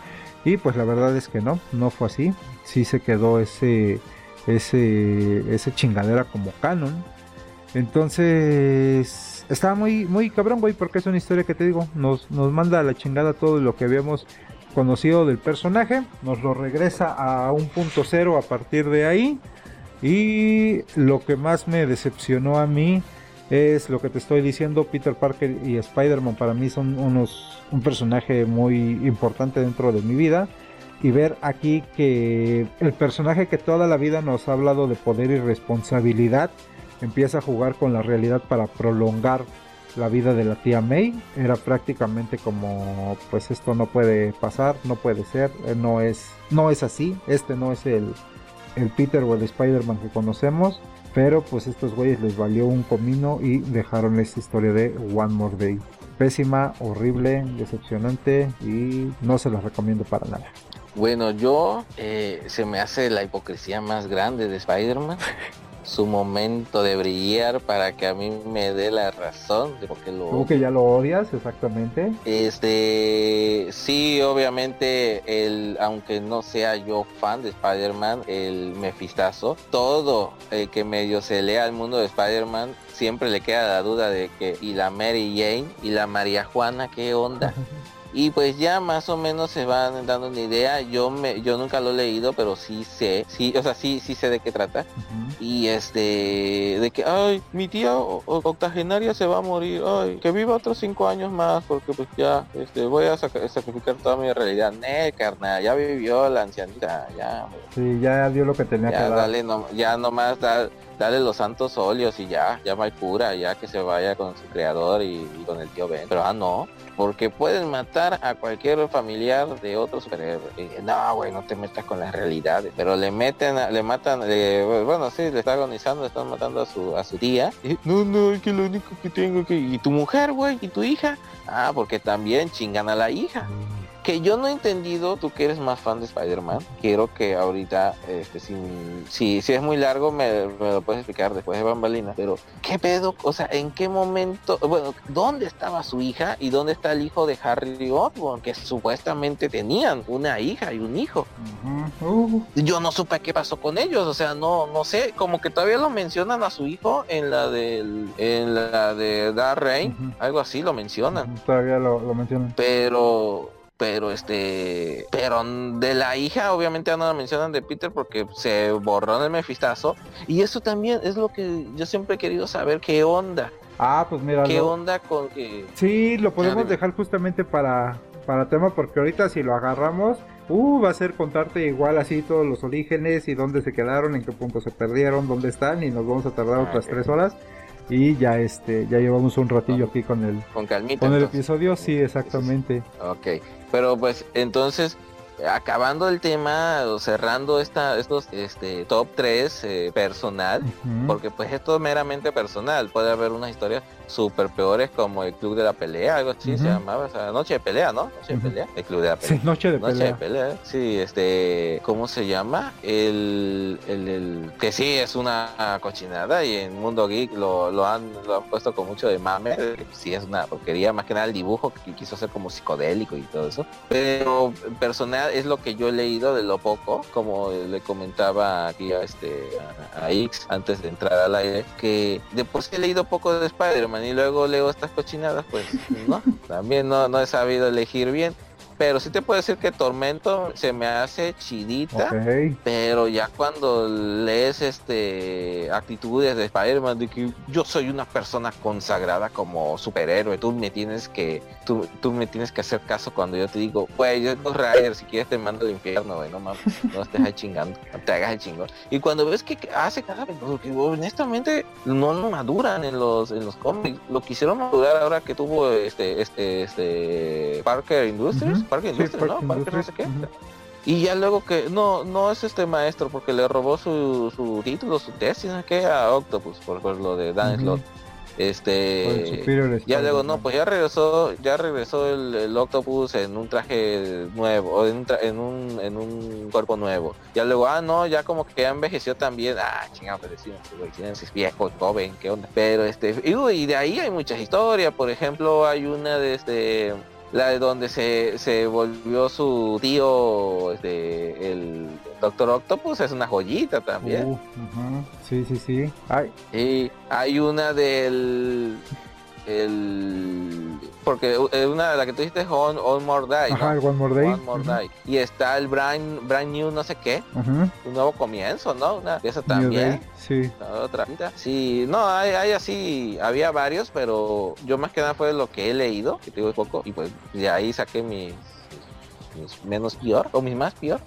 Y pues la verdad es que no, no fue así. Sí se quedó ese ese ese chingadera como canon. Entonces estaba muy muy cabrón, güey, porque es una historia que te digo, nos nos manda a la chingada todo lo que habíamos conocido del personaje, nos lo regresa a un punto cero a partir de ahí. Y lo que más me decepcionó a mí es lo que te estoy diciendo, Peter Parker y Spider-Man para mí son unos un personaje muy importante dentro de mi vida. Y ver aquí que el personaje que toda la vida nos ha hablado de poder y responsabilidad empieza a jugar con la realidad para prolongar la vida de la tía May. Era prácticamente como pues esto no puede pasar, no puede ser, eh, no es no es así, este no es el el Peter o el Spider-Man que conocemos, pero pues estos güeyes les valió un comino y dejaron esta historia de One More Day. Pésima, horrible, decepcionante y no se los recomiendo para nada. Bueno, yo eh, se me hace la hipocresía más grande de Spider-Man. su momento de brillar para que a mí me dé la razón de por qué lo ¿Tú que ya lo odias exactamente? Este, sí, obviamente el aunque no sea yo fan de Spider-Man, el mefistazo, todo el que medio se lea el mundo de Spider-Man siempre le queda la duda de que y la Mary Jane y la María Juana, ¿qué onda? y pues ya más o menos se van dando una idea. Yo me yo nunca lo he leído pero sí sé sí o sea sí sí sé de qué trata. Y este de que ay mi tía octogenaria se va a morir. Ay que viva otros cinco años más porque pues ya este voy a sacrificar toda mi realidad ne carnal ya vivió la ancianita ya sí ya dio lo que tenía ya, que dar. dale no, ya nomás da, dale los santos óleos y ya ya va cura ya que se vaya con su creador y, y con el tío Ben. Pero ah no porque pueden matar a cualquier familiar de otro superhéroe. no, güey, no te metas con las realidades. Pero le meten, le matan, bueno, sí, le está agonizando, le están matando a su, a su tía. no, no, es que lo único que tengo que... ¿Y tu mujer, güey? ¿Y tu hija? Ah, porque también chingan a la hija que yo no he entendido, tú que eres más fan de Spider-Man, quiero que ahorita, este, si, si, es muy largo, me, lo puedes explicar después de Bambalina, pero ¿qué pedo? O sea, ¿en qué momento, bueno, dónde estaba su hija y dónde está el hijo de Harry Osborn, que supuestamente tenían una hija y un hijo? Uh. Yo no supe qué pasó con ellos, o sea, no, no sé, como que todavía lo mencionan a su hijo en la del, en la de Dar Rain, algo así lo mencionan. Todavía lo, lo mencionan. Pero pero este pero de la hija obviamente no la mencionan de Peter porque se borró en el mefistazo y eso también es lo que yo siempre he querido saber qué onda ah pues mira qué onda con que sí lo podemos dejar justamente para para tema porque ahorita si lo agarramos uh va a ser contarte igual así todos los orígenes y dónde se quedaron en qué punto se perdieron dónde están y nos vamos a tardar ah, otras tres horas. Y ya este ya llevamos un ratillo aquí con el con calmita con el episodio sí exactamente. Ok pero pues entonces acabando el tema o cerrando esta, estos este, top 3 eh, personal, porque pues esto es meramente personal, puede haber unas historias súper peores como el Club de la Pelea, algo así se llamaba, o sea, Noche de Pelea, ¿no? Noche de Pelea, el Club de la Pelea. Sí, Noche de Pelea. Noche de Pelea, sí, este, ¿cómo se llama? El, el, el, que sí es una cochinada y en Mundo Geek lo, lo, han, lo han puesto con mucho de mame, sí es una porquería, más que nada el dibujo que quiso hacer como psicodélico y todo eso, pero personal es lo que yo he leído de lo poco, como le comentaba aquí a este a, X antes de entrar al aire, que después he leído poco de Spider-Man y luego leo estas cochinadas, pues también no, no he sabido elegir bien. Pero sí te puedo decir que Tormento se me hace chidita. Pero ya cuando lees este actitudes de Spider-Man de que yo soy una persona consagrada como superhéroe, tú me tienes que, tú, tú me tienes que hacer caso cuando yo te digo, güey, yo soy Ryder, si quieres te mando al infierno, güey, no mames, no estés ahí chingando, no te hagas el chingón. Y cuando ves que hace cada vez, porque honestamente no lo maduran en los, en los cómics, lo quisieron madurar ahora que tuvo este, este, este Parker Industries. Parque Industria, ¿no? Parque no sé qué. Y ya luego que no no es este maestro porque le robó su, su título, su tesis, ¿no? ¿Qué? A Octopus por, por lo de Dan Slott. Este, ya luego no, pues ya regresó, ya regresó el, Octopus en un traje nuevo, o en un, en un, en un cuerpo nuevo. Ya luego, ah no, ya como que ya envejeció también, ah chingado, pero sí, es viejo, joven, qué onda. Pero este, y, y de ahí hay muchas historias, por ejemplo, hay una de este la de donde se, se volvió su tío, este, el Doctor Octopus, es una joyita también. Uh, sí, sí, sí. Ay. Y hay una del el porque eh, una de las que tú dijiste es On, More Day Ajá, One More Day, y está el Brand, Brand New no sé qué un nuevo comienzo no una esa también sí. Otra. Sí no hay, hay así había varios pero yo más que nada fue lo que he leído que te digo poco y pues de ahí saqué mis, menos peor o mis más peor.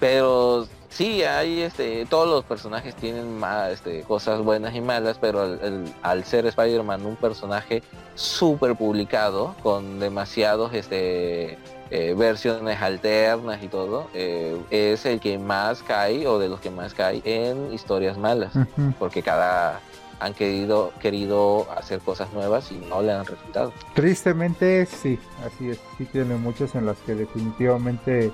Pero Sí, hay este, todos los personajes tienen más, este, cosas buenas y malas, pero al, ser Spider-Man un personaje súper publicado, con demasiados este, eh, versiones alternas y todo, eh, es el que más cae o de los que más cae en historias malas, porque cada han querido querido hacer cosas nuevas y no le han resultado. Tristemente sí, así es, sí tiene muchas en las que definitivamente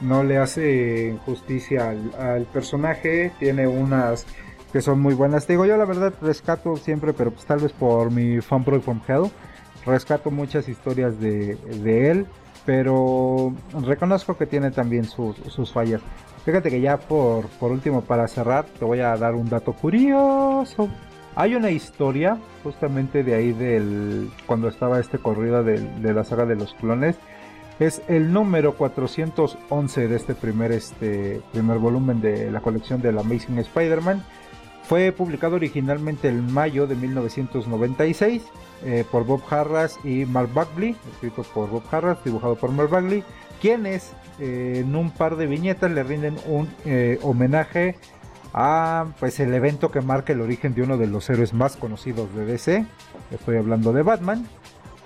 no le hace justicia al, personaje, tiene unas que son muy buenas. Te digo, yo la verdad rescato siempre, pero pues tal vez por mi fan from Hell, rescato muchas historias de, él, pero reconozco que tiene también sus, sus fallas. Fíjate que ya por, por último, para cerrar, te voy a dar un dato curioso. Hay una historia, justamente de ahí del. cuando estaba este corrido de, la saga de los clones es el número 411 de este primer, este primer volumen de la colección del Amazing Spider-Man. Fue publicado originalmente en mayo de 1996 eh, por Bob Harras y Mark Bagley, escrito por Bob Harras, dibujado por Mark Bagley, quienes eh, en un par de viñetas le rinden un eh, homenaje a pues el evento que marca el origen de uno de los héroes más conocidos de DC. Estoy hablando de Batman.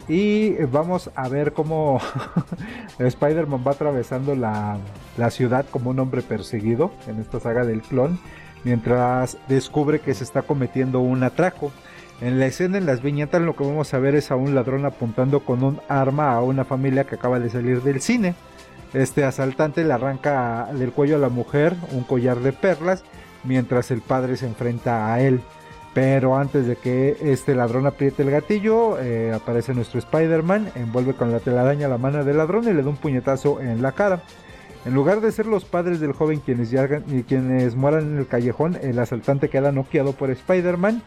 Y vamos a ver cómo Spider-Man va atravesando la, ciudad como un hombre perseguido en esta saga del clon, mientras descubre que se está cometiendo un atraco. En la escena, en las viñetas, lo que vamos a ver es a un ladrón apuntando con un arma a una familia que acaba de salir del cine. Este asaltante le arranca del cuello a la mujer un collar de perlas, mientras el padre se enfrenta a él. Pero antes de que este ladrón apriete el gatillo, eh, aparece nuestro Spider-Man, envuelve con la telaraña la mano del ladrón y le da un puñetazo en la cara. En lugar de ser los padres del joven quienes, y quienes mueran en el callejón, el asaltante queda noqueado por Spider-Man,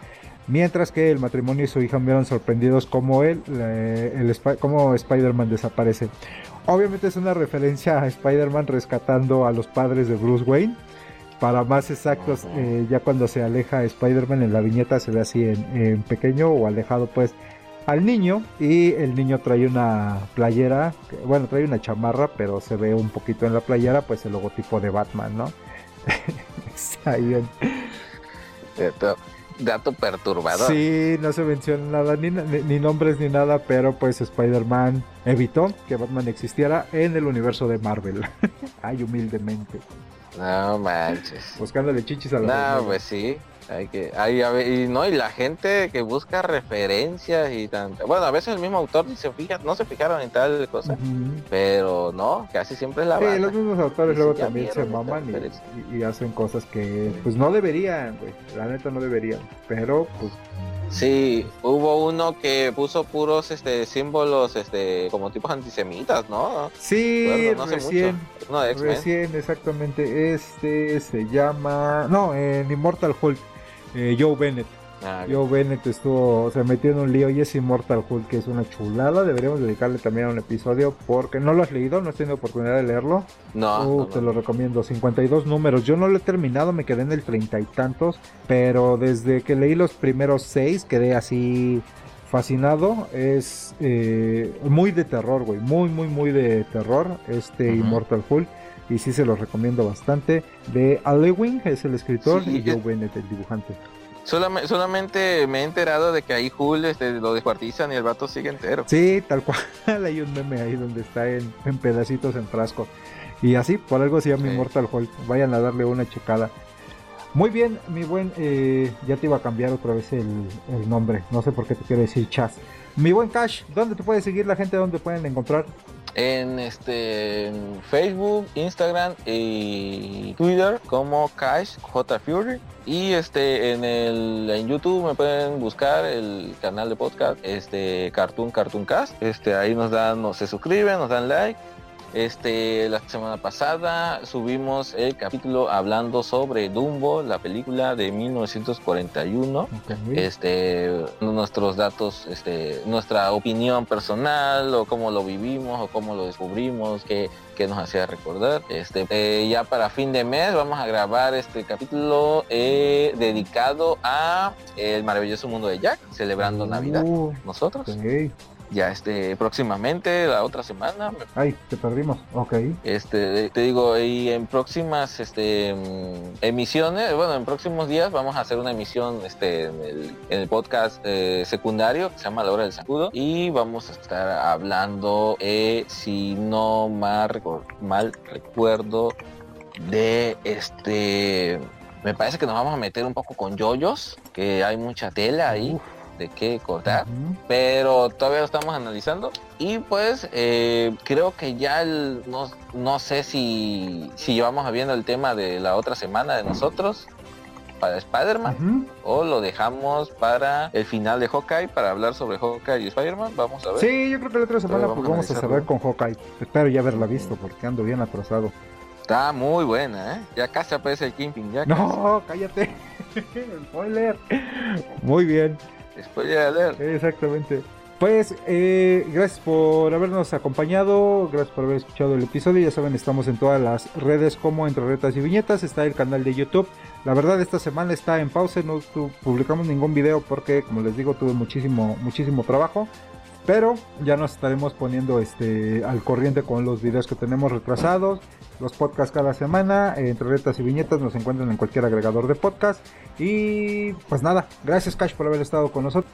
mientras que el matrimonio y su hija vieron sorprendidos como, él, el, como Spider-Man desaparece. Obviamente es una referencia a Spider-Man rescatando a los padres de Bruce Wayne para más exactos, eh, ya cuando se aleja Spider-Man en la viñeta se ve así en, pequeño o alejado pues al niño y el niño trae una playera, bueno trae una chamarra pero se ve un poquito en la playera pues el logotipo de Batman, ¿no? Está bien. Dato perturbador. Sí, no se menciona nada, ni, ni nombres ni nada, pero pues Spider-Man evitó que Batman existiera en el universo de Marvel. Ay, humildemente. No manches. Buscándole chichis a la No, pues sí. Hay que, hay, y no, y la gente que busca referencias y tanto. Bueno, a veces el mismo autor ni se fija, no se fijaron en tal cosa, pero no, casi siempre es la Sí, los mismos autores luego también se maman y, hacen cosas que pues no deberían, güey. La neta no deberían. Pero pues Sí, hubo uno que puso puros este símbolos este como tipos antisemitas, ¿no? Sí, recién, recién, exactamente. Este se llama, no, en Immortal Hulk, eh, Joe Bennett. Ah, Joe Bennett estuvo, se metió en un lío y es Immortal Hulk, que es una chulada. Deberíamos dedicarle también a un episodio porque no lo has leído, no has tenido oportunidad de leerlo. No, uh, te lo recomiendo. 52 números. Yo no lo he terminado, me quedé en el treinta y tantos, pero desde que leí los primeros seis quedé así fascinado. Es eh, muy de terror, güey. Muy, muy, muy de terror. Este Immortal Hulk. Y sí se lo recomiendo bastante. De Alewin es el escritor y Joe Bennett el dibujante. Solamente, me he enterado de que ahí Hulk este, lo descuartizan y el vato sigue entero. Sí, tal cual. Hay un meme ahí donde está en, pedacitos en frasco. Y así, por algo se llama Immortal Hulk. Vayan a darle una checada. Muy bien, mi buen, eh, ya te iba a cambiar otra vez el, el nombre, no sé por qué te quiero decir Chas. Mi buen Cash, ¿dónde te puede seguir la gente? ¿Dónde pueden encontrar? En este en Facebook, Instagram y Twitter como Cash J Fury. Y este en el en YouTube me pueden buscar el canal de podcast este Cartoon Cartoon Cast. Este ahí nos dan, nos se suscriben, nos dan like este, la semana pasada subimos el capítulo hablando sobre Dumbo, la película de 1941. Este, nuestros datos, este, nuestra opinión personal o cómo lo vivimos o cómo lo descubrimos, qué, nos hacía recordar. Este, eh, ya para fin de mes vamos a grabar este capítulo eh, dedicado a el maravilloso mundo de Jack, celebrando Navidad. Uh, nosotros ya este próximamente la otra semana ay te perdimos ok. este te digo y en próximas este mm, emisiones bueno en próximos días vamos a hacer una emisión este en el, podcast eh, secundario que se llama la hora del sacudo y vamos a estar hablando eh, si no mal, mal recuerdo de este me parece que nos vamos a meter un poco con yoyos que hay mucha tela ahí de qué cortar, pero todavía lo estamos analizando. Y pues eh, creo que ya no, no, sé si, si llevamos viendo el tema de la otra semana de nosotros para Spider-Man o lo dejamos para el final de Hawkeye para hablar sobre Hawkeye y Spider-Man. Vamos a ver. Sí, yo creo que la otra semana pues, vamos, a, cerrar con Hawkeye. Espero ya haberla visto porque ando bien atrasado. Está muy buena, ¿eh? Ya casi aparece el Kingpin. Ya no, cállate. Spoiler. Muy bien. Exactamente. Pues eh, gracias por habernos acompañado, gracias por haber escuchado el episodio. Ya saben, estamos en todas las redes como Entre Retas y Viñetas. Está el canal de YouTube. La verdad, esta semana está en pausa, no publicamos ningún video porque, como les digo, tuve muchísimo, muchísimo trabajo. Pero ya nos estaremos poniendo este al corriente con los videos que tenemos retrasados, los podcasts cada semana, entre retas y viñetas nos encuentran en cualquier agregador de podcast. Y pues nada, gracias Cash por haber estado con nosotros.